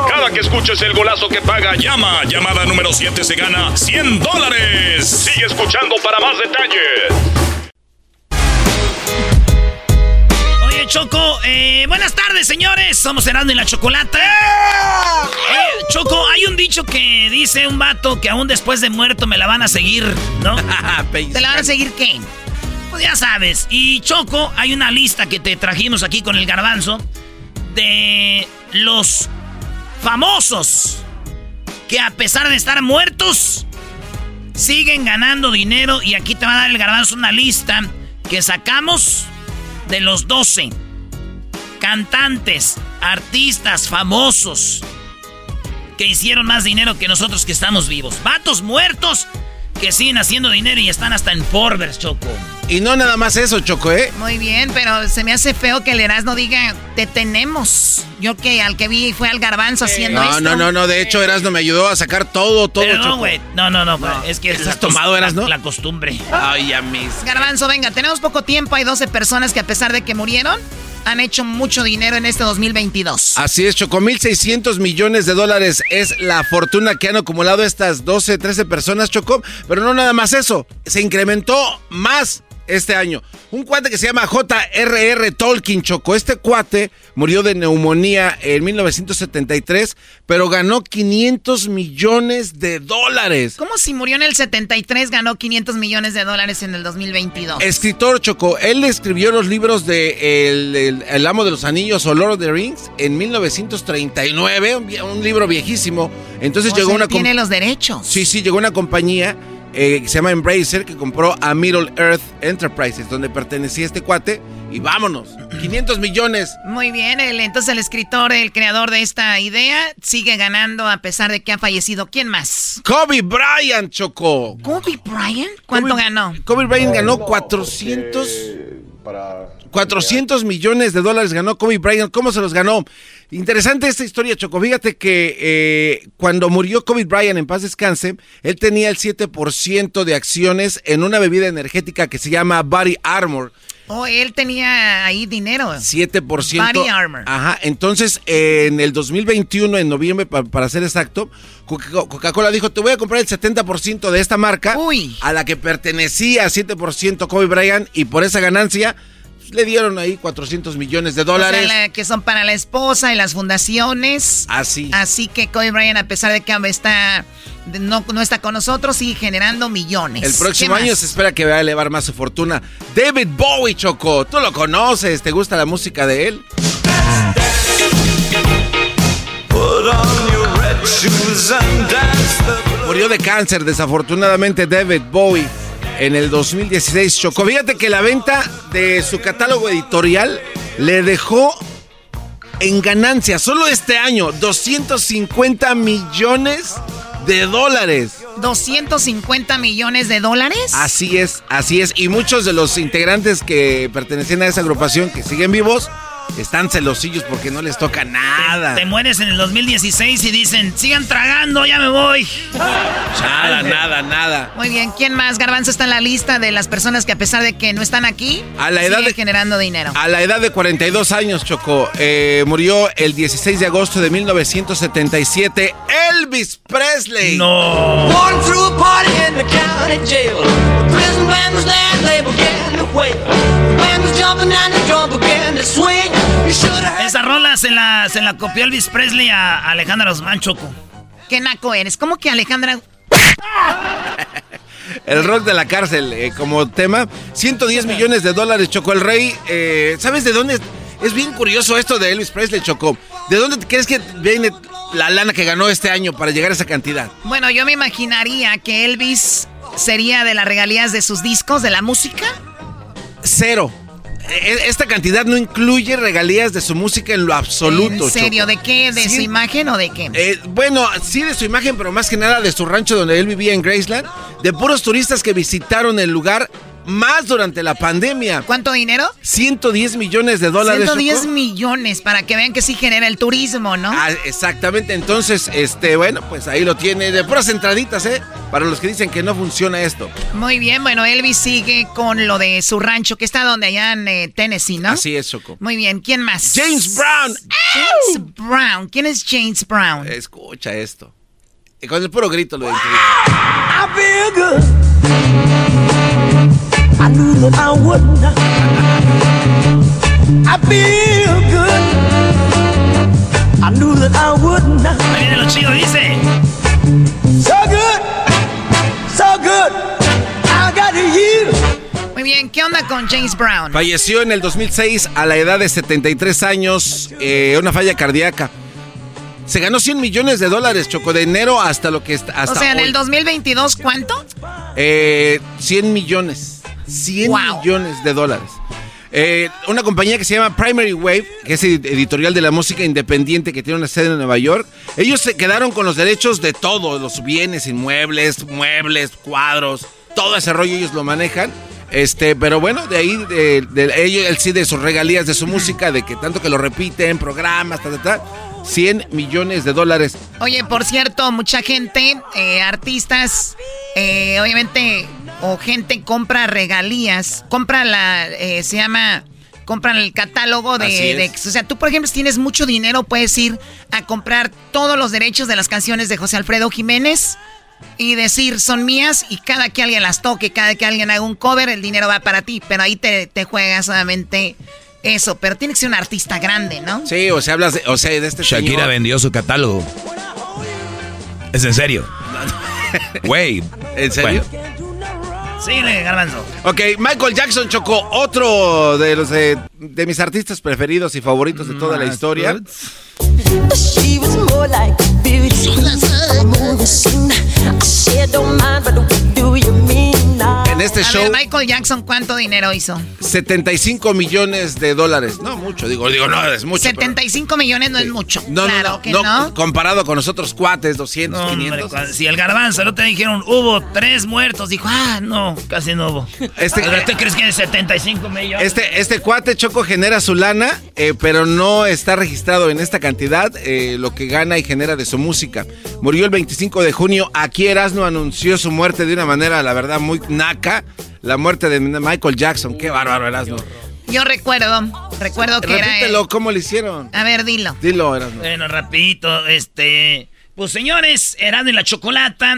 Cada que escuches el golazo que paga, llama. Llamada número 7 se gana 100 dólares. Sigue escuchando para más detalles. Choco. Eh, buenas tardes, señores. Somos Herando y la Chocolata. Eh, Choco, hay un dicho que dice un vato que aún después de muerto me la van a seguir, ¿no? ¿Te la van a seguir qué? Pues ya sabes. Y Choco, hay una lista que te trajimos aquí con el garbanzo de los famosos que a pesar de estar muertos, siguen ganando dinero. Y aquí te va a dar el garbanzo una lista que sacamos de los 12 cantantes, artistas famosos que hicieron más dinero que nosotros que estamos vivos. Vatos muertos que siguen haciendo dinero y están hasta en Forbes, Choco. Y no nada más eso, Choco, ¿eh? Muy bien, pero se me hace feo que el Erasmo diga, te tenemos. Yo que al que vi fue al garbanzo haciendo no, esto. No, no, no, de hecho Erasmo me ayudó a sacar todo, todo, pero no, güey, no, no, no, es que... ¿Estás tomado, Erasmo? La costumbre. Ay, ya mis... Garbanzo, venga, tenemos poco tiempo, hay 12 personas que a pesar de que murieron, han hecho mucho dinero en este 2022. Así es, Choco, 1.600 millones de dólares es la fortuna que han acumulado estas 12, 13 personas, Choco. Pero no nada más eso, se incrementó más este año. Un cuate que se llama J.R.R. Tolkien Choco. Este cuate murió de neumonía en 1973, pero ganó 500 millones de dólares. ¿Cómo si murió en el 73 ganó 500 millones de dólares en el 2022? Escritor Choco. Él escribió los libros de el, Amo de los Anillos o Lord of the Rings en 1939, un, libro viejísimo. Entonces llegó una... Tiene los derechos. Sí, sí, llegó una compañía eh, se llama Embracer, que compró a Middle Earth Enterprises, donde pertenecía este cuate. Y vámonos, 500 millones. Muy bien, entonces el escritor, el creador de esta idea, sigue ganando a pesar de que ha fallecido. ¿Quién más? Kobe Bryant, Chocó. ¿Kobe Bryant? ¿Cuánto ganó? Kobe Bryant ganó 400... 400 millones de dólares ganó Kobe Bryant. ¿Cómo se los ganó? Interesante esta historia, Choco. Fíjate que eh, cuando murió Kobe Bryant, en paz descanse, él tenía el 7% de acciones en una bebida energética que se llama Body Armor. Oh, él tenía ahí dinero. 7%. Body Armor. Ajá. Entonces, en el 2021, en noviembre, para, ser exacto, Coca-Cola dijo, te voy a comprar el 70% de esta marca. Uy. A la que pertenecía 7% Kobe Bryant y por esa ganancia le dieron ahí 400 millones de dólares. que son para la esposa y las fundaciones. Así. Así que Kobe Bryant, a pesar de que está no, no está con nosotros, sigue generando millones. El próximo año se espera que vaya a elevar más su fortuna. David Bowie, Choco, tú lo conoces, ¿te gusta la música de él? Murió de cáncer, desafortunadamente, David Bowie en el 2016. Choco, fíjate que la venta de su catálogo editorial le dejó en ganancia solo este año 250 millones de dólares. 250 millones de dólares. Así es, así es. Y muchos de los integrantes que pertenecen a esa agrupación que siguen vivos están celosillos porque no les toca nada. Te, mueres en el 2016 y dicen, sigan tragando, ya me voy. Nada, nada, nada. Muy bien, ¿quién más? Garbanzo está en la lista de las personas que a pesar de que no están aquí, a la edad de, generando dinero. A la edad de 42 años, Choco, eh, murió el 16 de agosto de 1977 Elvis Presley. No. Esa rola se la, se la copió Elvis Presley a Alejandra Osman Choco. ¿Qué naco eres? ¿Cómo que Alejandra? El rock de la cárcel eh, como tema. 110 millones de dólares, Choco el Rey. Eh, ¿Sabes de dónde? Es bien curioso esto de Elvis Presley, Choco. ¿De dónde crees que viene la lana que ganó este año para llegar a esa cantidad? Bueno, yo me imaginaría que Elvis sería de las regalías de sus discos, de la música. Cero. E, esta cantidad no incluye regalías de su música en lo absoluto. ¿En serio? ¿De qué? ¿De su imagen o de qué? Eh, bueno, sí de su imagen, pero más que nada de su rancho donde él vivía en Graceland. De puros turistas que visitaron el lugar más durante la pandemia. ¿Cuánto dinero? 110 millones de dólares. 110 millones, para que vean que sí genera el turismo, ¿no? Ah, exactamente. Entonces, este, bueno, pues ahí lo tiene. De puras entraditas, ¿eh? Para los que dicen que no funciona esto. Muy bien, bueno, Elvis sigue con lo de su rancho, que está donde allá en eh, Tennessee, ¿no? Así es, Choco. Muy bien, ¿quién más? James Brown. James Brown. ¿Quién es James Brown? Escucha esto. Y con el puro grito lo identifico. I knew that I would not. I feel good. I knew that I would not. Ahí viene lo chido, dice. So good, so good. I got you. Muy bien, ¿qué onda con James Brown? Falleció en el 2006 a la edad de 73 años, eh, una falla cardíaca. Se ganó 100 millones de dólares, Choco, de enero hasta lo que está. Hasta o sea, en el 2022, ¿cuánto? Eh, 100 millones. 100 millones de dólares. Eh, una compañía que se llama Primary Wave, que es editorial de la música independiente que tiene una sede en Nueva York, ellos se quedaron con los derechos de todo, los bienes inmuebles, muebles, cuadros, todo ese rollo ellos lo manejan. Este, pero bueno, de ahí, de, ellos, él sí, de sus regalías, de su música, de que tanto que lo repiten, programas, tal, tal, 100 millones de dólares. Oye, por cierto, mucha gente, eh, artistas, eh, obviamente o gente compra regalías, compra la, eh, se llama, compran el catálogo de, O sea, tú, por ejemplo, si tienes mucho dinero, puedes ir a comprar todos los derechos de las canciones de José Alfredo Jiménez y decir, son mías, y cada que alguien las toque, cada que alguien haga un cover, el dinero va para ti, pero ahí te, te juegas solamente eso, pero tiene que ser un artista grande, ¿no? Sí, o sea, hablas de, o sea, de este Shakira vendió su catálogo. ¿Es en serio? Güey. ¿En serio? Sí, garbanzo. Ok, Michael Jackson chocó otro de los de, mis artistas preferidos y favoritos de toda la historia. En este show. Michael Jackson, ¿cuánto dinero hizo? 75 millones de dólares. No mucho, digo, digo, no es mucho. 75 millones no es mucho. No, claro que no, Comparado con nosotros cuates, 200, 500. si el garbanzo no te dijeron hubo tres muertos, dijo, ah, no, casi no hubo. Este, ¿Te crees que es 75 millones? Este, este cuate Choco genera su lana, eh, pero no está registrado en esta cantidad eh, lo que gana y genera de su música. Murió el 25 de junio. Aquí Erasmo anunció su muerte de una manera, la verdad, muy naca. La muerte de Michael Jackson. Qué bárbaro, Erasmo. Yo recuerdo, recuerdo que Repítelo, era... ¿cómo lo hicieron? A ver, dilo. Dilo, Erasmo. Bueno, rapidito, este... Pues señores, Erasmo y la Chocolata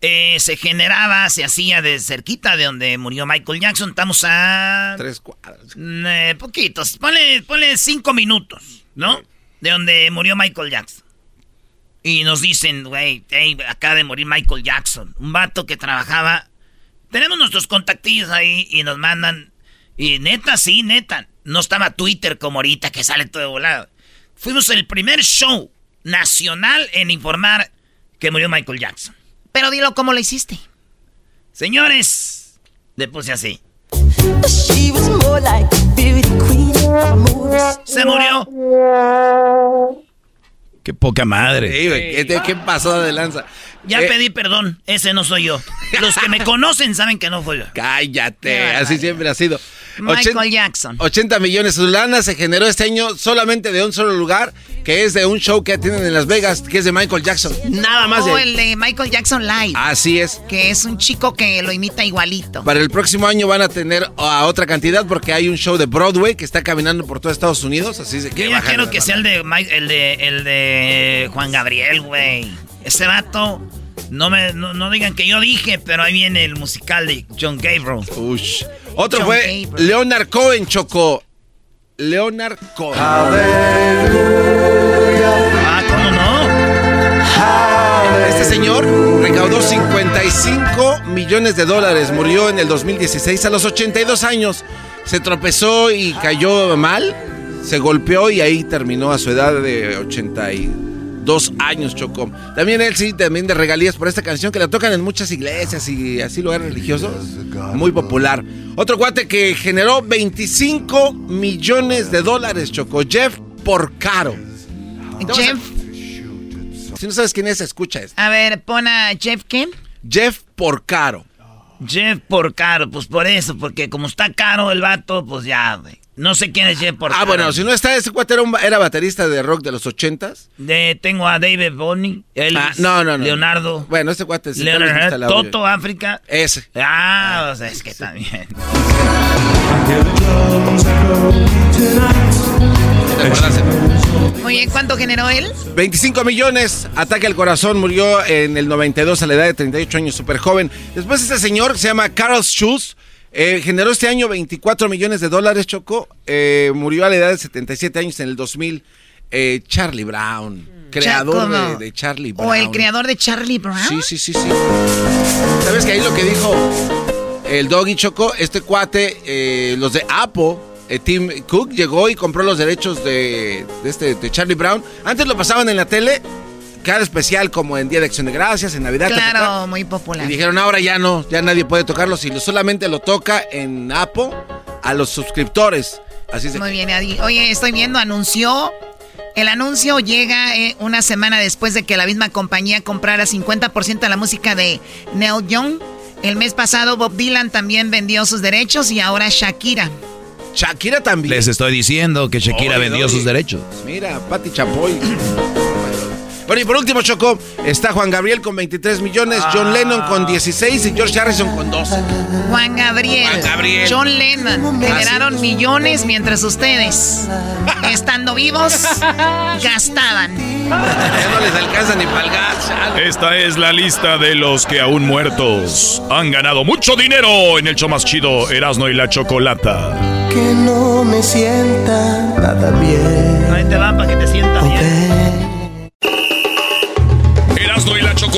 eh, se generaba, se hacía de cerquita de donde murió Michael Jackson. Estamos a... Tres cuadras. Eh, poquitos. Ponle, ponle cinco minutos, ¿no? De donde murió Michael Jackson. Y nos dicen, güey, hey, acaba de morir Michael Jackson. Un vato que trabajaba... Tenemos nuestros contactillos ahí y nos mandan... Y neta, sí, neta. No estaba Twitter como ahorita que sale todo de volado. Fuimos el primer show nacional en informar que murió Michael Jackson. Pero dilo cómo lo hiciste. Señores, le puse así. Se murió. Qué poca madre. ¿qué, pasó de lanza? Ya eh, pedí perdón, ese no soy yo. Los que me conocen saben que no fue yo. Cállate, así siempre ha sido. Michael Jackson. 80 millones de lana se generó este año solamente de un solo lugar, que es de un show que tienen en Las Vegas, que es de Michael Jackson. Nada más. O el de Michael Jackson Live. Así es. Que es un chico que lo imita igualito. Para el próximo año van a tener a otra cantidad porque hay un show de Broadway que está caminando por todo Estados Unidos, así que Yo ya quiero que sea el de, el de, el de Juan Gabriel, güey. Ese vato no me no, digan que yo dije, pero ahí viene el musical de John Gabriel. Ush. Otro fue Leonard Cohen, Choco. Leonard Cohen. Ah, ¿cómo no? Este señor recaudó 55 millones de dólares. Murió en el 2016 a los 82 años. Se tropezó y cayó mal. Se golpeó y ahí terminó a su edad de 82 dos años, Chocó. También él sí, también de regalías por esta canción que la tocan en muchas iglesias y así lugares religiosos. Muy popular. Otro cuate que generó 25 millones de dólares, Choco. Jeff Porcaro. Jeff. Si no sabes quién es, escucha esto. A ver, pon a Jeff qué? Jeff Porcaro. Jeff Porcaro, pues por eso, porque como está caro el vato, pues ya, güey. No sé quién es Jeff Porcaro. Ah, bueno, si no está, ese cuate era, baterista de rock de los ochentas. De, tengo a David Bowie, Elvis, ah, no, no, no, Leonardo. Bueno, ese cuate es Leonardo, Toto, África. Ese. Ah, o sea, es que también. Oye, ¿cuánto generó él? 25 millones. Ataque al corazón. Murió en el 92 a la edad de 38 años, súper joven. Después ese señor se llama Carl Schulz eh, generó este año 24 millones de dólares, Choco. Eh, murió a la edad de 77 años en el 2000. Eh, Charlie Brown, creador de, Charlie Brown. O el creador de Charlie Brown. Sí, sí, sí, sí. ¿Sabes que ahí lo que dijo el Doggy Choco? Este cuate, los de Apple, Tim Cook, llegó y compró los derechos de, este, de Charlie Brown. Antes lo pasaban en la tele cada especial como en Día de Acción de Gracias, en Navidad. Claro, muy popular. Y dijeron, ahora ya no, ya nadie puede tocarlo, si solamente lo toca en Apple a los suscriptores. Así Muy bien, Adi. Oye, estoy viendo, anunció el anuncio llega eh, una semana después de que la misma compañía comprara 50% de la música de Neil Young. El mes pasado Bob Dylan también vendió sus derechos y ahora Shakira. Shakira también. Les estoy diciendo que Shakira vendió sus derechos. Mira, Pati Chapoy. Bueno, y por último, Chocó, está Juan Gabriel con 23 millones, John Lennon con 16 y George Harrison con 12. Juan Gabriel. Juan Gabriel. John Lennon generaron millones mientras ustedes, estando vivos, gastaban. Ya no les alcanza ni para gas. Esta es la lista de los que aún muertos han ganado mucho dinero en el show más chido, Erasmo y la Chocolata. Que no me sienta nada bien. Ahí te va para que te sienta bien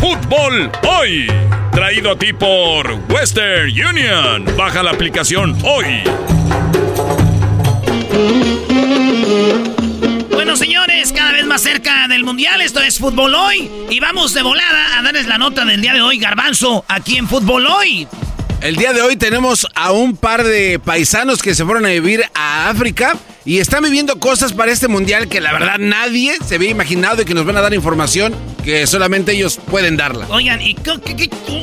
Fútbol Hoy. Traído a ti por Western Union. Baja la aplicación hoy. Bueno, señores, cada vez más cerca del Mundial. Esto es Fútbol Hoy. Y vamos de volada a darles la nota del día de hoy, Garbanzo, aquí en Fútbol Hoy. El día de hoy tenemos a un par de paisanos que se fueron a vivir a África Y están viviendo cosas para este mundial que la verdad nadie se había imaginado y que nos van a dar información que solamente ellos pueden darla. Oigan, y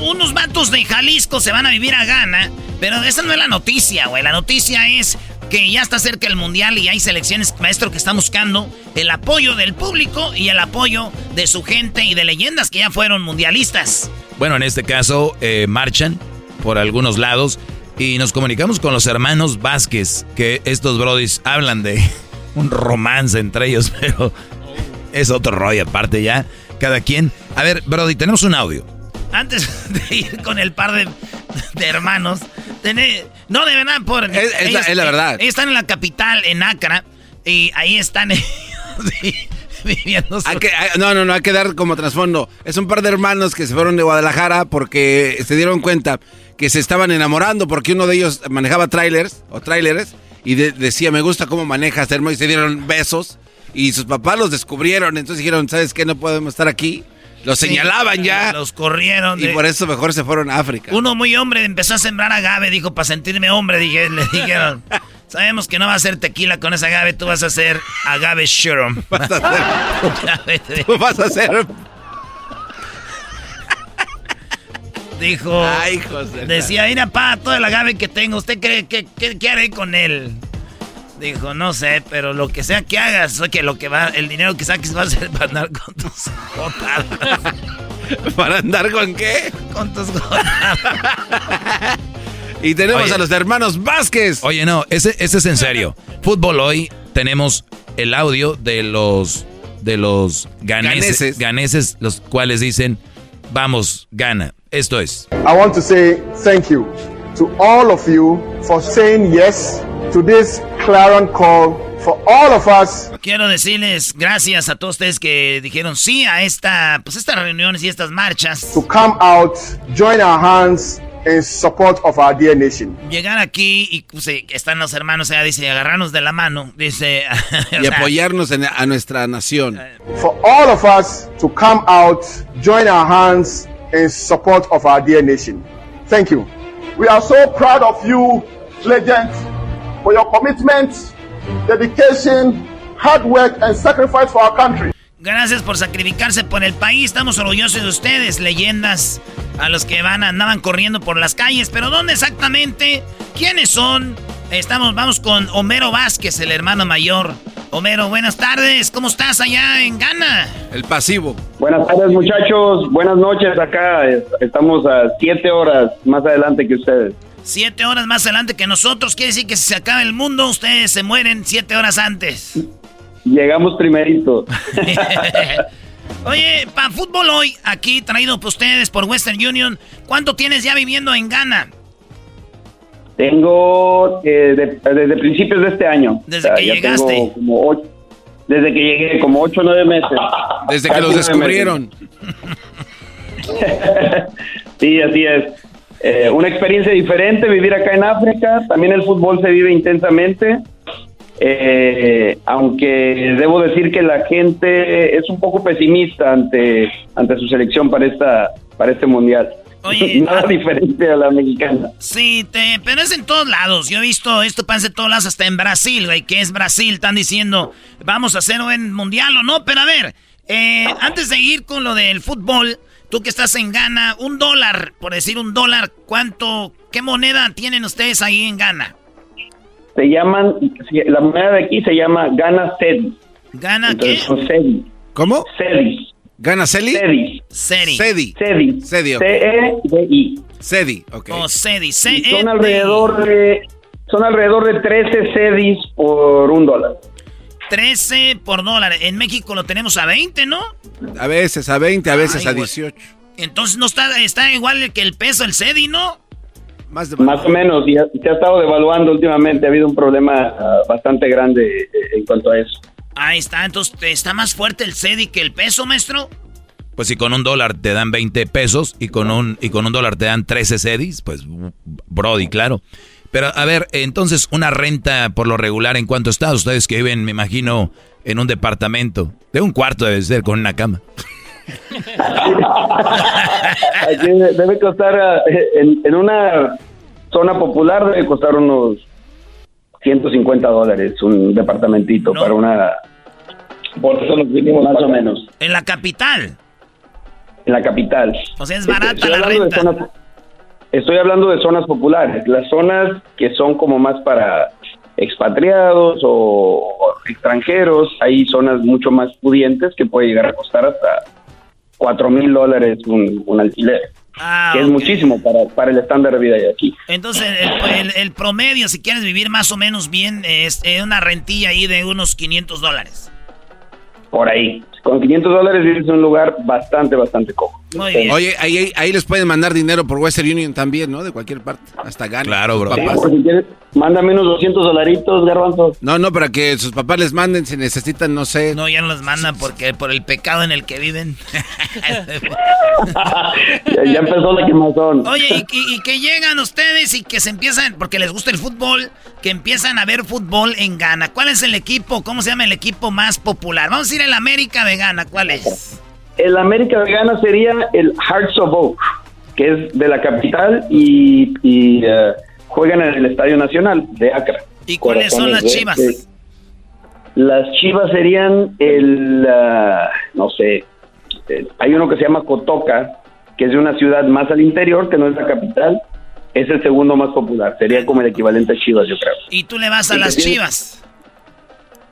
unos vatos de Jalisco se van a vivir a Ghana, pero esa no es la noticia, güey. La noticia es que ya está cerca el mundial y hay selecciones, maestro, que están buscando el apoyo del público y el apoyo de su gente y de leyendas que ya fueron mundialistas. Bueno, en este caso, eh, marchan por algunos lados y nos comunicamos con los hermanos Vázquez, que estos brodis hablan de un romance entre ellos, pero es otro rollo aparte ya, cada quien. A ver, Brody, tenemos un audio. Antes de ir con el par de, hermanos, no de verdad por... Es, la, verdad. Ellos están en la capital, en Acra, y ahí están viviendo. no, no, no, hay que dar como trasfondo. Es un par de hermanos que se fueron de Guadalajara porque se dieron cuenta que se estaban enamorando porque uno de ellos manejaba trailers o traileres y decía, me gusta cómo manejas, hermano, y se dieron besos. Y sus papás los descubrieron, entonces dijeron, ¿sabes qué? No podemos estar aquí. Los señalaban ya. Los corrieron. Y por eso mejor se fueron a África. Uno muy hombre empezó a sembrar agave, dijo, para sentirme hombre, dije, le dijeron. Sabemos que no va a ser tequila con esa agave, tú vas a hacer agave shurum. Vas a hacer. tú vas a hacer Dijo. Ay, José. Decía, mira, pa, todo el agave que tengo, ¿usted cree que qué haré con él? Dijo, no sé, pero lo que sea que hagas, que lo que va, el dinero que saques va a ser para andar con tus jotas. ¿Para andar con qué? Con tus jotas. y tenemos a los hermanos Vázquez. Oye, no, ese, ese es en serio. Fútbol hoy tenemos el audio de los de los ganeses, ganeses los cuales dicen, vamos, gana. Esto es. I want to say thank you to all of you for saying yes to this clarion call for all of us. Quiero decirles gracias a todos ustedes que dijeron sí a esta, pues estas reuniones y estas marchas. To come out, join our hands in support of our dear nation. Llegar aquí y pues, están los hermanos allá, dice, agarrarnos de la mano, dice... y apoyarnos en, a nuestra nación. For all of us to come out, join our hands in support of our dear nation. Thank you. We are so proud of you, legends, for your commitment, dedication, hard work, and sacrifice for our country. Gracias por sacrificarse por el país. Estamos orgullosos de ustedes, leyendas, a los que van andaban corriendo por las calles. Pero ¿dónde exactamente? ¿Quiénes son? Estamos, vamos con Homero Vázquez, el hermano mayor. Homero, buenas tardes. ¿Cómo estás allá en Ghana? El pasivo. Buenas tardes, muchachos. Buenas noches acá. Estamos a siete horas más adelante que ustedes. Siete horas más adelante que nosotros. Quiere decir que si se acaba el mundo, ustedes se mueren siete horas antes. Llegamos primerito. Oye, para fútbol hoy, aquí traído por ustedes por Western Union. ¿Cuánto tienes ya viviendo en Ghana? Tengo eh, desde principios de este año. Desde que llegaste. desde que llegué, como ocho o nueve meses. Desde que los descubrieron. sí, así es. Eh, una experiencia diferente, vivir acá en África. También el fútbol se vive intensamente. Eh, aunque debo decir que la gente es un poco pesimista ante, ante su selección para, esta, para este mundial. Oye, Nada ah, diferente a la mexicana. Sí, te, pero es en todos lados. Yo he visto esto pasa en todos lados, hasta en Brasil, güey, que es Brasil. Están diciendo, vamos a hacer un mundial o no. Pero a ver, eh, antes de ir con lo del fútbol, tú que estás en Ghana, un dólar, por decir un dólar, ¿cuánto, qué moneda tienen ustedes ahí en Ghana? Se llaman, la moneda de aquí se llama Ghana Cedi. ¿Ghana qué? ¿Cómo? Cedi. ¿Gana Celi? Cedi. Cedi. Cedi. Cedi. Cedi, C-E-D-I. Cedi, ok. Oh, Cedi. Son alrededor de... Son alrededor de 13 cedis por un dólar. 13 por dólar. En México lo tenemos a 20, ¿no? A veces a 20, a veces a 18. Entonces no está, está igual que el peso, el CEDI, ¿no? Más, Más o menos, y se ha estado devaluando últimamente. Ha habido un problema ah, bastante grande eh, en cuanto a eso. Ahí está, entonces está más fuerte el CEDI que el peso, maestro. Pues si con un dólar te dan 20 pesos y con un, y con un dólar te dan 13 CEDIs, pues Brody, claro. Pero a ver, entonces una renta por lo regular, ¿en cuánto está? Ustedes que viven, me imagino, en un departamento. De un cuarto debe ser con una cama. debe costar, eh, en, en una zona popular debe costar unos 150 dólares un departamentito para una... Por eso nos vinimos más o menos. ¿En la capital? En la capital. O sea, es barata la renta. estoy hablando de zonas populares, las zonas que son como más para expatriados o, extranjeros, hay zonas mucho más pudientes que puede llegar a costar hasta 4 mil dólares un alquiler. Ah, que es muchísimo para, para, el estándar de vida de aquí. Entonces, el, promedio, si quieres vivir más o menos bien, es una rentilla ahí de unos 500 dólares. Por ahí. Con 500 dólares vives en un lugar bastante, bastante cómodo. Oye, ahí, ahí, les pueden mandar dinero por Western Union también, ¿no? De cualquier parte. Hasta gana. Claro, bro. si quieres, mándame unos 200 dolaritos, garbanzos. No, no, para que sus papás les manden si necesitan, no sé. No, ya no los mandan porque por el pecado en el que viven. ya, empezó la quemazón. Oye, y, y, que llegan ustedes y que se empiezan, porque les gusta el fútbol, que empiezan a ver fútbol en Ghana. ¿Cuál es el equipo? ¿Cómo se llama el equipo más popular? Vamos a ir el América de Ghana. ¿Cuál es? El América de Ghana sería el Hearts of Oak, que es de la capital y, eh, juegan en el Estadio Nacional de Accra. ¿Y cuáles son las chivas? las chivas serían el, uh, no sé, hay uno que se llama Cotoca, que es de una ciudad más al interior, que no es la capital. Es el segundo más popular. Sería como el equivalente a Chivas, yo creo. ¿Y tú le vas a las Chivas?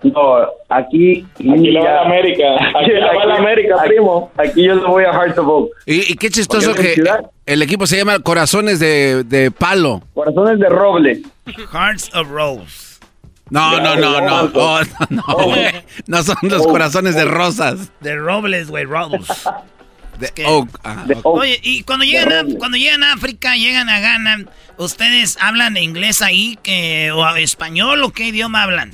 No, aquí. Aquí va a América. Aquí, va a América, primo. Aquí yo le voy a Hearts of Oak. Y, qué chistoso que el equipo se llama Corazones de, de Palo. Corazones de Roble. Hearts of Rose. No, no, no, no, oh, no, no, no, son los corazones de rosas. De robles, güey, robles. De Oak. Oye, y cuando llegan, a, cuando llegan a África, llegan a Ghana, ¿ustedes hablan inglés ahí que, o español o qué idioma hablan?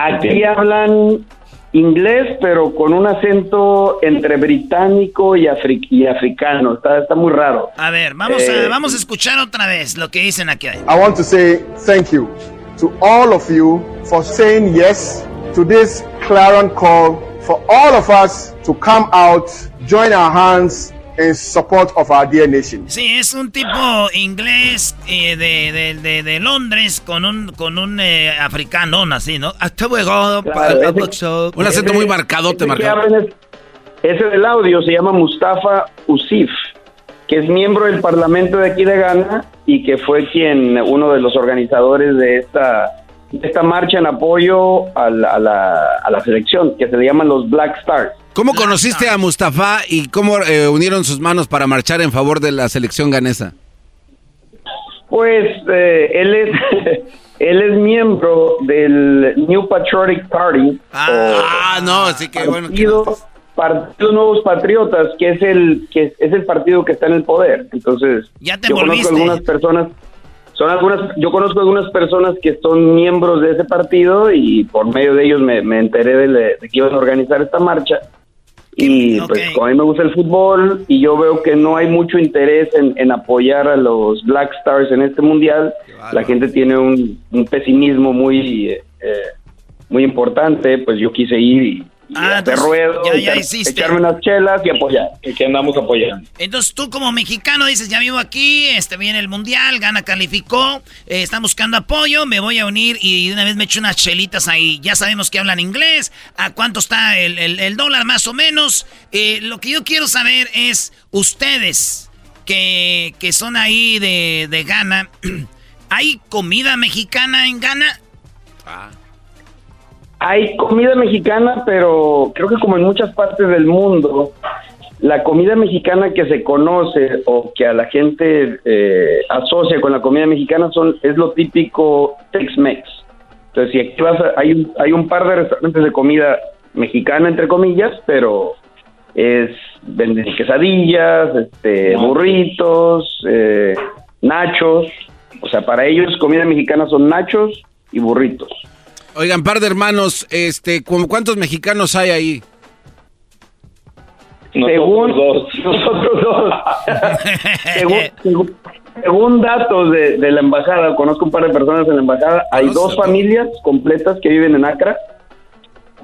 Aquí hablan inglés, pero con un acento entre británico y, africano. Está, está, muy raro. A ver, vamos, a, eh, vamos a escuchar otra vez lo que dicen aquí. I want to say thank you to all of you for saying yes to this clarion call for all of us to come out, join our hands in support of our dear nation. Sí, es un tipo inglés eh, de, de, de, Londres con un con un eh, africano así, ¿no? Hasta luego. un acento muy marcado, te marcado. Ese del audio se llama Mustafa Usif, que es miembro del parlamento de aquí de Ghana y que fue quien uno de los organizadores de esta esta marcha en apoyo a la, a la, a la selección, que se le llaman los Black Stars. ¿Cómo conociste a Mustafa y cómo eh, unieron sus manos para marchar en favor de la selección ganesa? Pues eh, él es él es miembro del New Patriotic Party. Ah, no, así que bueno. Partido, Nuevos Patriotas, que es el que es el partido que está en el poder. Entonces, ya te yo conozco algunas personas son algunas, yo conozco algunas personas que son miembros de ese partido y por medio de ellos me, enteré de, que iban a organizar esta marcha y pues como a mí me gusta el fútbol y yo veo que no hay mucho interés en, apoyar a los Black Stars en este mundial, la gente tiene un, pesimismo muy, eh, muy importante, pues yo quise ir y, ah, te ruedo, ya, echarme unas chelas y apoyar, y que andamos apoyando. Entonces tú como mexicano dices, ya vivo aquí, este viene el mundial, gana calificó, eh, están buscando apoyo, me voy a unir y de una vez me echo unas chelitas ahí. Ya sabemos que hablan inglés, a cuánto está el, dólar más o menos. Eh, lo que yo quiero saber es, ustedes que, que son ahí de, de Ghana, ¿hay comida mexicana en Ghana? Ah. Hay comida mexicana, pero creo que como en muchas partes del mundo, la comida mexicana que se conoce o que a la gente eh, asocia con la comida mexicana son es lo típico Tex-Mex. Entonces, si aquí vas hay, un, hay un par de restaurantes de comida mexicana, entre comillas, pero es venden quesadillas, este, burritos, eh, nachos. O sea, para ellos comida mexicana son nachos y burritos. Oigan, par de hermanos, este, ¿cuántos mexicanos hay ahí? Según dos. nosotros dos. según, datos de, la embajada, conozco un par de personas en la embajada, hay dos familias completas que viven en Acra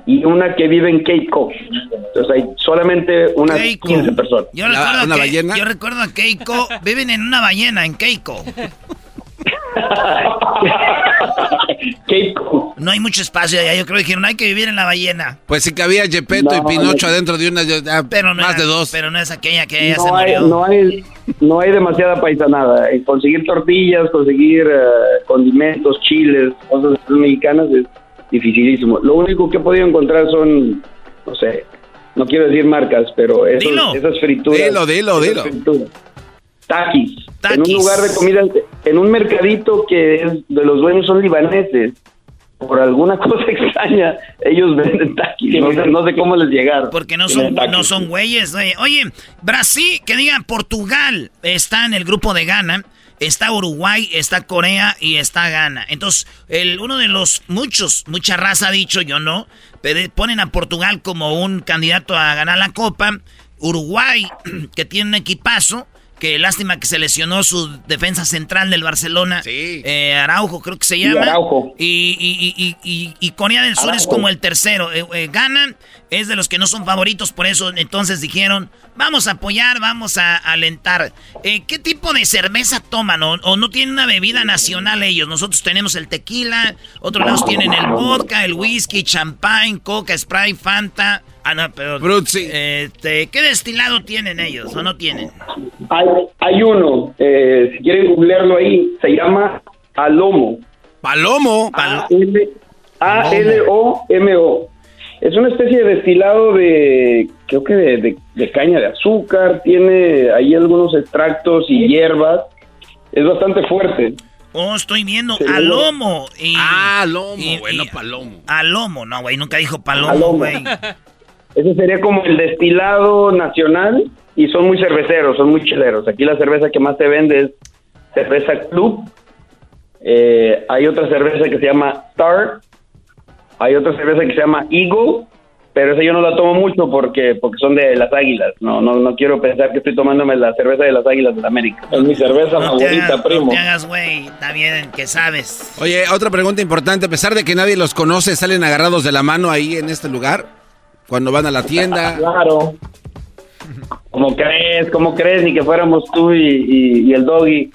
y una que vive en Keiko. Entonces hay solamente unas 15 personas. Yo recuerdo, ¿Una ballena? yo recuerdo a Keiko, viven en una ballena en Keiko. No hay mucho espacio allá. Yo creo que dijeron, hay que vivir en la ballena. Pues si cabía Gepetto y Pinocho adentro de una, pero más de dos. Pero no es aquella que no hay, No hay, no hay demasiada paisanada. Conseguir tortillas, conseguir eh, condimentos, chiles, cosas mexicanas es dificilísimo. Lo único que he podido encontrar son, no sé, no quiero decir marcas, pero esas frituras. Dilo, dilo, dilo. Taquis. En un lugar de comida, en un mercadito que es de los dueños son libaneses. Por alguna cosa extraña, ellos venden taquis. No, sé, cómo les llegaron. Porque no son, no son güeyes. Oye, Brasil, que digan Portugal, está en el grupo de Ghana está Uruguay, está Corea y está Ghana. Entonces, el, uno de los muchos, mucha raza ha dicho, yo no, pero ponen a Portugal como un candidato a ganar la Copa. Uruguay, que tiene un equipazo, que lástima que se lesionó su defensa central del Barcelona. Sí. Eh, Araujo, creo que se llama. Araujo. Y, y, y, y, Corea del Sur es como el tercero. Eh, eh, Gana es de los que no son favoritos, por eso entonces dijeron, vamos a apoyar, vamos a alentar. ¿Qué tipo de cerveza toman? ¿O, ¿O, no tienen una bebida nacional ellos? Nosotros tenemos el tequila, otros lados tienen el vodka, el whisky, champagne, coca, sprite, fanta. Ah, no, pero. Este, ¿Qué destilado tienen ellos o no tienen? Hay, hay uno, eh, si quieren googlearlo ahí, se llama Alomo. ¿Palomo? A-L-O-M-O. Es una especie de destilado de, creo que de, caña de azúcar, tiene ahí algunos extractos y hierbas. Es bastante fuerte. Oh, estoy viendo Alomo. ah, Alomo, bueno, Palomo. Alomo, no, güey, nunca dijo Palomo, güey. Ese sería como el destilado nacional y son muy cerveceros, son muy chileros. Aquí la cerveza que más se vende es cerveza Club. Eh, hay otra cerveza que se llama Star. Hay otra cerveza que se llama Eagle, pero esa yo no la tomo mucho porque porque son de las Águilas. No no no quiero pensar que estoy tomándome la cerveza de las Águilas de América. Es mi cerveza favorita, primo. No te hagas, güey. Está bien, que sabes. Oye, otra pregunta importante. A pesar de que nadie los conoce, ¿salen agarrados de la mano ahí en este lugar? Cuando van a la tienda. Claro. ¿Cómo crees? ¿Cómo crees? Ni que fuéramos tú y, el doggy.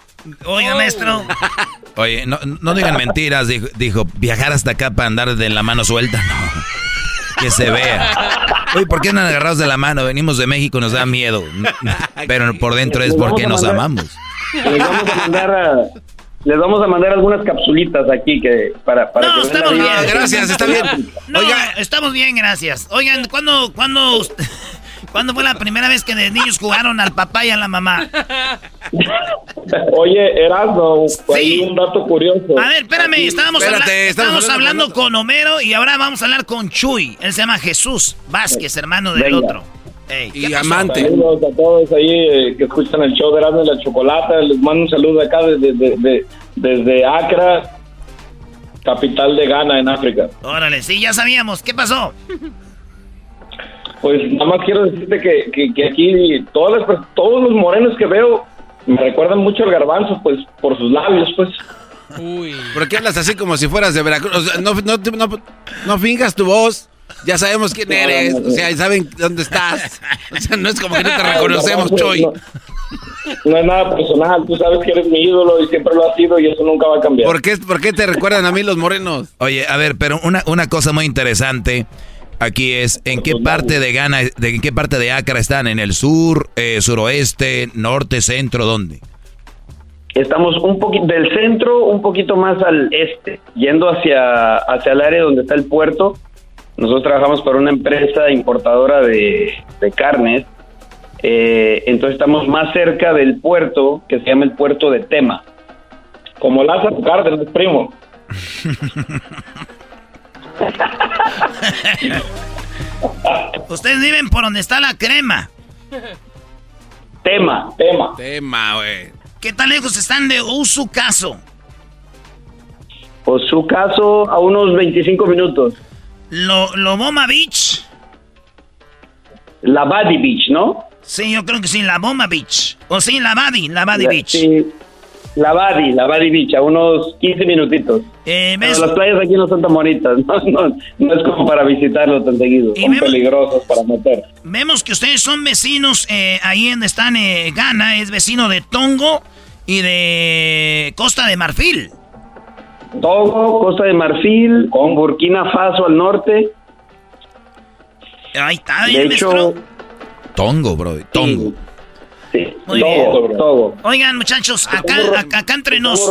Oye, maestro. Oye, no, no digan mentiras, dijo, viajar hasta acá para andar de la mano suelta, no. Que se vea. Oye, ¿por qué andan agarrados de la mano? Venimos de México, nos da miedo. Pero por dentro es porque nos amamos. Les vamos a mandar les vamos a mandar algunas capsulitas aquí que para, para no, estamos bien. Gracias, está bien. Oiga, estamos bien, gracias. Oigan, ¿cuándo, cuándo, ¿cuándo fue la primera vez que de niños jugaron al papá y a la mamá? Oye, Erasmo, hay un dato curioso. A ver, espérame, estábamos, estábamos hablando con Homero y ahora vamos a hablar con Chuy. Él se llama Jesús Vázquez, hermano del otro y amante. Saludos a todos ahí eh, que escuchan el show de Erasmo y la Chocolata. Les mando un saludo acá desde, desde, Accra, capital de Ghana, en África. Órale, sí, ya sabíamos. ¿Qué pasó? Pues nada más quiero decirte que, que, aquí todas todos los morenos que veo me recuerdan mucho al garbanzo, pues por sus labios, pues. Uy. ¿Por qué hablas así como si fueras de Veracruz? no, no, no, no fingas tu voz. Ya sabemos quién eres, o sea, saben dónde estás. O sea, no es como que no te reconocemos, Choy. No, es nada personal, tú sabes que eres mi ídolo y siempre lo has sido y eso nunca va a cambiar. ¿Por qué, por qué te recuerdan a mí los morenos? Oye, a ver, pero una, una cosa muy interesante aquí es en qué parte de Ghana, de, en qué parte de Accra están, en el sur, eh, suroeste, norte, centro, ¿dónde? Estamos un poquito del centro, un poquito más al este, yendo hacia, hacia el área donde está el puerto nosotros trabajamos para una empresa importadora de, carnes, eh, entonces estamos más cerca del puerto que se llama el puerto de Tema. Como Lázaro Cárdenas, primo. Ustedes viven por donde está la crema. Tema, tema. Tema, güey. ¿Qué tan lejos están de Usucaso? Usucaso a unos 25 minutos. Lo, Loboma Beach. La Badi Beach, ¿no? Sí, yo creo que sí, la Boma Beach. O sí, la Badi, la Beach. Sí, la Badi, la Badi Beach, a unos 15 minutitos. Eh, las playas aquí no son tan bonitas, no, no, es como para visitarlo tan seguido, son peligrosos para meter. Vemos que ustedes son vecinos, eh, ahí donde están eh, Ghana, es vecino de Tongo y de Costa de Marfil. Togo, Costa de Marfil, con Burkina Faso al norte. Ahí está, de hecho, Tongo, bro, Tongo. Sí, Muy Togo, bien. Togo. Oigan, muchachos, acá, acá, entre nos.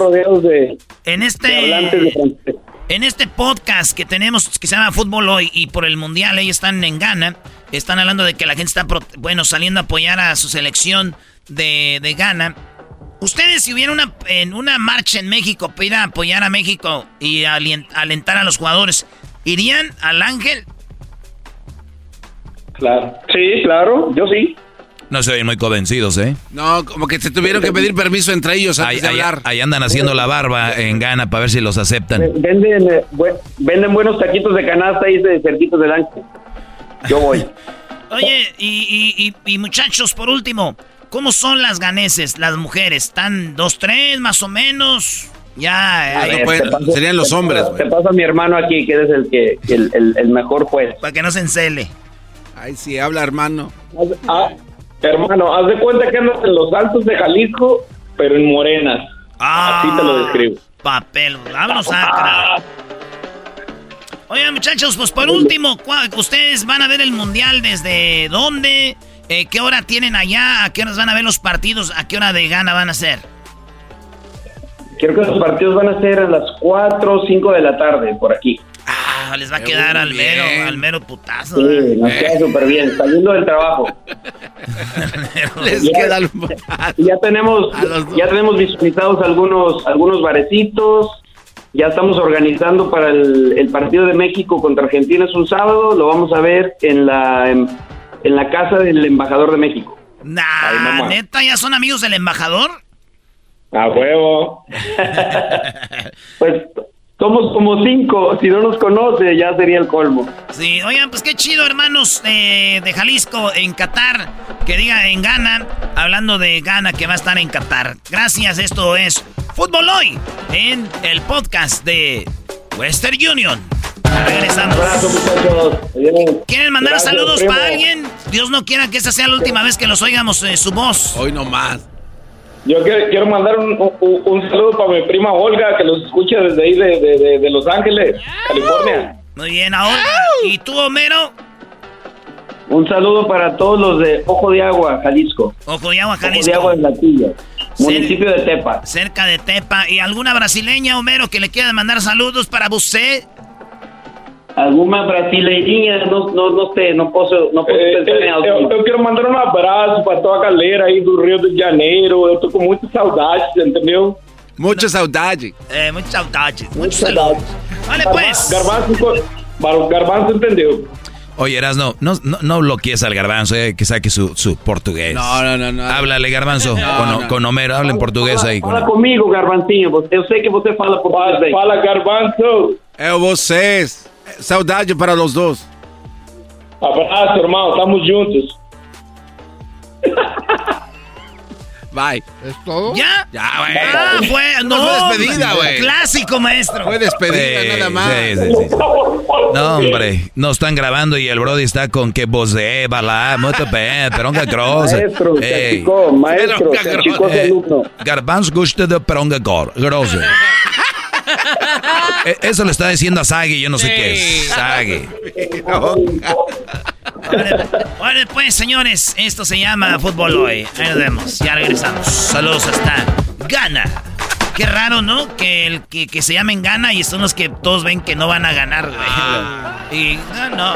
en este. en este podcast que tenemos que se llama Fútbol Hoy y por el Mundial, ellos están en Ghana. Están hablando de que la gente está, bueno, saliendo a apoyar a su selección de, de Ghana. Ustedes, si hubiera una, en una marcha en México para ir a apoyar a México y alentar a los jugadores, ¿irían al Ángel? Claro. Sí, claro, yo sí. No se ven muy convencidos, ¿eh? No, como que se tuvieron que pedir permiso entre ellos antes de hablar. Ahí, andan haciendo la barba en Ghana para ver si los aceptan. Venden, eh, venden buenos taquitos de canasta ahí de cerquitos del ángel. Yo voy. Oye, y, y, muchachos, por último, ¿cómo son las ganeses, las mujeres? ¿Están dos, tres, más o menos? Ya, eh, serían los hombres. Te, pasa mi hermano aquí, que eres el que el, el, mejor juez. Para que no se encele. Ay, sí, habla hermano. Ah, hermano, haz de cuenta que andas en los altos de Jalisco, pero en morenas. Ah, Así te lo describo. Papel, vámonos a... Oigan, muchachos, pues por último, ¿ustedes van a ver el mundial desde dónde? Eh, ¿Qué hora tienen allá? ¿A qué horas van a ver los partidos? ¿A qué hora de gana van a ser? Creo que los partidos van a ser a las 4 o 5 de la tarde por aquí. Ah, les va a quedar al mero, al mero putazo. Sí, nos queda súper bien, saliendo del trabajo. les queda al Ya tenemos, ya tenemos visualizados algunos, algunos barecitos, ya estamos organizando para el, partido de México contra Argentina es un sábado, lo vamos a ver en la en, la casa del embajador de México. Nah, neta, ya son amigos del embajador. A huevo. pues somos como cinco, si no nos conoce ya sería el colmo. Sí, oigan, pues qué chido, hermanos de Jalisco en Qatar, que diga en Ghana, hablando de Ghana que va a estar en Qatar. Gracias, esto es Fútbol Hoy, en el podcast de Western Union. Regresamos. ¿Quieren mandar saludos para alguien? Dios no quiera que esta sea la última vez que los oigamos eh, su voz. Hoy no más. Yo quiero, mandar un, saludo para mi prima Olga, que los escucha desde ahí de, Los Ángeles, California. Muy bien, ahora. ¿Y tú, Homero? Un saludo para todos los de Ojo de Agua, Jalisco. Ojo de Agua, Jalisco. Ojo de Agua en Tilla, municipio de Tepa. Cerca de Tepa. ¿Y alguna brasileña, Homero, que le quiera mandar saludos para usted? Alguna brasileirinha, no, no, no sé, no posso, não posso é, pensar em algo. Eu, eu, quero mandar um abraço para toda a galera aí do Rio de Janeiro. Eu tô com muita saudade, entendeu? Muita saudade. É, muita saudade. Muita saudade. Vale, pues. Garbanzo, Garbanzo entendeu. Oye, Erasno, no, no, no bloquees al garbanzo, eh, que saque su, su portugués. No, no, no, no. Háblale, garbanzo, no, con, no. con, Homero, habla en portugués ahí. Fala comigo, garbancinho. Eu sei que você fala português. Fala, garbanzo. É vocês. Saudade para los dos. Abraço, irmão. Estamos juntos. Bye. ¿Es todo? ¿Ya? Ya, güey. Ah, fue. No, fue despedida, güey. Clásico, maestro. Fue despedida, nada más. Sí, sí, sí. No, hombre. No están grabando y el Brody está con que voz de bala, mucho pe, peronga grosso. Maestro, chico, maestro, chico, alumno. Garbanz gusta de peronga grosso. Eh, eso le está diciendo a Sagi, yo no sé qué es. Sagi. Bueno, pues, señores, esto se llama Fútbol Hoy. Ahí nos vemos, ya regresamos. Saludos hasta Gana. Qué raro, ¿no? Que, el, que, que se llamen Gana y son los que todos ven que no van a ganar, güey. Ah. Y no, no.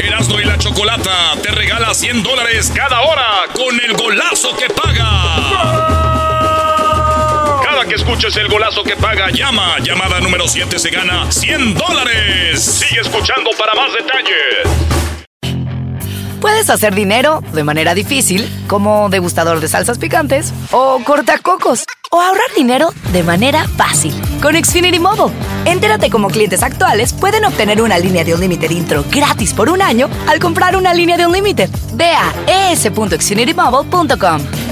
Erasmo y la Chocolata te regala 100 dólares cada hora con el golazo que paga escuches el golazo que paga, llama. Llamada número 7 se gana 100 dólares. Sigue escuchando para más detalles. Puedes hacer dinero de manera difícil, como degustador de salsas picantes, o cortacocos, o ahorrar dinero de manera fácil con Xfinity Mobile. Entérate cómo clientes actuales pueden obtener una línea de un límite intro gratis por un año al comprar una línea de un límite. Ve a es.xfinitymobile.com.